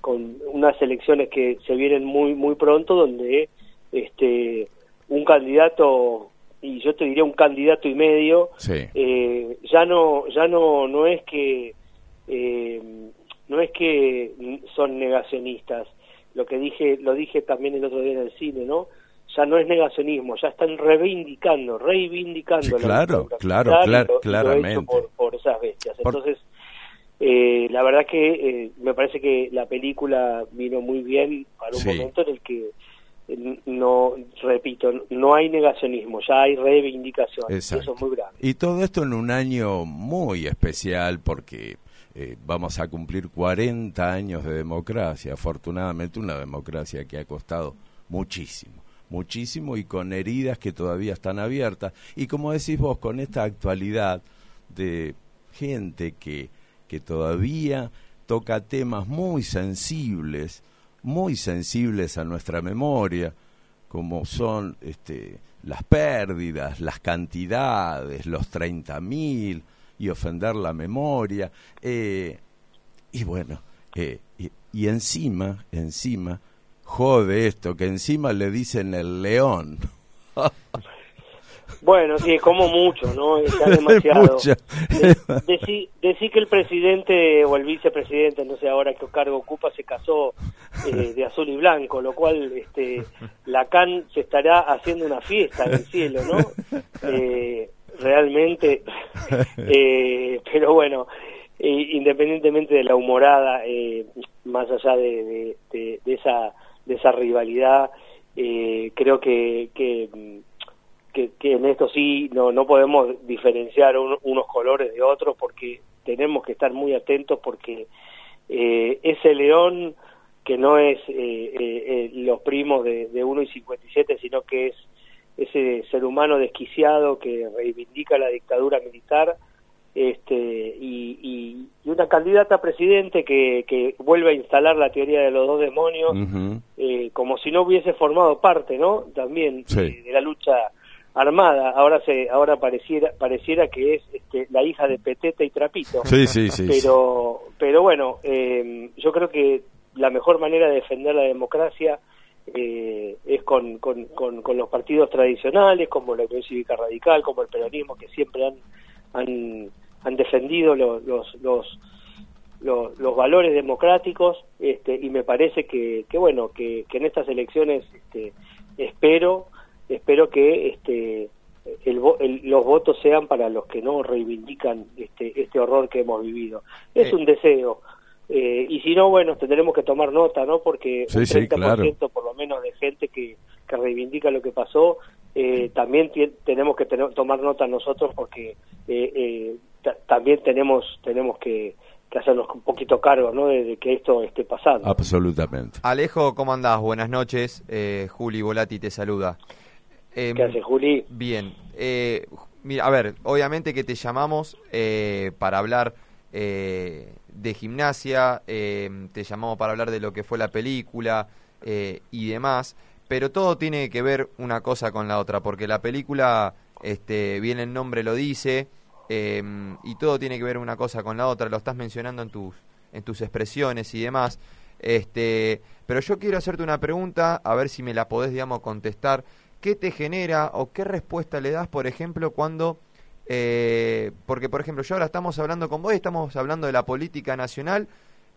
con unas elecciones que se vienen muy muy pronto, donde este un candidato y yo te diría un candidato y medio sí. eh, ya no ya no no es que eh, no es que son negacionistas lo que dije lo dije también el otro día en el cine no ya no es negacionismo ya están reivindicando reivindicando Sí, la claro, dictadura claro, militar y clar- lo- claramente. por, por esas bestias Por- entonces eh, la verdad que eh, me parece que la película vino muy bien para un Sí. momento en el que no repito no hay negacionismo ya hay reivindicación y eso es muy grave Y todo esto en un año muy especial porque eh, vamos a cumplir 40 años de democracia, afortunadamente una democracia que ha costado muchísimo, muchísimo y con heridas que todavía están abiertas. Y como decís vos, con esta actualidad de gente que, que todavía toca temas muy sensibles, muy sensibles a nuestra memoria, como son este, las pérdidas, las cantidades, los 30.000 y ofender la memoria. eh, y bueno, eh, y, y encima, encima, jode esto, que encima le dicen el león. Bueno, sí, como mucho, ¿no? Está demasiado. De- decí, decí que el presidente o el vicepresidente, no sé ahora qué cargo ocupa, se casó eh, de azul y blanco, lo cual este, Lacan se estará haciendo una fiesta en el cielo, ¿no? Eh, realmente, eh, pero bueno, eh, independientemente de la humorada, eh, más allá de, de- de- de esa, de esa rivalidad, creo que, que que, que en esto sí no, no podemos diferenciar un- unos colores de otros porque tenemos que estar muy atentos porque eh, ese león que no es eh, eh, eh, los primos de, de 1 y 57 sino que es ese ser humano desquiciado que reivindica la dictadura militar este y, y- y una candidata a presidente que, que vuelve a instalar la teoría de los dos demonios eh, como si no hubiese formado parte, ¿no? También Sí. de la lucha armada. Ahora se, ahora pareciera, pareciera que es este, la hija de Petete y Trapito. Sí, sí, sí, Pero, pero bueno, eh, yo creo que la mejor manera de defender la democracia eh, es con, con, con, con los partidos tradicionales, como la Unión Cívica Radical, como el peronismo, que siempre han, han, han defendido los, los, los, los, los valores democráticos este, y me parece que, que bueno que, que en estas elecciones este, espero espero que este el vo- el- los votos sean para los que no reivindican este este horror que hemos vivido es Eh. un deseo eh, y si no bueno tendremos que tomar nota no porque Sí, un sí, 30% claro. por lo menos de gente que, que reivindica lo que pasó eh, también tenemos que tener- tomar nota nosotros porque eh, eh, ta- también tenemos tenemos que, que hacernos un poquito cargo ¿no? de, de que esto esté pasando Absolutamente. Alejo, ¿cómo andás? Buenas noches. Eh, Juli Volati te saluda. Em, ¿Qué haces, Juli? Bien. Eh, mira, a ver, obviamente que te llamamos eh, para hablar eh, de gimnasia, eh, te llamamos para hablar de lo que fue la película eh, y demás, pero todo tiene que ver una cosa con la otra, porque la película, este, bien el nombre lo dice, eh, y todo tiene que ver una cosa con la otra, lo estás mencionando en tus, en tus expresiones y demás. Este, pero yo quiero hacerte una pregunta, a ver si me la podés, digamos, contestar. ¿Qué te genera o qué respuesta le das, por ejemplo, cuando... eh, porque, por ejemplo, yo ahora estamos hablando con vos, estamos hablando de la política nacional,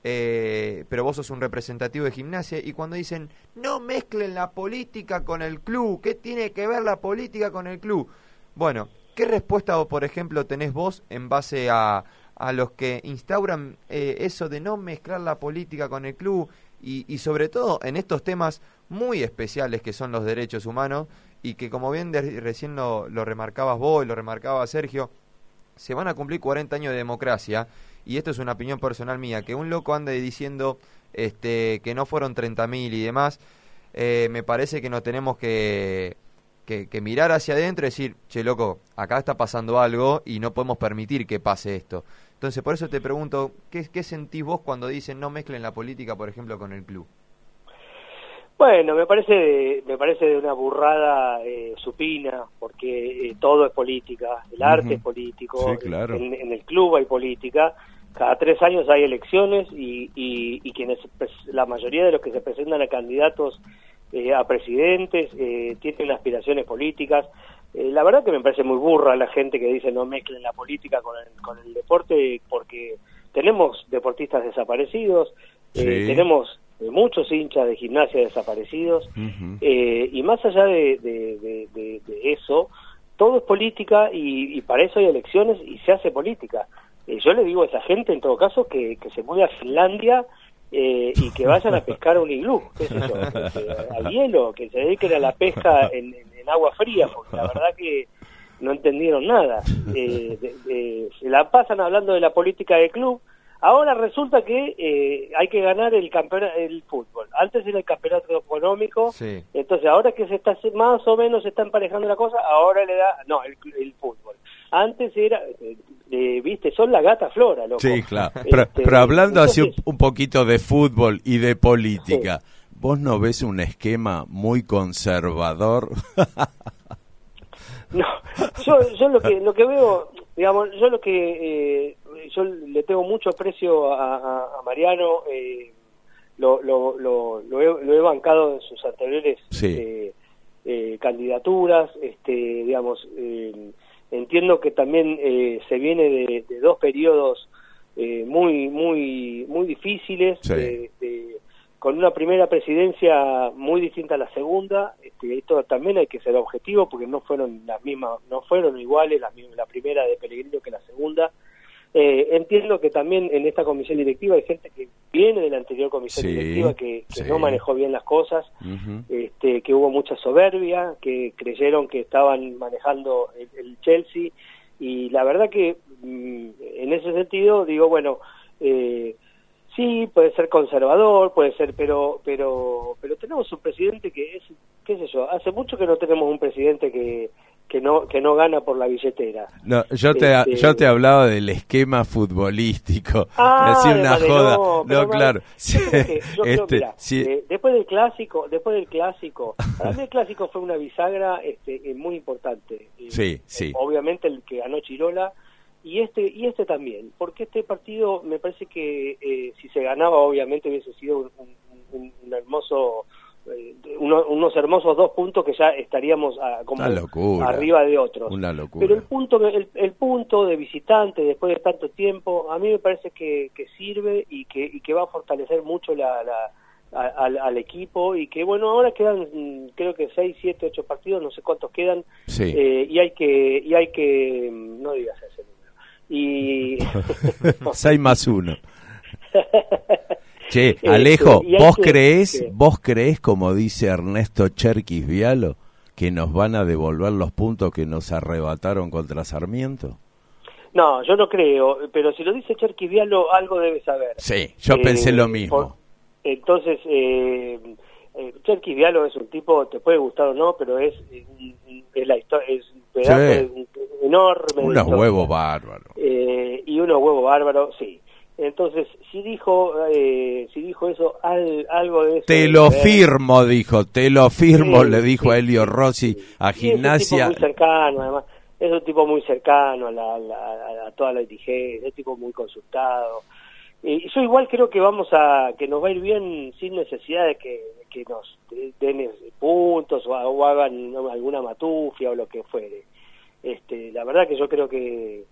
eh, pero vos sos un representativo de gimnasia, y cuando dicen, no mezclen la política con el club, ¿qué tiene que ver la política con el club? Bueno, ¿qué respuesta, por ejemplo, tenés vos en base a, a los que instauran eh, eso de no mezclar la política con el club y, y sobre todo en estos temas muy especiales que son los derechos humanos y que como bien recién lo, lo remarcabas vos y lo remarcaba Sergio, se van a cumplir 40 años de democracia y esto es una opinión personal mía, que un loco ande diciendo este, que no fueron 30.000 y demás, eh, me parece que nos tenemos que, que, que mirar hacia adentro y decir, che loco, acá está pasando algo y no podemos permitir que pase esto. Entonces, por eso te pregunto, ¿qué, qué sentís vos cuando dicen no mezclen la política, por ejemplo, con el club? Bueno, me parece me parece de una burrada eh, supina, porque eh, todo es política, el arte es político, Sí, claro. en, en el club hay política, cada tres años hay elecciones y, y, y quienes la mayoría de los que se presentan a candidatos eh, a presidentes eh, tienen aspiraciones políticas. Eh, la verdad que me parece muy burra la gente que dice no mezclen la política con el, con el deporte, porque tenemos deportistas desaparecidos, eh, tenemos eh, muchos hinchas de gimnasia desaparecidos, eh, y más allá de, de- de- de- de eso, todo es política y, y para eso hay elecciones y se hace política. Eh, yo le digo a esa gente, en todo caso, que, que se mueve a Finlandia eh, y que vayan a pescar a un iglú, qué sé yo, al hielo, que se dediquen a la pesca en, en- en agua fría, porque la verdad que no entendieron nada. Eh, se la pasan hablando de la política del club. Ahora resulta que eh, hay que ganar el campeonato el fútbol. Antes era el campeonato económico, Sí. entonces ahora que se está más o menos se está emparejando la cosa, ahora le da no el, el fútbol. Antes era, eh, eh, viste, son la gata flora, loco. Sí, claro. Pero, Este, pero hablando así un poquito de fútbol y de política, ¿vos no ves un esquema muy conservador? No, yo, yo lo que lo que veo, digamos, yo lo que eh, yo le tengo mucho aprecio a, a- Mariano, eh, lo, lo, lo, lo he, lo he bancado en sus anteriores Sí. eh, eh, candidaturas, este, digamos, eh, entiendo que también eh, se viene de, de dos periodos eh, muy muy muy difíciles, Sí. de- de- con una primera presidencia muy distinta a la segunda, este, esto también hay que ser objetivo porque no fueron las mismas, no fueron iguales la, la primera de Pellegrino que la segunda. Eh, entiendo que también en esta comisión directiva hay gente que viene de la anterior comisión Sí, directiva que, que sí. no manejó bien las cosas, este, que hubo mucha soberbia, que creyeron que estaban manejando el, el Chelsea y la verdad que mm, en ese sentido digo bueno eh, sí puede ser conservador puede ser pero pero pero tenemos un presidente que es qué sé yo hace mucho que no tenemos un presidente que que no que no gana por la billetera No, yo te, Este- yo te hablaba del esquema futbolístico. Ah, de una joda. No, Made- claro. Sí, yo creo que- yo creo, este, sí, eh, después del clásico, después del clásico, para mí el clásico fue una bisagra este, eh, muy importante. Eh, Sí, sí. Obviamente el que ganó Chirola y este y este también, porque este partido me parece que eh, si se ganaba obviamente hubiese sido un, un- un hermoso eh, uno- unos hermosos dos puntos que ya estaríamos ah, como locura. arriba de otros. Una locura. Pero el punto, el, el punto de visitante después de tanto tiempo, a mí me parece que, que sirve y que, y que va a fortalecer mucho la, la- a- al, al equipo y que bueno, ahora quedan mm, creo que 6, 7, 8 partidos, no sé cuántos quedan Sí. eh, y hay que, y hay que, mm, no digas ese número. Y 6 más 1. Che, Alejo, ¿vos que- creés, que- vos creés, como dice Ernesto Cherquis Vialo, que nos van a devolver los puntos que nos arrebataron contra Sarmiento? no, yo no creo, pero si lo dice Cherky Vialo, algo debe saber. Sí, yo Eh, pensé lo mismo. por- entonces, eh, eh, Cherky Vialo es un tipo, te puede gustar o no, pero es, eh, un- es la historia, es un pedazo Sí. enorme. Unos huevos bárbaros. Eh, y unos huevos bárbaros, sí. Entonces, si dijo, eh, si dijo eso, al- algo de eso. Te lo firmo, dijo, te lo firmo, Sí, le dijo a Elio Rossi a Y es un gimnasia. tipo muy cercano, además. Es un tipo muy cercano a, la, la- a toda la dirigencia, es un tipo muy consultado. Y yo igual creo que vamos a, que nos va a ir bien sin necesidad de que, que nos den puntos o, o hagan alguna matufia o lo que fuere. Este, la verdad que yo creo que,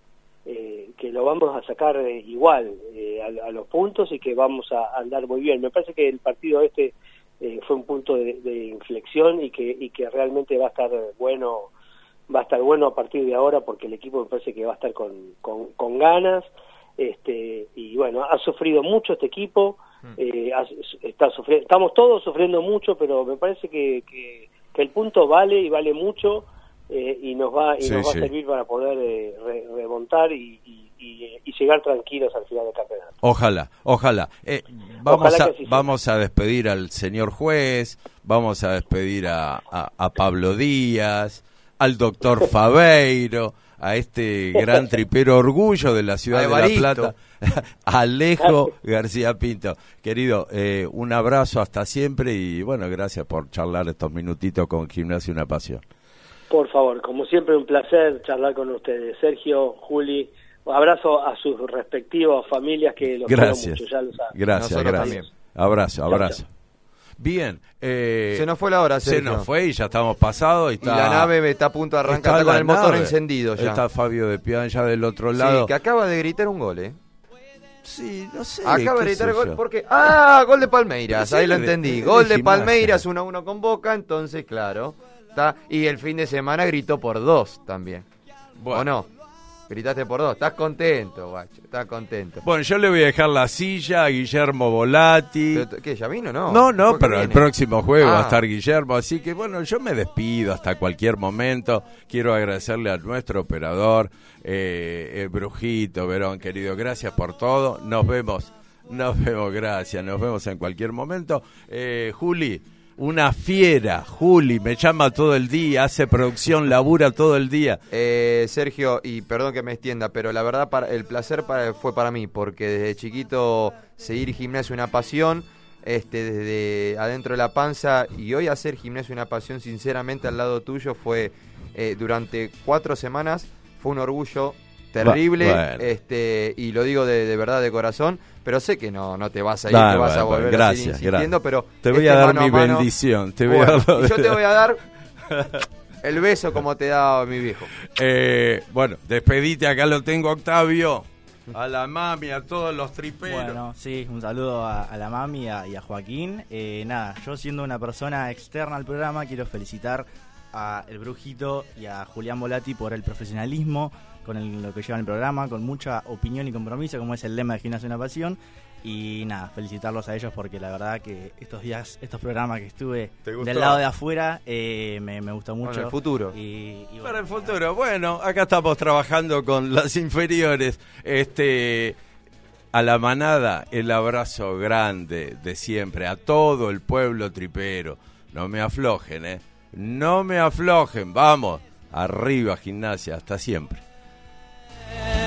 eh, que lo vamos a sacar eh, igual eh, a, a los puntos y que vamos a andar muy bien. Me parece que el partido este eh, fue un punto de, de inflexión y que, y que realmente va a estar bueno va a estar bueno a partir de ahora porque el equipo me parece que va a estar con, con, con ganas. Este y bueno ha sufrido mucho este equipo eh, ha- está sufriendo estamos todos sufriendo mucho pero me parece que, que, que el punto vale y vale mucho eh, y nos va y Sí, nos va sí. a servir para poder eh, re- remontar y, y, y- y llegar tranquilos al final del campeonato Ojalá, ojalá. Eh, vamos, Ojalá a, vamos a despedir al señor juez, vamos a despedir a, a- a Pablo Díaz, al doctor Fabeiro, a este gran tripero orgullo de la ciudad de. La Plata, Alejo García Pinto. Querido, eh, un abrazo hasta siempre y bueno, gracias por charlar estos minutitos con Gimnasia Una Pasión. Por favor, como siempre un placer charlar con ustedes. Sergio, Juli, abrazo a sus respectivas familias que los Gracias. quiero mucho, ya lo saben. Gracias, Nosotros gracias. también. Abrazo, abrazo. Bien. eh, Se nos fue la hora, Se Sergio. nos fue y ya estamos pasados. Y, Y está- la nave está a punto de arrancar, está está con el motor nave. encendido ya. Está Fabio de Pian ya del otro lado. Sí, que acaba de gritar un gol, ¿eh? Sí, no sé. Acaba de gritar gol yo. porque... ¡Ah! Gol de Palmeiras, Sí, ahí lo entendí. de Gol de. Palmeiras 1 a 1 con Boca, entonces, claro. Y el fin de semana gritó por dos también. ¿O no? Gritaste por dos. Estás contento, guacho. Estás contento. Bueno, yo le voy a dejar la silla a Guillermo Volati. ¿Qué? ¿Ya vino? No. No, no, ¿Por qué pero el próximo jueves va a Ah. estar Guillermo, así que bueno, yo me despido hasta cualquier momento. Quiero agradecerle a nuestro operador, eh, eh, Brujito, Verón, querido, gracias por todo. Nos vemos, nos vemos, gracias, nos vemos en cualquier momento. Eh, Juli, una fiera, Juli, me llama todo el día, hace producción, labura todo el día. Eh, Sergio, y perdón que me extienda, pero la verdad para, el placer para- fue para mí, porque desde chiquito seguir gimnasio una pasión, este, desde adentro de la panza, y hoy hacer gimnasio una pasión, sinceramente al lado tuyo fue eh, durante cuatro semanas, fue un orgullo terrible, bueno. este, y lo digo de, de verdad de corazón, pero sé que no, no te vas a ir, Nah, que vas a volver a gracias, seguir insistiendo, gracias. pero Te voy este a dar mano mi mano- bendición, te voy a Bueno, dar- y yo te voy a dar el beso como te daba mi viejo. Eh, bueno, despedite, acá lo tengo Octavio, a la mami, a todos los triperos. Bueno, sí, un saludo a, a la mami y a, y a Joaquín. Eh, nada, yo siendo una persona externa al programa, quiero felicitar a El Brujito y a Julián Volati por el profesionalismo con el- lo que llevan el programa, con mucha opinión y compromiso, como es el lema de Gimnasia Una Pasión. Y nada, felicitarlos a ellos porque la verdad que estos días, estos programas que estuve del lado de afuera, eh, me, me gustó mucho. el futuro. Y, y Para el futuro, bueno, acá estamos trabajando con las inferiores. Este, a la manada, el abrazo grande de siempre, a todo el pueblo tripero. No me aflojen, ¿eh? No me aflojen, vamos. Arriba, gimnasia, hasta siempre. Yeah.